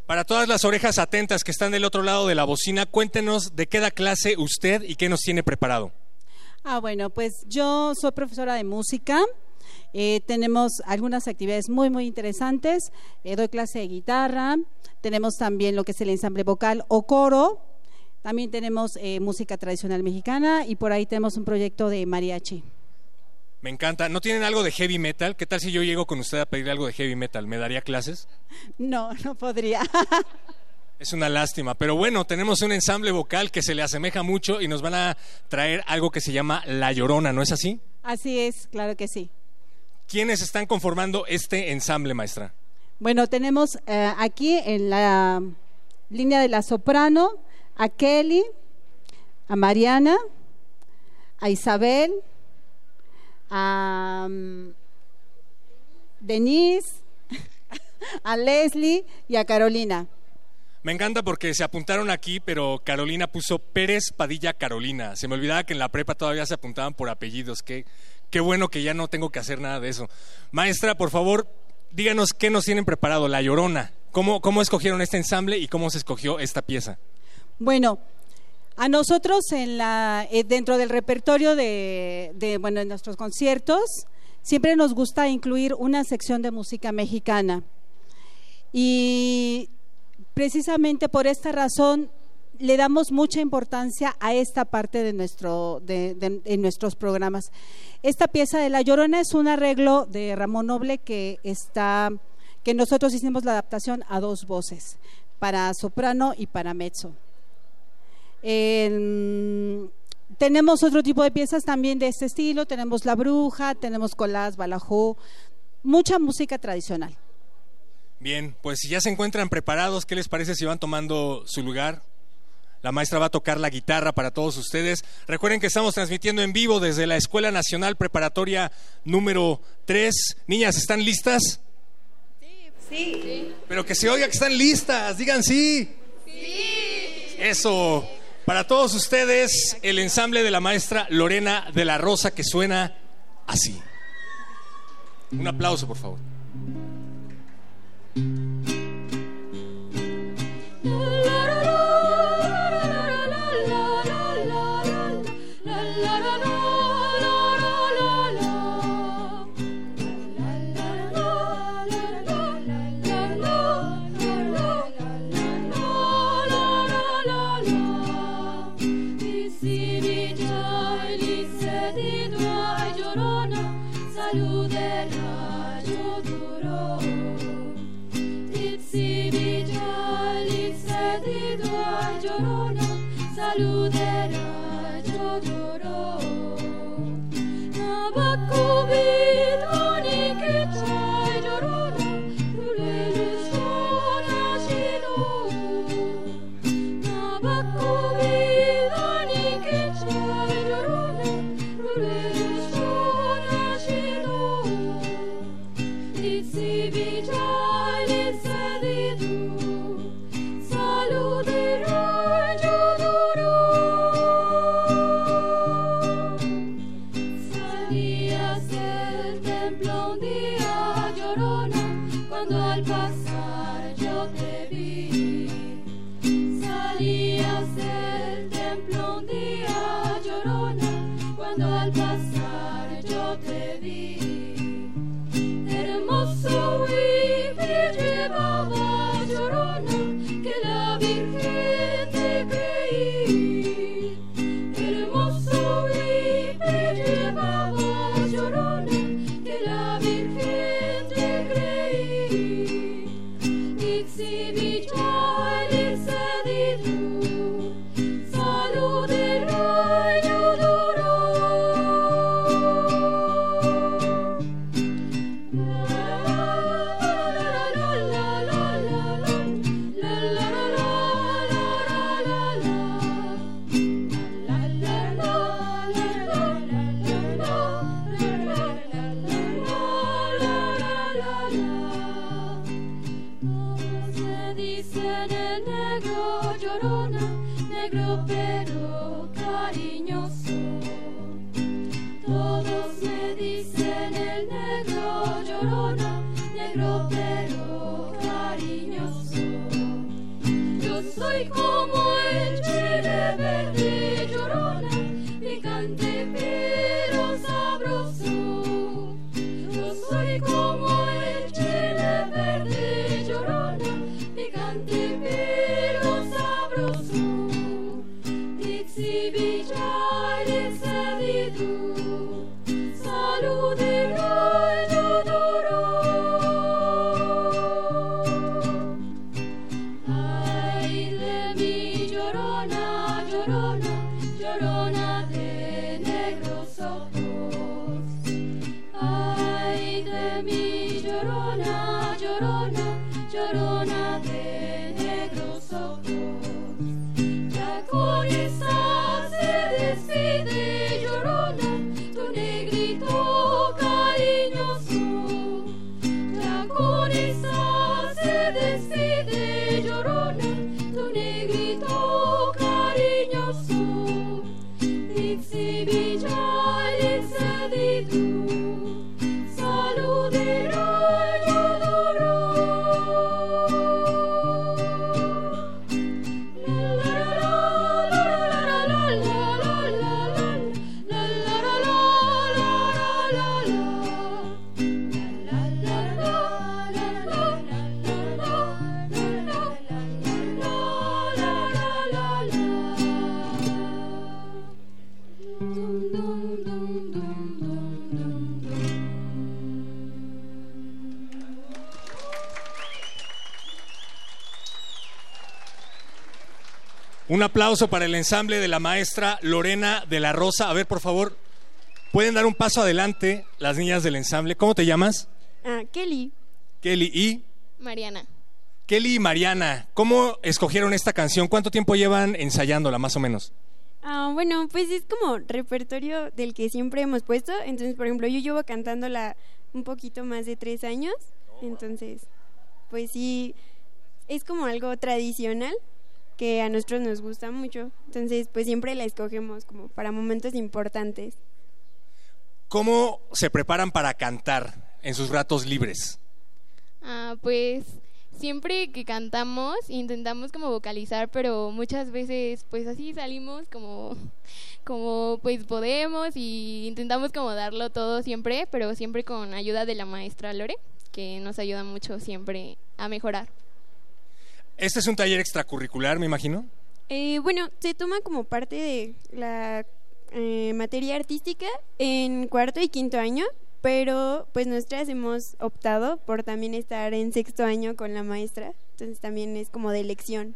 Para todas las orejas atentas que están del otro lado de la bocina, cuéntenos de qué da clase usted y qué nos tiene preparado. Ah, bueno, pues yo soy profesora de música. Eh, tenemos algunas actividades muy, muy interesantes. Eh, doy clase de guitarra. Tenemos también lo que es el ensamble vocal o coro. También tenemos eh, música tradicional mexicana y por ahí tenemos un proyecto de mariachi. Me encanta. ¿No tienen algo de heavy metal? ¿Qué tal si yo llego con usted a pedir algo de heavy metal? ¿Me daría clases? No, no podría. Es una lástima, pero bueno, tenemos un ensamble vocal que se le asemeja mucho y nos van a traer algo que se llama La Llorona, ¿no es así? Así es, claro que sí. ¿Quiénes están conformando este ensamble, maestra? Bueno, tenemos eh, aquí en la línea de la soprano a Kelly, a Mariana, a Isabel, a Denise, a Leslie y a Carolina. Me encanta porque se apuntaron aquí, pero Carolina puso Pérez Padilla Carolina. Se me olvidaba que en la prepa todavía se apuntaban por apellidos. Qué, qué bueno que ya no tengo que hacer nada de eso. Maestra, por favor, díganos qué nos tienen preparado, La Llorona. ¿Cómo, cómo escogieron este ensamble y cómo se escogió esta pieza? Bueno, a nosotros en la, eh, dentro del repertorio de, de, bueno, de nuestros conciertos siempre nos gusta incluir una sección de música mexicana. Y precisamente por esta razón le damos mucha importancia a esta parte de, nuestro, de, nuestros programas. Esta pieza de La Llorona es un arreglo de Ramón Noble que está que nosotros hicimos la adaptación a dos voces, para soprano y para mezzo. Eh, tenemos otro tipo de piezas también de este estilo, tenemos La Bruja, tenemos Colás, Balajú, mucha música tradicional. Bien, pues si ya se encuentran preparados, ¿qué les parece si van tomando su lugar? La maestra va a tocar la guitarra para todos ustedes. Recuerden que estamos transmitiendo en vivo desde la Escuela Nacional Preparatoria número 3. Niñas, ¿están listas? Sí. Sí. Pero que se oiga que están listas, digan sí. Sí. Eso. Para todos ustedes, el ensamble de la maestra Lorena de la Rosa que suena así. Un aplauso, por favor. Hermoso y llevaba llorona aplauso para el ensamble de la maestra Lorena de la Rosa. A ver, por favor, pueden dar un paso adelante las niñas del ensamble. ¿Cómo te llamas? Ah, Kelly. Kelly y Mariana. Kelly y Mariana. ¿Cómo escogieron esta canción? ¿Cuánto tiempo llevan ensayándola, más o menos? Ah, bueno, pues es como repertorio del que siempre hemos puesto. Entonces, por ejemplo, yo llevo cantándola un poquito más de tres años. Entonces, pues sí, es como algo tradicional que a nosotros nos gusta mucho. Entonces, pues siempre la escogemos como para momentos importantes. ¿Cómo se preparan para cantar en sus ratos libres? Ah, pues siempre que cantamos intentamos como vocalizar, pero muchas veces pues así salimos como como pues podemos y intentamos como darlo todo siempre, pero siempre con ayuda de la maestra Lore, que nos ayuda mucho siempre a mejorar. Este es un taller extracurricular, me imagino. Eh, bueno, se toma como parte de la eh, materia artística en cuarto y quinto año, pero pues nosotras hemos optado por también estar en sexto año con la maestra, entonces también es como de elección.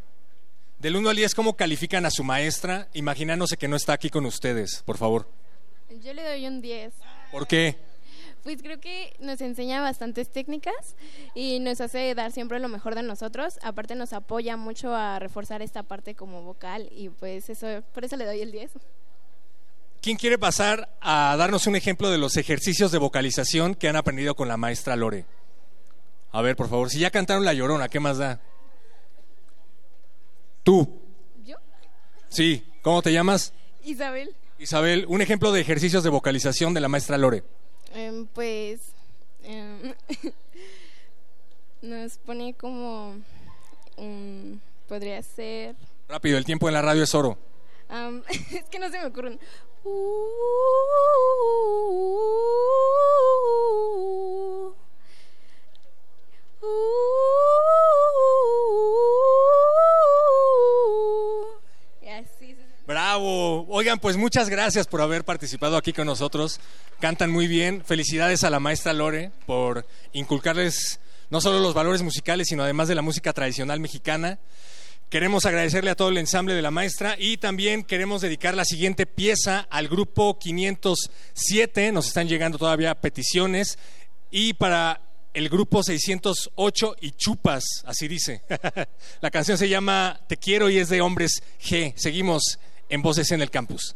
Del 1 al 10, ¿cómo califican a su maestra? Imaginándose que no está aquí con ustedes, por favor. Yo le doy un 10. ¿Por qué? Pues creo que nos enseña bastantes técnicas y nos hace dar siempre lo mejor de nosotros. Aparte nos apoya mucho a reforzar esta parte como vocal y pues eso, por eso le doy el 10. ¿Quién quiere pasar a darnos un ejemplo de los ejercicios de vocalización que han aprendido con la maestra Lore? A ver, por favor, si ya cantaron La Llorona, ¿qué más da? Tú. ¿Yo? Sí, ¿cómo te llamas? Isabel. Isabel, un ejemplo de ejercicios de vocalización de la maestra Lore. Em, pues em, nos pone como um, podría ser Rápido, el tiempo en la radio es oro. es que no se me ocurren Y así, sí, sí. Bravo. Pues muchas gracias por haber participado aquí con nosotros. Cantan muy bien. Felicidades a la maestra Lore por inculcarles no solo los valores musicales, sino además de la música tradicional mexicana. Queremos agradecerle a todo el ensamble de la maestra y también queremos dedicar la siguiente pieza al grupo 507. Nos están llegando todavía peticiones. Y para el grupo 608 y Chupas, así dice. la canción se llama Te quiero y es de Hombres G. Seguimos en Voces en el Campus.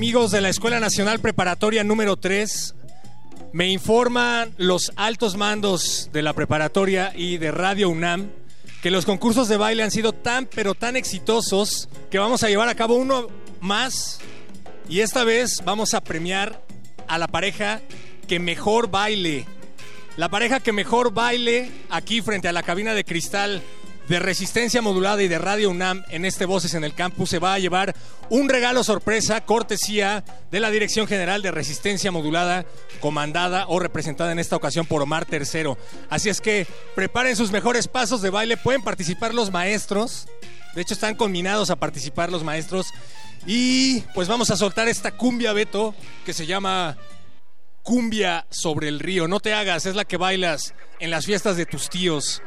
Amigos de la Escuela Nacional Preparatoria número 3, me informan los altos mandos de la preparatoria y de Radio UNAM que los concursos de baile han sido tan, pero tan exitosos que vamos a llevar a cabo uno más. Y esta vez vamos a premiar a la pareja que mejor baile. La pareja que mejor baile aquí frente a la cabina de cristal de resistencia modulada y de Radio UNAM en este Voces en el Campus se va a llevar un regalo sorpresa cortesía de la Dirección General de Resistencia Modulada comandada o representada en esta ocasión por Omar Tercero. Así es que preparen sus mejores pasos de baile, pueden participar los maestros. De hecho están combinados a participar los maestros y pues vamos a soltar esta cumbia Beto que se llama Cumbia sobre el río. No te hagas, es la que bailas en las fiestas de tus tíos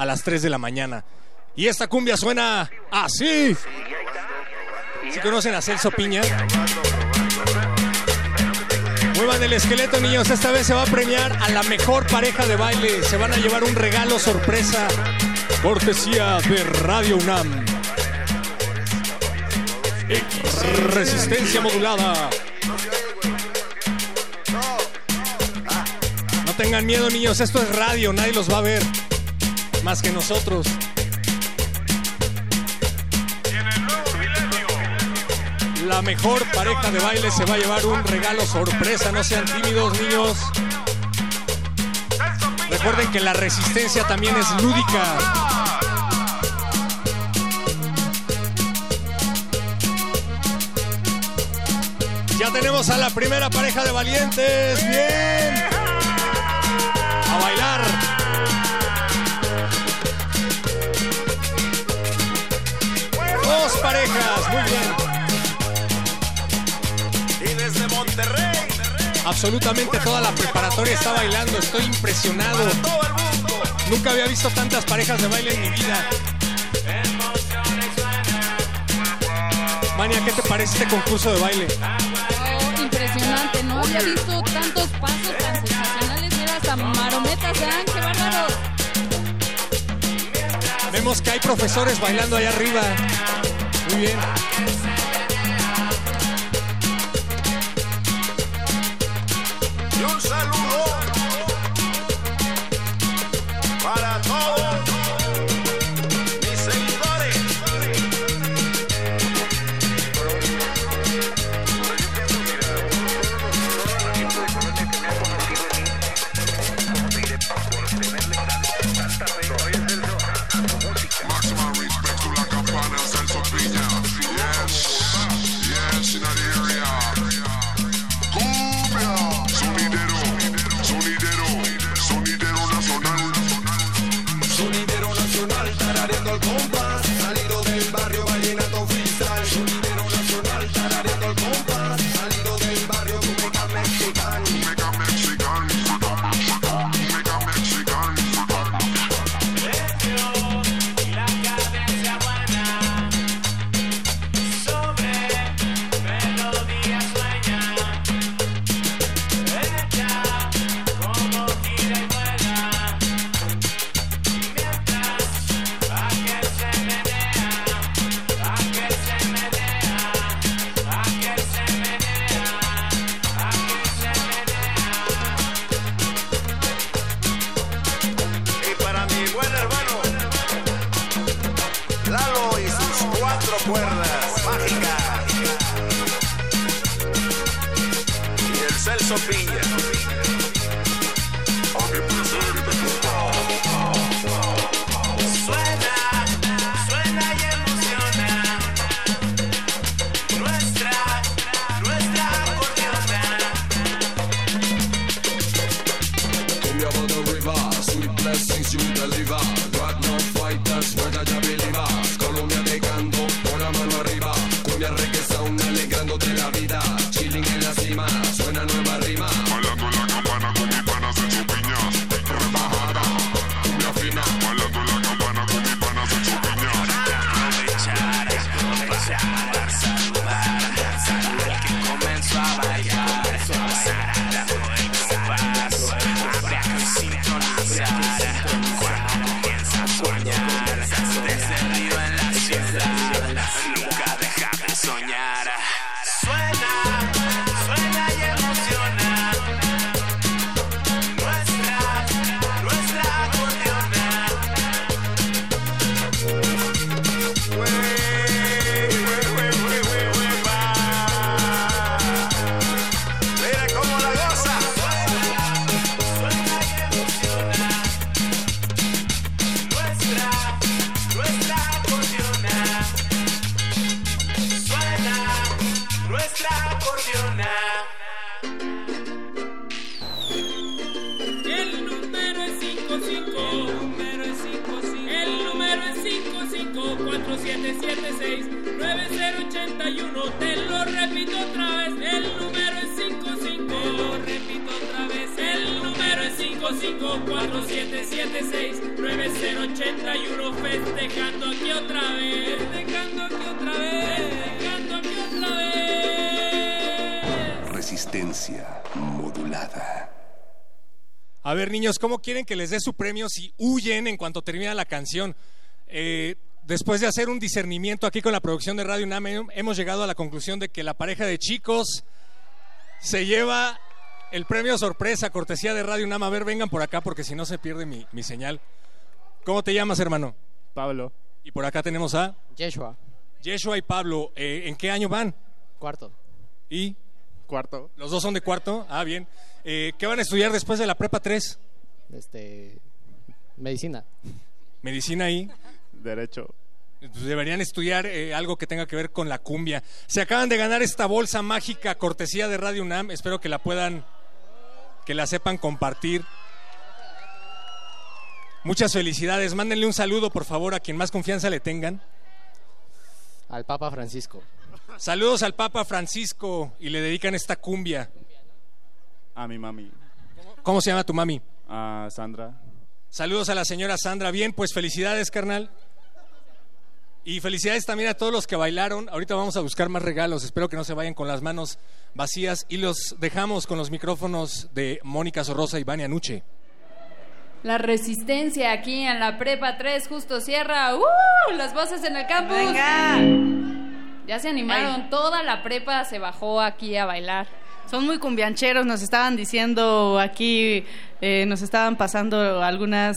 a las 3 de la mañana. Y esta cumbia suena así. Si conocen a Celso Piña. Muevan el esqueleto, niños. Esta vez se va a premiar a la mejor pareja de baile. Se van a llevar un regalo sorpresa. Cortesía de Radio UNAM. Resistencia modulada. No tengan miedo, niños. Esto es radio. Nadie los va a ver más que nosotros. La mejor pareja de baile se va a llevar un regalo sorpresa, no sean tímidos niños. Recuerden que la resistencia también es lúdica. Ya tenemos a la primera pareja de valientes. Bien. Dos parejas, muy bien. Y desde Monterrey. Absolutamente toda la preparatoria está bailando, estoy impresionado. Nunca había visto tantas parejas de baile en mi vida. Mania, ¿qué te parece este concurso de baile? Oh, impresionante, no había visto tantos pasos tan sensacionales. Mira, hasta marometas se dan, qué bárbaro. Vemos que hay profesores bailando allá arriba. Muy bien. 9081, te lo repito otra vez, el número es 55. Te lo repito otra vez, el número es 554776 9081, festejando aquí otra vez, festejando aquí otra vez, festejando aquí otra vez. Resistencia modulada. A ver, niños, ¿cómo quieren que les dé su premio si huyen en cuanto termina la canción? Eh, después de hacer un discernimiento aquí con la producción de Radio UNAM, hem- hemos llegado a la conclusión de que la pareja de chicos se lleva el premio sorpresa, cortesía de Radio UNAM. A ver, vengan por acá porque si no se pierde mi, mi señal. ¿Cómo te llamas, hermano? Pablo. Y por acá tenemos a Yeshua. Yeshua y Pablo. Eh, ¿En qué año van? Cuarto. ¿Y? Cuarto. ¿Los dos son de cuarto? Ah, bien. Eh, ¿Qué van a estudiar después de la prepa 3? Este. Medicina. Medicina ahí. Derecho. Pues deberían estudiar eh, algo que tenga que ver con la cumbia. Se acaban de ganar esta bolsa mágica cortesía de Radio UNAM. Espero que la puedan, que la sepan compartir. Muchas felicidades. Mándenle un saludo, por favor, a quien más confianza le tengan. Al Papa Francisco. Saludos al Papa Francisco y le dedican esta cumbia. A mi mami. ¿Cómo se llama tu mami? A Sandra. Saludos a la señora Sandra. Bien, pues felicidades, carnal. Y felicidades también a todos los que bailaron. Ahorita vamos a buscar más regalos. Espero que no se vayan con las manos vacías. Y los dejamos con los micrófonos de Mónica Sorrosa y Vania Nuche. La resistencia aquí en la Prepa 3, justo Sierra. ¡Uh! Las voces en el campus. Venga. Ya se animaron. Toda la prepa se bajó aquí a bailar. Son muy cumbiancheros, nos estaban diciendo aquí, eh, nos estaban pasando algunas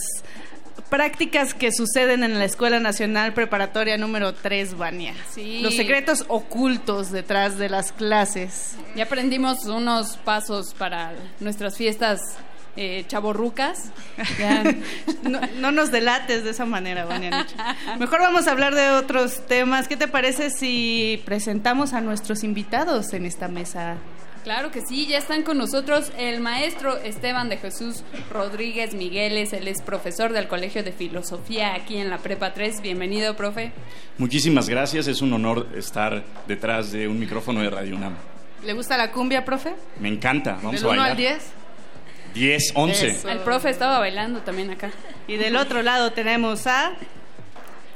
prácticas que suceden en la Escuela Nacional Preparatoria número 3, Vania. Sí. Los secretos ocultos detrás de las clases. Ya aprendimos unos pasos para nuestras fiestas eh, chaborrucas. No, no nos delates de esa manera, Vania. Mejor vamos a hablar de otros temas. ¿Qué te parece si presentamos a nuestros invitados en esta mesa? Claro que sí, ya están con nosotros el maestro Esteban de Jesús Rodríguez Migueles, él es profesor del Colegio de Filosofía aquí en la Prepa 3. Bienvenido, profe. Muchísimas gracias, es un honor estar detrás de un micrófono de Radio UNAM. ¿Le gusta la cumbia, profe? Me encanta, vamos ¿Del a 1 bailar. al 10? 10, 11. Eso. El profe estaba bailando también acá. Y del otro lado tenemos a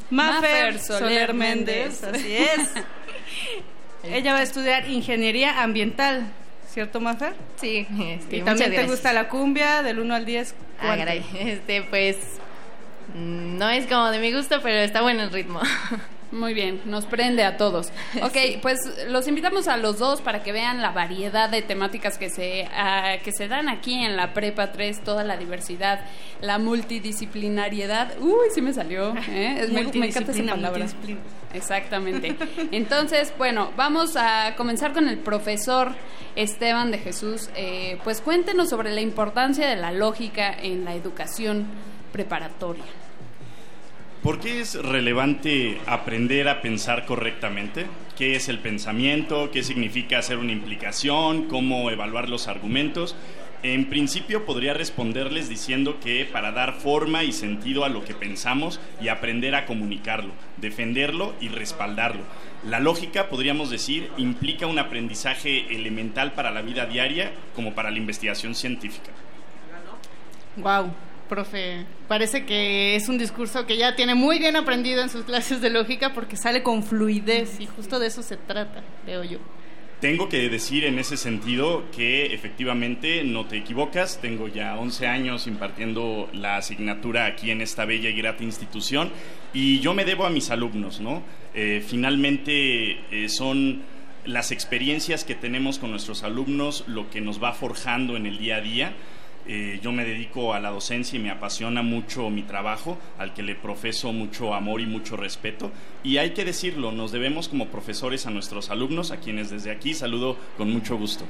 Mafer Mafer Soler, Soler Méndez. Méndez. Así es. Ella va a estudiar ingeniería ambiental, ¿cierto, Mafer? Sí, este, y muchas también te gracias. gusta la cumbia del 1 al 10. Ah, caray. Este, pues mm, no es como de mi gusto, pero está bueno el ritmo. Muy bien, nos prende a todos. Ok, pues los invitamos a los dos para que vean la variedad de temáticas que se, ah, que se dan aquí en la Prepa 3, toda la diversidad, la multidisciplinariedad. Uy, sí me salió. ¿eh? Es- me, me encanta esa palabra. Exactamente. Entonces, bueno, vamos a comenzar con el profesor Esteban de Jesús. Eh, pues cuéntenos sobre la importancia de la lógica en la educación preparatoria. ¿Por qué es relevante aprender a pensar correctamente? ¿Qué es el pensamiento? ¿Qué significa hacer una implicación? ¿Cómo evaluar los argumentos? En principio podría responderles diciendo que para dar forma y sentido a lo que pensamos y aprender a comunicarlo, defenderlo y respaldarlo. La lógica, podríamos decir, implica un aprendizaje elemental para la vida diaria como para la investigación científica. Wow, profe, parece que es un discurso que ya tiene muy bien aprendido en sus clases de lógica porque sale con fluidez y justo de eso se trata, veo yo. Tengo que decir en ese sentido que efectivamente no te equivocas. Tengo ya 11 años impartiendo la asignatura aquí en esta bella y grata institución y yo me debo a mis alumnos, ¿no? Eh, finalmente eh, son las experiencias que tenemos con nuestros alumnos lo que nos va forjando en el día a día. Eh, yo me dedico a la docencia y me apasiona mucho mi trabajo, al que le profeso mucho amor y mucho respeto. Y hay que decirlo, nos debemos como profesores a nuestros alumnos, a quienes desde aquí saludo con mucho gusto.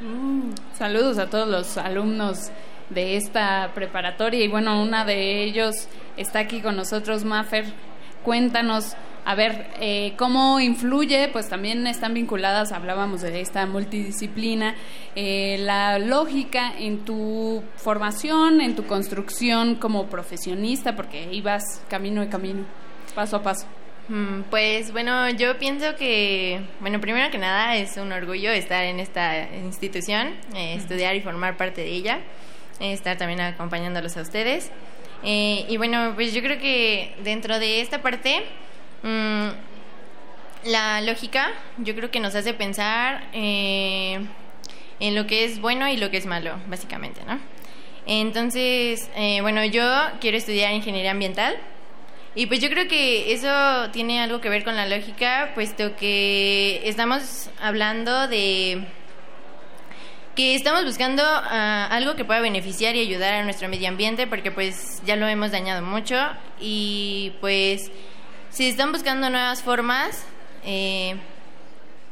Mm, saludos a todos los alumnos de esta preparatoria y bueno, una de ellos está aquí con nosotros, Mafer. Cuéntanos, a ver, eh, cómo influye, pues también están vinculadas, hablábamos de esta multidisciplina, eh, la lógica en tu formación, en tu construcción como profesionista, porque ibas camino a camino, paso a paso. Mm, Pues bueno, yo pienso que, bueno, primero que nada es un orgullo estar en esta institución, eh, estudiar y formar parte de ella, estar también acompañándolos a ustedes. Eh, y bueno, pues yo creo que dentro de esta parte, mm, la lógica, yo creo que nos hace pensar eh, en lo que es bueno y lo que es malo, básicamente, ¿no? Entonces, eh, bueno, yo quiero estudiar ingeniería ambiental. Y pues yo creo que eso tiene algo que ver con la lógica, puesto que estamos hablando de que estamos buscando ah, algo que pueda beneficiar y ayudar a nuestro medio ambiente, porque pues ya lo hemos dañado mucho y pues si están buscando nuevas formas eh,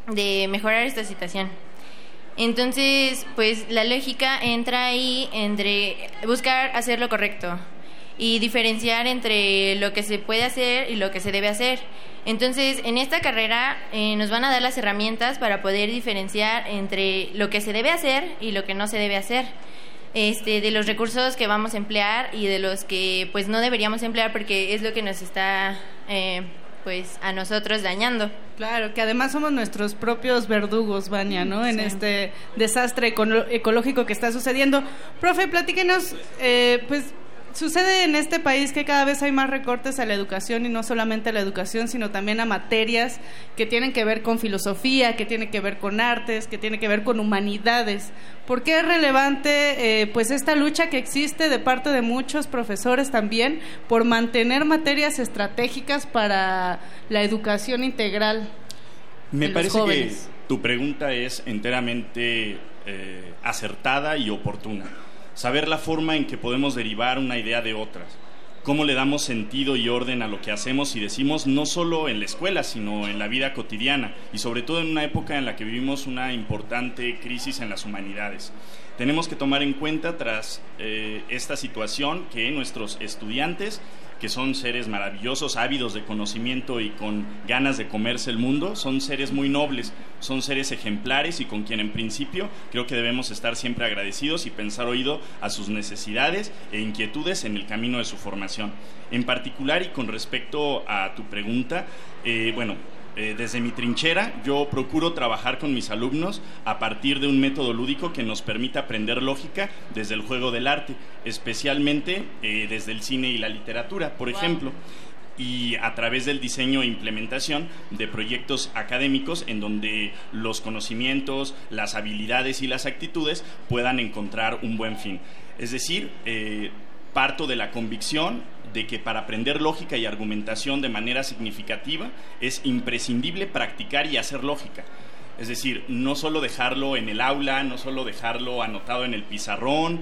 de mejorar esta situación. Entonces, pues la lógica entra ahí entre buscar hacer lo correcto y diferenciar entre lo que se puede hacer y lo que se debe hacer. Entonces, en esta carrera eh, nos van a dar las herramientas para poder diferenciar entre lo que se debe hacer y lo que no se debe hacer. Este, de los recursos que vamos a emplear y de los que pues no deberíamos emplear porque es lo que nos está eh, pues a nosotros dañando. Claro, que además somos nuestros propios verdugos, Vania, ¿no? En este desastre ecológico que está sucediendo. Profe, platíquenos, eh, pues sucede en este país que cada vez hay más recortes a la educación y no solamente a la educación, sino también a materias que tienen que ver con filosofía, que tienen que ver con artes, que tienen que ver con humanidades. ¿Por qué es relevante eh, pues esta lucha que existe de parte de muchos profesores también por mantener materias estratégicas para la educación integral? Me los parece jóvenes. que tu pregunta es enteramente eh, acertada y oportuna. Saber la forma en que podemos derivar una idea de otras. Cómo le damos sentido y orden a lo que hacemos y decimos, no solo en la escuela, sino en la vida cotidiana y sobre todo en una época en la que vivimos una importante crisis en las humanidades. Tenemos que tomar en cuenta tras eh, esta situación que nuestros estudiantes que son seres maravillosos, ávidos de conocimiento y con ganas de comerse el mundo, son seres muy nobles, son seres ejemplares y con quien en principio creo que debemos estar siempre agradecidos y pensar oído a sus necesidades e inquietudes en el camino de su formación. En particular y con respecto a tu pregunta, eh, bueno, eh, desde mi trinchera, yo procuro trabajar con mis alumnos a partir de un método lúdico que nos permita aprender lógica desde el juego del arte, especialmente eh, desde el cine y la literatura, por ejemplo y a través del diseño e implementación de proyectos académicos en donde los conocimientos, las habilidades y las actitudes puedan encontrar un buen fin. Es decir, eh, parto de la convicción de que para aprender lógica y argumentación de manera significativa es imprescindible practicar y hacer lógica. Es decir, no solo dejarlo en el aula, no solo dejarlo anotado en el pizarrón,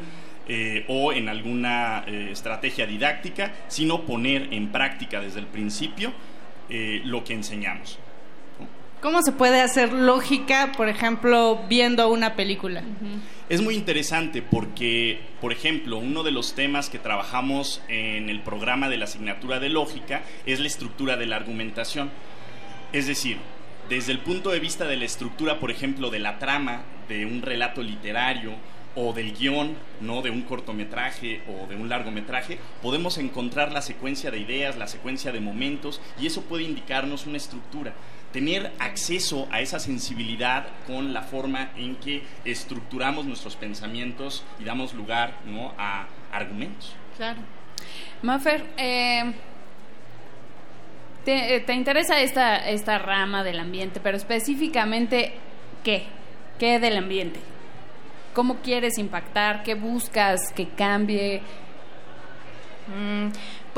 eh, o en alguna eh, estrategia didáctica, sino poner en práctica desde el principio eh, lo que enseñamos. ¿Cómo se puede hacer lógica, por ejemplo, viendo una película? Es muy interesante porque, por ejemplo, uno de los temas que trabajamos en el programa de la asignatura de lógica es la estructura de la argumentación. Es decir, desde el punto de vista de la estructura, por ejemplo, de la trama de un relato literario o del guion, ¿no? de un cortometraje o de un largometraje, podemos encontrar la secuencia de ideas, la secuencia de momentos, y eso puede indicarnos una estructura. Tener acceso a esa sensibilidad con la forma en que estructuramos nuestros pensamientos y damos lugar ¿no? a argumentos. Claro. Mafer, eh, te, eh, te interesa esta, esta rama del ambiente, pero específicamente, ¿qué? ¿Qué del ambiente? ¿Cómo quieres impactar? ¿Qué buscas que cambie? Mm,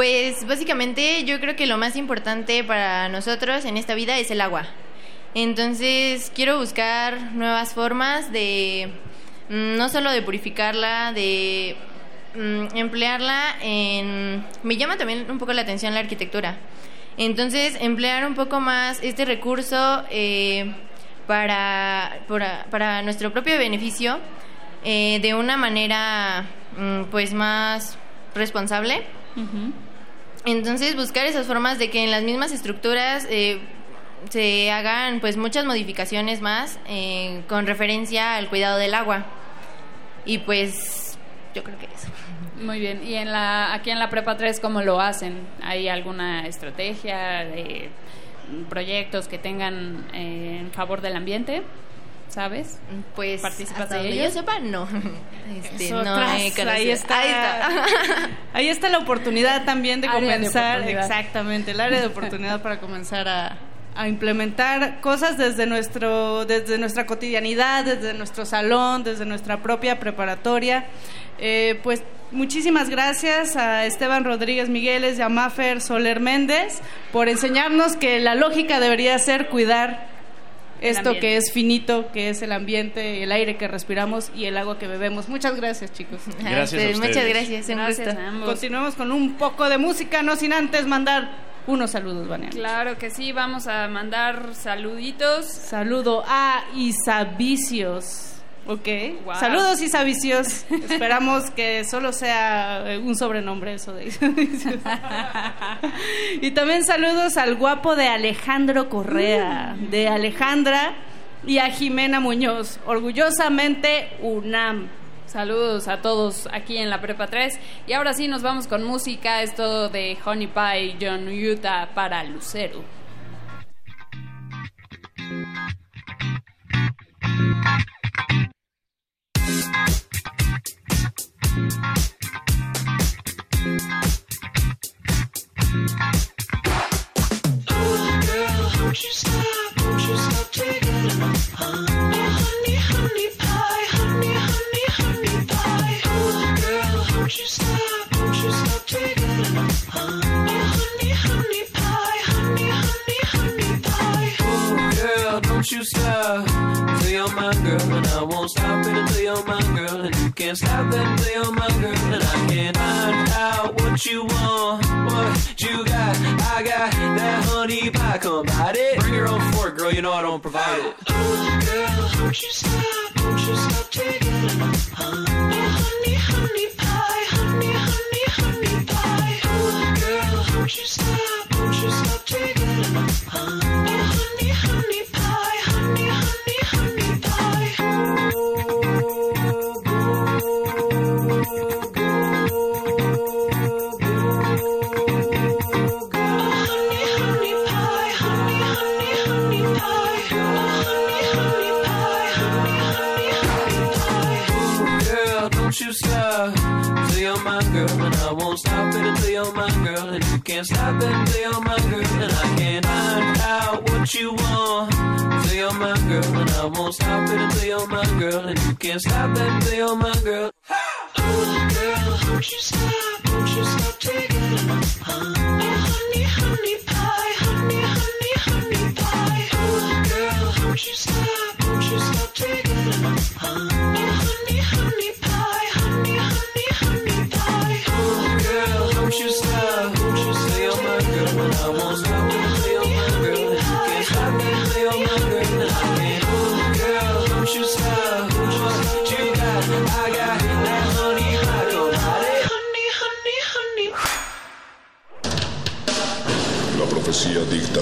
Pues básicamente yo creo que lo más importante para nosotros en esta vida es el agua. Entonces quiero buscar nuevas formas de mm, no solo de purificarla, de mm, emplearla en... Me llama también un poco la atención la arquitectura. Entonces emplear un poco más este recurso eh, para, para, para nuestro propio beneficio eh, de una manera mm, pues más responsable. Entonces buscar esas formas de que en las mismas estructuras eh, se hagan pues muchas modificaciones más eh, con referencia al cuidado del agua. Y pues yo creo que eso. Muy bien. ¿Y en la, aquí en la Prepa 3 cómo lo hacen? ¿Hay alguna estrategia de proyectos que tengan eh, en favor del ambiente? ¿Sabes? Pues ¿Participas hasta de donde ellos? yo sepa, no. Este, Eso, no tras, ahí está, Ahí está. ahí está la oportunidad también de Área comenzar, exactamente, el área de oportunidad para comenzar a, a implementar cosas desde nuestro, desde nuestra cotidianidad, desde nuestro salón, desde nuestra propia preparatoria. Eh, pues muchísimas gracias a Esteban Rodríguez Migueles y a Mafer Soler Méndez por enseñarnos que la lógica debería ser cuidar esto que es finito, que es el ambiente, el aire que respiramos y el agua que bebemos. Muchas gracias, chicos. Gracias a Este, muchas gracias, un Gracias gusto. a ambos. Continuemos con un poco de música, no sin antes mandar unos saludos, Vania. Claro que sí, vamos a mandar saluditos. Saludo a Isavicios. Ok. Wow. Saludos Isavicios. Esperamos que solo sea eh, un sobrenombre eso de Isavicios. y también saludos al guapo de Alejandro Correa, de Alejandra y a Jimena Muñoz. Orgullosamente UNAM. Saludos a todos aquí en la Prepa 3. Y ahora sí nos vamos con música. Esto de Honey Pie, John Utah para Lucero. You stop? Won't you stop taking enough? Huh? Honey, honey pie, honey, honey, honey pie. Oh, girl, won't you stop? Won't you stop taking enough? Huh? Honey, honey pie, honey, honey, honey pie. Oh, girl, don't you stop till my girl, and I won't stop you're my girl, and you can't stop it until you're my girl, and I can't find out what you want, what you got. I got that honey pie, come bite it. Bring your own fork, girl, you know I don't provide it. Oh, girl, won't you stop? Won't you stop taking enough? Huh? Honey, honey pie, honey, honey, honey pie. Oh, girl, won't you stop? What you want till you're my girl, and I won't stop it until you're my girl, and you can't stop it until you're my girl. Oh, girl, won't you stop? Won't you stop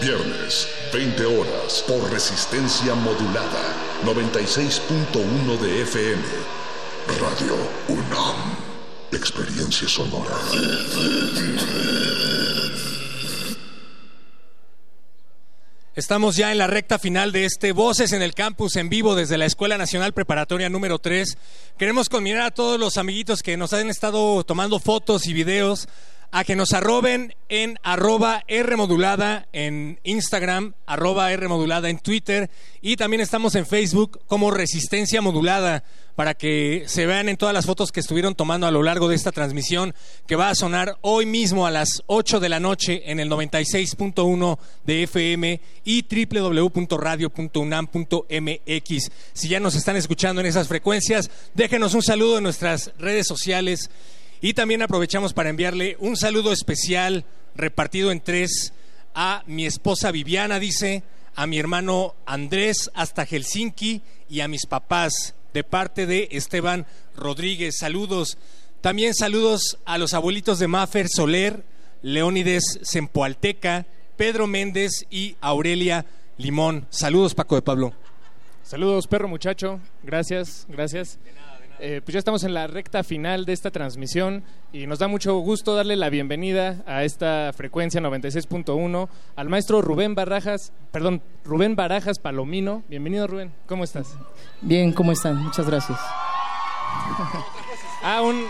Viernes, 20 horas, por resistencia modulada. 96.1 de FM. Radio UNAM. Experiencia sonora. Estamos ya en la recta final de este Voces en el Campus en vivo desde la Escuela Nacional Preparatoria número 3. Queremos conminar a todos los amiguitos que nos han estado tomando fotos y videos a que nos arroben en arroba R modulada en Instagram, arroba R modulada en Twitter y también estamos en Facebook como Resistencia Modulada para que se vean en todas las fotos que estuvieron tomando a lo largo de esta transmisión que va a sonar hoy mismo a las 8 de la noche en el 96.1 de FM y www.radio.unam.mx. Si ya nos están escuchando en esas frecuencias, déjenos un saludo en nuestras redes sociales y también aprovechamos para enviarle un saludo especial repartido en tres a mi esposa Viviana, dice, a mi hermano Andrés hasta Helsinki y a mis papás de parte de Esteban Rodríguez. Saludos. También saludos a los abuelitos de Mafer Soler, Leónides Sempoalteca, Pedro Méndez y Aurelia Limón. Saludos, Paco de Pablo. Saludos, perro muchacho. Gracias, gracias. Eh, pues ya estamos en la recta final de esta transmisión y nos da mucho gusto darle la bienvenida a esta frecuencia 96.1 al maestro Rubén Barajas, perdón, Rubén Barajas Palomino. Bienvenido Rubén, ¿cómo estás? Bien, ¿cómo están? Muchas gracias. ah, un,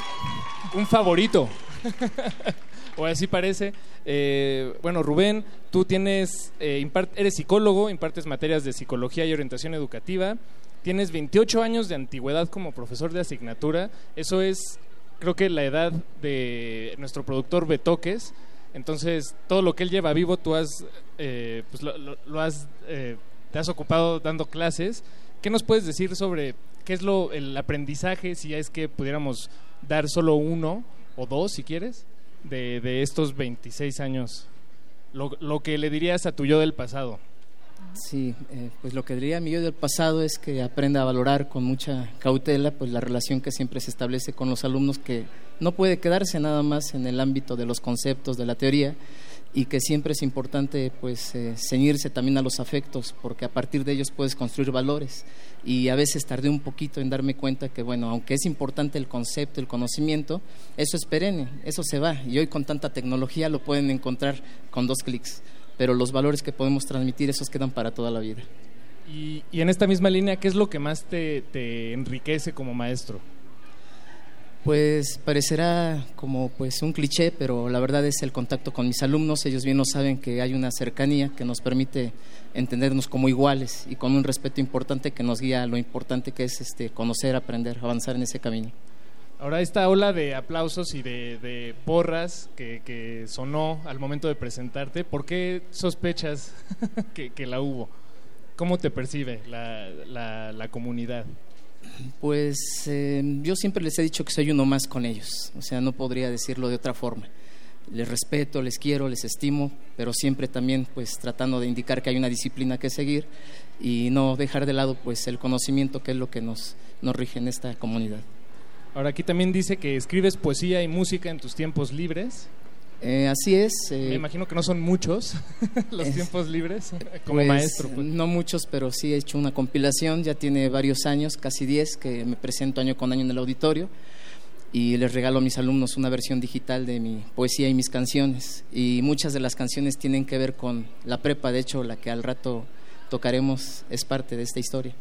un favorito. o así parece. Eh, bueno, Rubén, tú tienes, eh, eres psicólogo, impartes materias de psicología y orientación educativa. Tienes 28 años de antigüedad como profesor de asignatura. Eso es, creo que la edad de nuestro productor Betoques. Entonces, todo lo que él lleva vivo, tú has, eh, pues lo, has, eh, te has ocupado dando clases. ¿Qué nos puedes decir sobre qué es lo, el aprendizaje, si es que pudiéramos dar solo uno o dos, si quieres, de, de estos 26 años? Lo, lo que le dirías a tu yo del pasado. Sí, eh, pues lo que diría mi yo del pasado es que aprenda a valorar con mucha cautela pues la relación que siempre se establece con los alumnos que no puede quedarse nada más en el ámbito de los conceptos de la teoría y que siempre es importante pues eh, ceñirse también a los afectos porque a partir de ellos puedes construir valores. Y a veces tardé un poquito en darme cuenta que bueno aunque es importante el concepto el conocimiento eso es perenne eso se va. Y hoy con tanta tecnología lo pueden encontrar con dos clics pero los valores que podemos transmitir esos quedan para toda la vida Y, y en esta misma línea, ¿qué es lo que más te, te enriquece como maestro? Pues parecerá como pues un cliché, pero la verdad es el contacto con mis alumnos. Ellos bien lo saben que hay una cercanía que nos permite entendernos como iguales y con un respeto importante que nos guía a lo importante que es este conocer, aprender, avanzar en ese camino. Ahora, esta ola de aplausos y de, de porras que, que sonó al momento de presentarte, ¿por qué sospechas que, que la hubo? ¿Cómo te percibe la, la, comunidad? Pues eh, yo siempre les he dicho que soy uno más con ellos, o sea, no podría decirlo de otra forma. Les respeto, les quiero, les estimo, pero siempre también pues tratando de indicar que hay una disciplina que seguir y no dejar de lado pues el conocimiento que es lo que nos, nos rige en esta comunidad. Ahora, aquí también dice que escribes poesía y música en tus tiempos libres. Eh, así es. eh, Me imagino que no son muchos los es- tiempos libres como Pues, maestro. pues. No muchos, pero sí he hecho una compilación, ya tiene varios años, casi 10, que me presento año con año en el auditorio y les regalo a mis alumnos una versión digital de mi poesía y mis canciones. Y muchas de las canciones tienen que ver con la prepa, de hecho la que al rato tocaremos es parte de esta historia.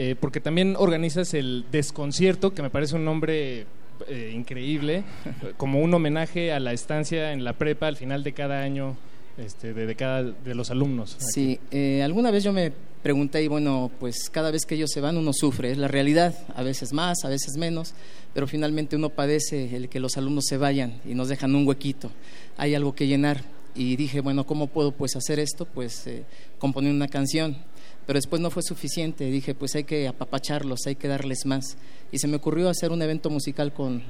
Eh, porque también organizas el Desconcierto, que me parece un nombre eh, increíble, como un homenaje a la estancia en la prepa al final de cada año este, de, de cada de los alumnos. Sí, eh, alguna vez yo me pregunté y bueno, pues cada vez que ellos se van uno sufre, es la realidad, a veces más, a veces menos, pero finalmente uno padece el que los alumnos se vayan y nos dejan un huequito, hay algo que llenar y dije, bueno, ¿cómo puedo pues hacer esto? Pues eh, componer una canción, pero después no fue suficiente, dije, pues hay que apapacharlos, hay que darles más y se me ocurrió hacer un evento musical con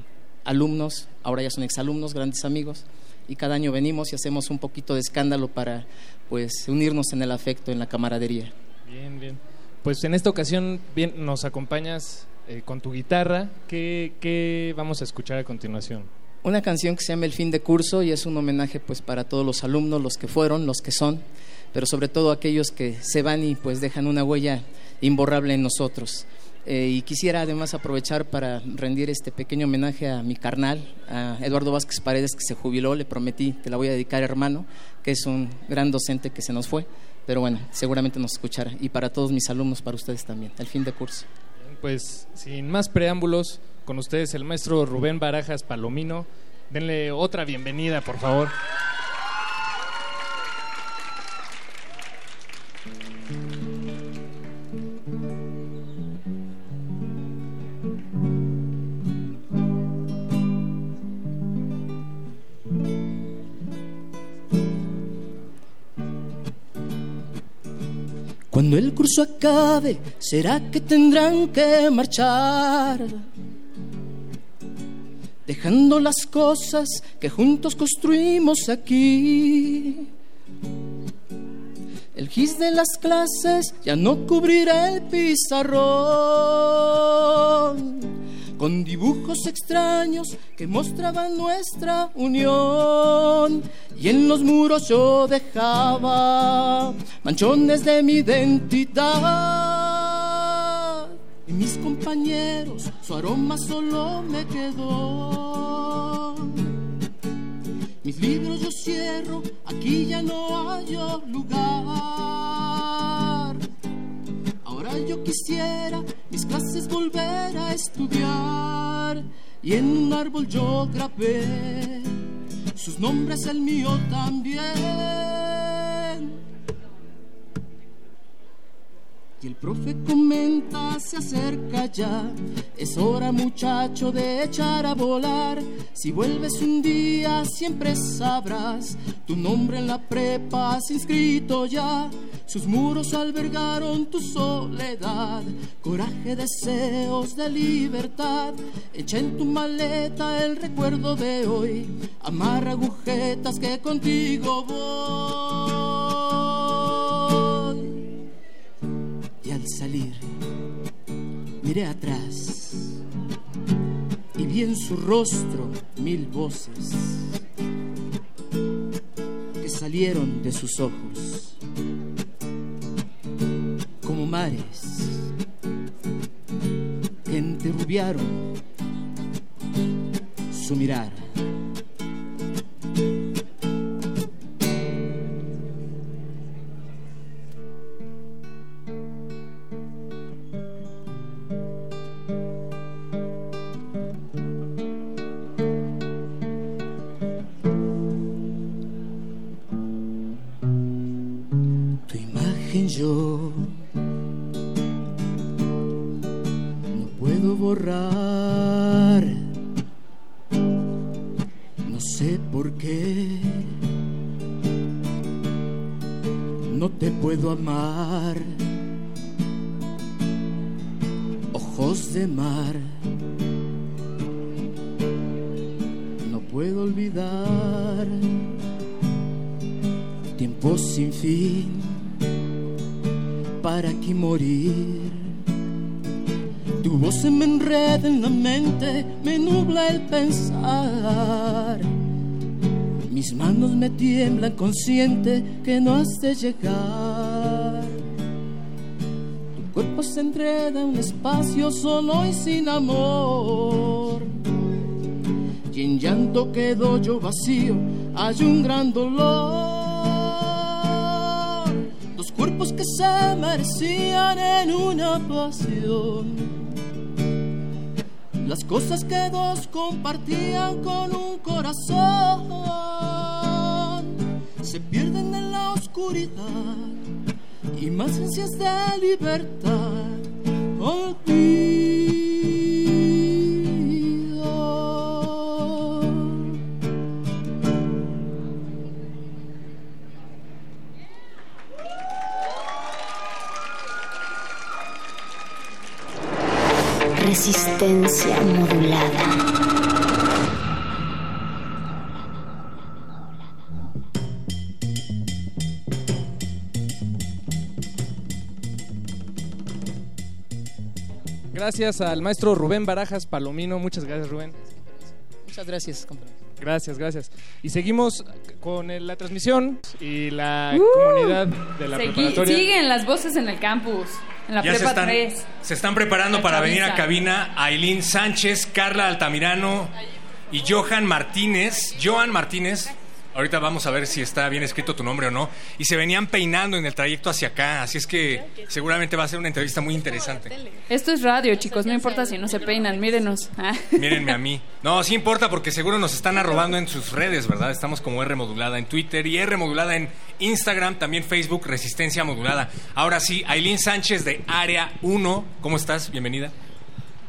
alumnos, ahora ya son exalumnos, grandes amigos, y cada año venimos y hacemos un poquito de escándalo para pues unirnos en el afecto, en la camaradería. Bien, bien. Pues en esta ocasión bien, nos acompañas eh, con tu guitarra. ¿Qué, ¿Qué vamos a escuchar a continuación? Una canción que se llama El fin de curso y es un homenaje pues para todos los alumnos, los que fueron, los que son, pero sobre todo aquellos que se van y pues dejan una huella imborrable en nosotros. Eh, y quisiera además aprovechar para rendir este pequeño homenaje a mi carnal, a Eduardo Vázquez Paredes, que se jubiló, le prometí que la voy a dedicar hermano, que es un gran docente que se nos fue, pero bueno, seguramente nos escuchará. Y para todos mis alumnos, para ustedes también, el fin de curso. Pues sin más preámbulos, con ustedes el maestro Rubén Barajas Palomino. Denle otra bienvenida, por favor. Cuando el curso acabe, será que tendrán que marchar, dejando las cosas que juntos construimos aquí. El gis de las clases ya no cubrirá el pizarrón con dibujos extraños que mostraban nuestra unión. Y en los muros yo dejaba manchones de mi identidad. Y mis compañeros, su aroma solo me quedó. Mis libros yo cierro, aquí ya no hay lugar. Yo quisiera mis clases volver a estudiar. Y en un árbol yo grabé sus nombres, el mío también. Y el profe comenta, se acerca ya. Es hora, muchacho, de echar a volar. Si vuelves un día, siempre sabrás tu nombre en la prepa has inscrito ya. Sus muros albergaron tu soledad, coraje, deseos de libertad. Echa en tu maleta el recuerdo de hoy, amarra agujetas que contigo voy. Salir, miré atrás y vi en su rostro mil voces que salieron de sus ojos como mares que enterrubiaron su mirar. Yo. No puedo borrar. No sé por qué. No te puedo amar. Ojos de mar. No puedo olvidar. Tiempo sin fin para aquí morir. Tu voz se me enreda en la mente, me nubla el pensar. Mis manos me tiemblan consciente que no has de llegar. Tu cuerpo se enreda en un espacio solo y sin amor. Y en llanto quedo yo vacío, hay un gran dolor se merecían en una pasión. Las cosas que dos compartían con un corazón se pierden en la oscuridad y más ansias de libertad. Olvido. Gracias al maestro Rubén Barajas Palomino. Muchas gracias, Rubén. Muchas gracias, compañero. Gracias, gracias. Y seguimos con el- la transmisión y la Uh, comunidad de la Segui- preparatoria. siguen las voces en el campus, en la Ya se están, 3. se están preparando para venir a cabina Aileen Sánchez, Carla Altamirano y Johan Martínez. Johan Martínez, ahorita vamos a ver si está bien escrito tu nombre o no. Y se venían peinando en el trayecto hacia acá, así es que seguramente va a ser una entrevista muy interesante. Esto es radio, chicos, no importa si no se peinan, mírenos. Ah. Mírenme a mí. No, sí importa porque seguro nos están arrobando en sus redes, ¿verdad? Estamos como R modulada en Twitter y R modulada en Instagram, también Facebook, Resistencia Modulada. Ahora sí, Aileen Sánchez de Área 1, ¿cómo estás? Bienvenida.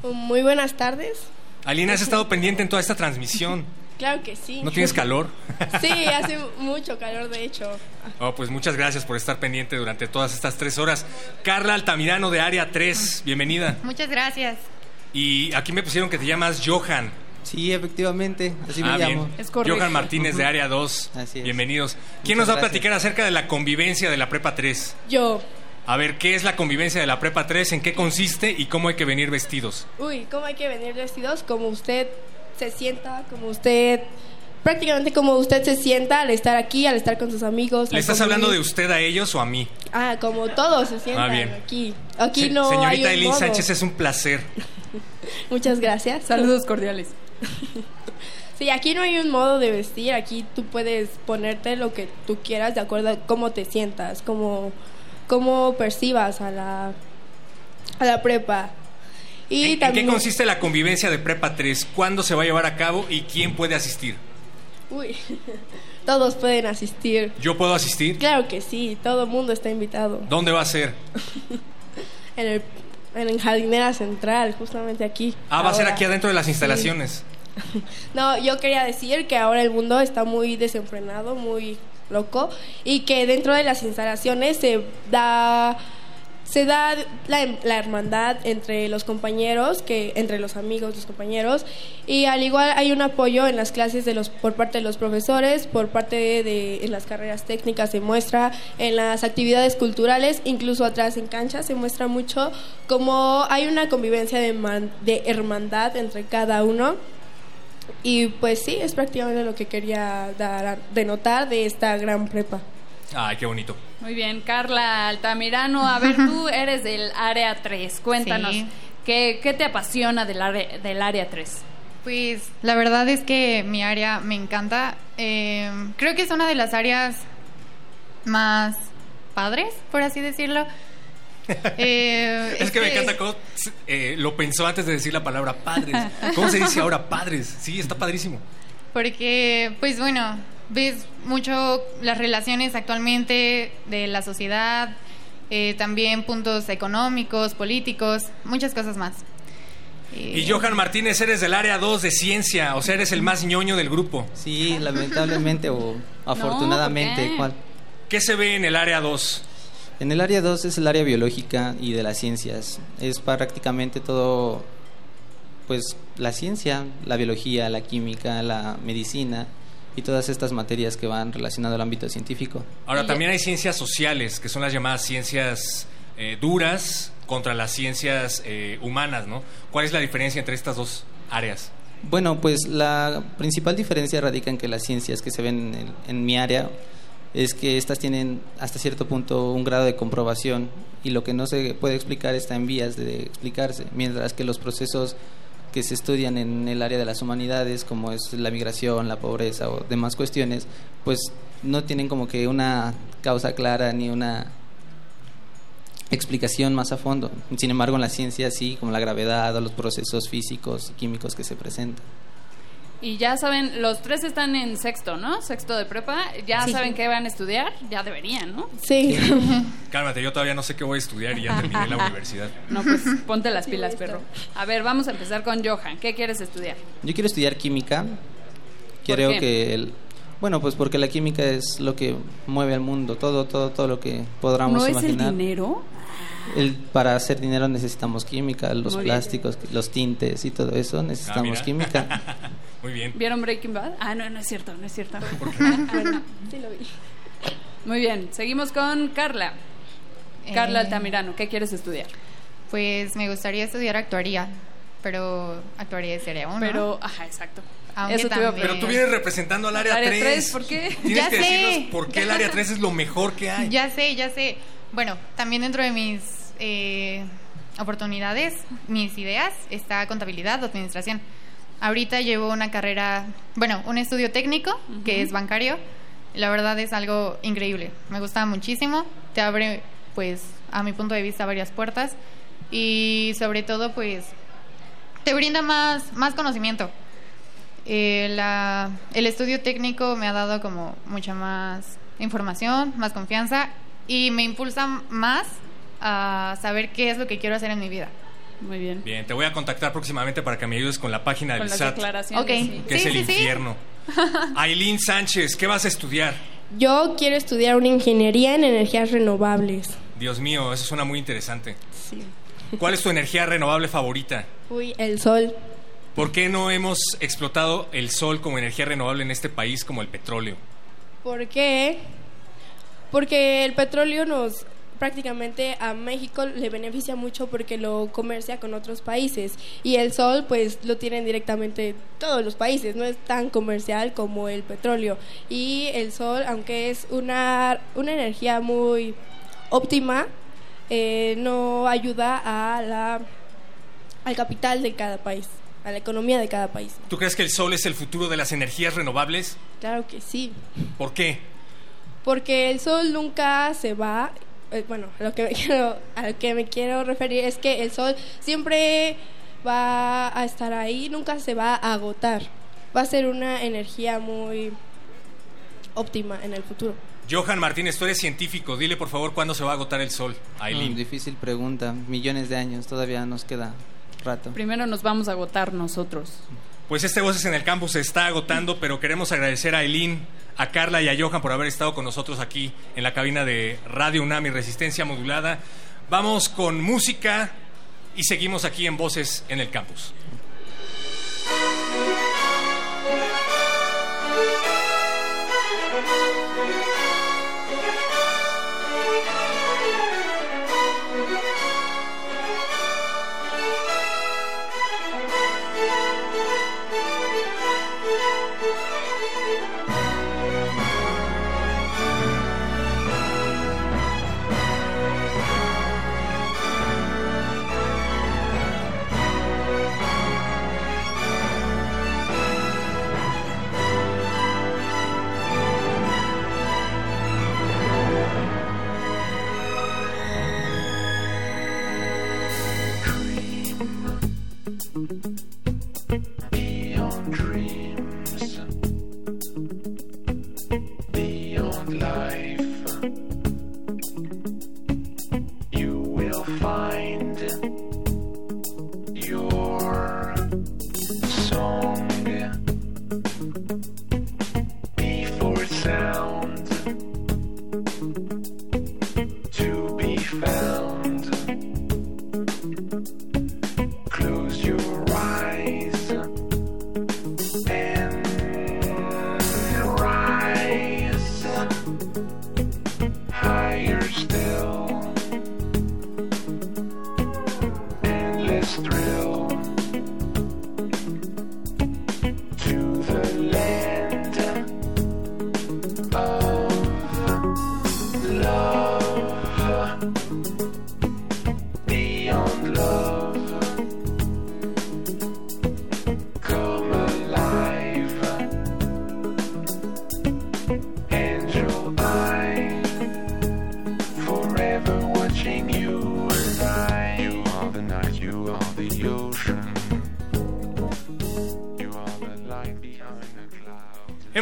Muy buenas tardes. Aileen, has estado pendiente en toda esta transmisión. Claro que sí. ¿No tienes calor? Sí, hace mucho calor, de hecho. Oh, pues muchas gracias por estar pendiente durante todas estas tres horas. Carla Altamirano de Área 3, bienvenida. Muchas gracias. Y aquí me pusieron que te llamas Johan. Sí, efectivamente, así me Ah, llamo. bien. Johan Martínez de Área 2. Bienvenidos. ¿Quién nos va a gracias. platicar acerca de la convivencia de la Prepa 3? Yo. A ver, ¿qué es la convivencia de la Prepa 3? ¿En qué consiste y cómo hay que venir vestidos? Uy, ¿cómo hay que venir vestidos? Como usted se sienta, como usted... Prácticamente como usted se sienta al estar aquí, al estar con sus amigos. ¿Le estás hablando de usted a ellos o a mí? Ah, como todos se sientan Ah, bien. aquí. Aquí Se- no hay Señorita un Eileen modo. Sánchez, es un placer. Muchas gracias. Saludos cordiales. Sí, aquí no hay un modo de vestir, aquí tú puedes ponerte lo que tú quieras de acuerdo a cómo te sientas, cómo, cómo percibas a la, a la prepa. Y ¿En, en qué también, consiste la convivencia de Prepa 3? ¿Cuándo se va a llevar a cabo y quién puede asistir? Uy, todos pueden asistir. ¿Yo puedo asistir? Claro que sí, todo el mundo está invitado. ¿Dónde va a ser? En el, en Jardinera Central, justamente aquí. Ah, va a ser aquí adentro de las Sí. instalaciones. No, yo quería decir que ahora el mundo está muy desenfrenado, muy loco y que dentro de las instalaciones se da se da la, hermandad entre los compañeros, que entre los amigos, los compañeros y al igual hay un apoyo en las clases de los por parte de los profesores, por parte de, en las carreras técnicas se muestra, en las actividades culturales, incluso atrás en cancha se muestra mucho como hay una convivencia de, de hermandad entre cada uno. Y pues sí, es prácticamente lo que quería dar denotar de esta gran prepa. Ay, qué bonito. Muy bien, Carla Altamirano, a ver, tú eres del área 3, cuéntanos, Sí. ¿qué, qué te apasiona del área, del área 3? Pues la verdad es que mi área me encanta. Eh, creo que es una de las áreas más padres, por así decirlo. Eh, Es que me encanta cómo eh, lo pensó antes de decir la palabra padres. ¿Cómo se dice ahora padres? Sí, está padrísimo. Porque, pues bueno, ves mucho las relaciones actualmente de la sociedad, eh, también puntos económicos, políticos, muchas cosas más. Y Johan Martínez, eres del área 2 de ciencia, o sea, eres el más ñoño del grupo. Sí, lamentablemente o afortunadamente. qué? ¿cuál? ¿Qué se ve en el área 2? En el área 2 es el área biológica y de las ciencias. Es prácticamente todo, pues la ciencia, la biología, la química, la medicina y todas estas materias que van relacionadas al ámbito científico. Ahora, también hay ciencias sociales, que son las llamadas ciencias eh, duras contra las ciencias eh, humanas, ¿no? ¿Cuál es la diferencia entre estas dos áreas? Bueno, pues la principal diferencia radica en que las ciencias que se ven en, el- en mi área es que estas tienen hasta cierto punto un grado de comprobación y lo que no se puede explicar está en vías de explicarse, mientras que los procesos que se estudian en el área de las humanidades, como es la migración, la pobreza o demás cuestiones, pues no tienen como que una causa clara ni una explicación más a fondo. Sin embargo, en la ciencia sí, como la gravedad o los procesos físicos y químicos que se presentan. Y ya saben, los tres están en sexto, ¿no? Sexto de prepa, ya Sí. saben qué van a estudiar, ya deberían, ¿no? Sí. Cálmate, yo todavía no sé qué voy a estudiar y ya terminé la universidad. No, pues ponte las pilas, perro. A ver, vamos a empezar con Johan. ¿Qué quieres estudiar? Yo quiero estudiar química. Creo qué? que el, bueno, pues porque la química es lo que mueve al mundo, todo, todo, todo lo que podamos ¿No es imaginar. el dinero? El- para hacer dinero necesitamos química, los Muy bien. plásticos, los tintes y todo eso necesitamos mira. química. Muy bien. ¿Vieron Breaking Bad? Ah, no, no es cierto, no es cierto. Bueno, sí lo vi. Muy bien, seguimos con Carla. Carla Altamirano, ¿qué quieres estudiar? Pues me gustaría estudiar actuaría, pero actuaría sería uno. Pero, ajá, exacto. Aunque Eso te iba a Pero tú vienes representando al área, Área 3. tres, ¿por qué? Tienes Ya que sé. decirnos por qué el área 3 es lo mejor que hay. Ya sé, ya sé. Bueno, también dentro de mis eh, oportunidades, mis ideas, está contabilidad o administración. Ahorita llevo una carrera, bueno, un estudio técnico, que es bancario. La verdad es algo increíble. Me gusta muchísimo. Te abre, pues, a mi punto de vista, varias puertas. Y sobre todo, pues, te brinda más, más conocimiento. Eh, la- el estudio técnico me ha dado como mucha más información, más confianza y me impulsa más a saber qué es lo que quiero hacer en mi vida. Muy bien. Bien, te voy a contactar próximamente para que me ayudes con la página Con del las SAT. declaraciones, Ok. sí. Que es Sí, el sí, sí. infierno. Aileen Sánchez, ¿qué vas a estudiar? Yo quiero estudiar una ingeniería en energías renovables. Dios mío, eso suena muy interesante. Sí. ¿Cuál es tu energía renovable favorita? Uy, el sol. ¿Por qué no hemos explotado el sol como energía renovable en este país como el petróleo? ¿Por qué? Porque el petróleo nos prácticamente a México le beneficia mucho porque lo comercia con otros países y el sol pues lo tienen directamente todos los países, no es tan comercial como el petróleo y el sol aunque es una, una energía muy óptima eh, no ayuda a la, al capital de cada país, a la economía de cada país. ¿Tú crees que el sol es el futuro de las energías renovables? Claro que sí. ¿Por qué? porque el sol nunca se va. eh, bueno, a lo que me quiero, a lo que me quiero referir es que el sol siempre va a estar ahí, nunca se va a agotar. Va a ser una energía muy óptima en el futuro. Johan Martínez, tú eres científico. Dile por favor cuándo se va a agotar el sol. Aileen. Mm, difícil pregunta. Millones de años, todavía nos queda rato. Primero nos vamos a agotar nosotros. Pues este Voces en el Campus se está agotando, pero queremos agradecer a Aileen, a Carla y a Johan por haber estado con nosotros aquí en la cabina de Radio UNAM y Resistencia Modulada. Vamos con música y seguimos aquí en Voces en el Campus.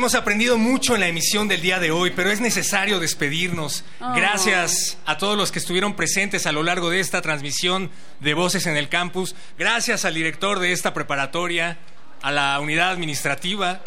Hemos aprendido mucho en la emisión del día de hoy, pero es necesario despedirnos. Oh. Gracias a todos los que estuvieron presentes a lo largo de esta transmisión de Voces en el Campus. Gracias al director de esta preparatoria, a la unidad administrativa,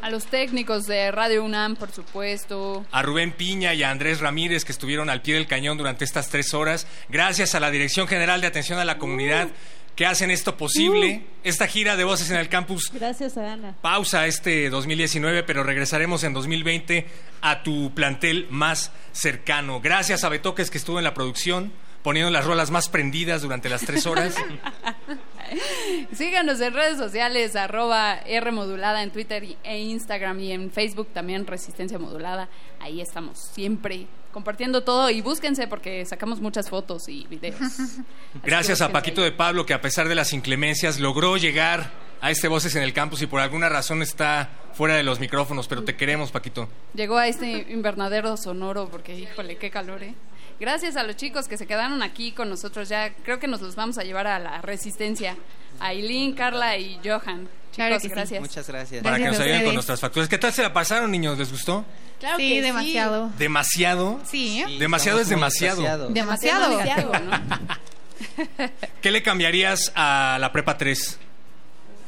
A los técnicos de Radio UNAM, por supuesto. a Rubén Piña y a Andrés Ramírez que estuvieron al pie del cañón durante estas tres horas. Gracias a la Dirección General de Atención a la Comunidad que hacen esto posible. Esta gira de Voces en el Campus Gracias a Ana. pausa este 2019, pero regresaremos en 2020 a tu plantel más cercano. Gracias a Betoques que estuvo en la producción, poniendo las rolas más prendidas durante las tres horas. Síganos en redes sociales, arroba R modulada en Twitter e Instagram y en Facebook también Resistencia Modulada. Ahí estamos siempre compartiendo todo y búsquense porque sacamos muchas fotos y videos. Gracias a Paquito de Pablo que a pesar de las inclemencias logró llegar a este Voces en el Campus y por alguna razón está fuera de los micrófonos, pero te queremos, Paquito. Llegó a este invernadero sonoro porque, híjole, qué calor, ¿eh? Gracias a los chicos que se quedaron aquí con nosotros. Ya creo que nos los vamos a llevar a la resistencia. A Aileen, Carla y Johan. Claro Chicos, que sí. gracias. Muchas gracias. Para que nos ayuden con nuestras facturas. ¿Qué tal se la pasaron, niños? ¿Les gustó? Claro sí, que sí. demasiado. ¿Demasiado? Sí. Demasiado es demasiado. Demasiado. Demasiado, ¿no? ¿Qué le cambiarías a la prepa 3?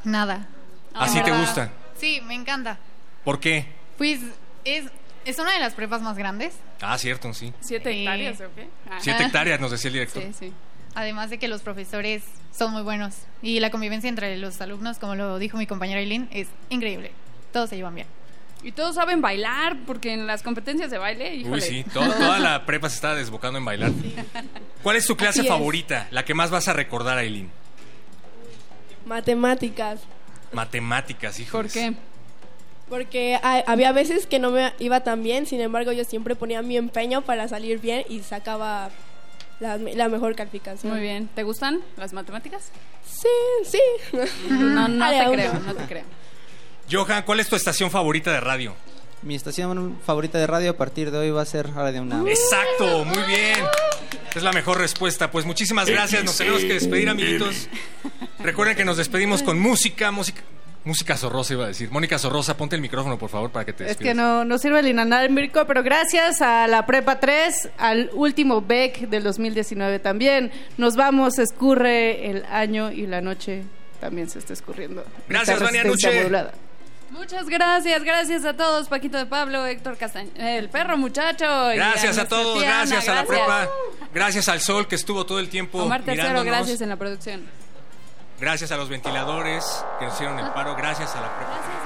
Nada. ¿Así En te gusta? Sí, me encanta. ¿Por qué? Pues es, es una de las prepas más grandes. Ah, cierto, sí. ¿Siete Sí. hectáreas o qué? Ah. Siete hectáreas, nos decía el director. Sí, sí. Además de que los profesores son muy buenos y la convivencia entre los alumnos, como lo dijo mi compañera Eileen, es increíble. Todos se llevan bien. Y todos saben bailar, porque en las competencias de baile, híjole. Uy, sí, todo- toda la prepa se estaba desbocando en bailar. ¿Cuál es tu clase Así es. favorita? La que más vas a recordar, Aileen. Matemáticas. Matemáticas, hijo. ¿Por qué? Porque ha- había veces que no me iba tan bien, sin embargo yo siempre ponía mi empeño para salir bien y sacaba la, la mejor calificación. Muy bien. ¿Te gustan las matemáticas? Sí, sí. No, no te aún creo, no. no te creo. Johan, ¿cuál es tu estación favorita de radio? Mi estación favorita de radio a partir de hoy va a ser Radio UNAM. Exacto, muy bien. Es la mejor respuesta. Pues muchísimas gracias. Nos tenemos que despedir, amiguitos. Recuerden que nos despedimos con música, música. Música Sorrosa iba a decir. Mónica Sorrosa, ponte el micrófono, por favor, para que te Es despidas. que no, no sirve el inalámbrico, pero gracias a la Prepa 3, al último BEC del 2019 también, nos vamos, escurre el año y la noche también se está escurriendo. Gracias, Vania resistencia Nuche. modulada. Muchas gracias, gracias a todos, Paquito de Pablo, Héctor Castaño, el perro muchacho. y Gracias a todos, gracias a la prepa, gracias al sol que estuvo todo el tiempo Omar Tercero, mirándonos. gracias en la producción. Gracias a los ventiladores que nos hicieron el paro, gracias a la prepa.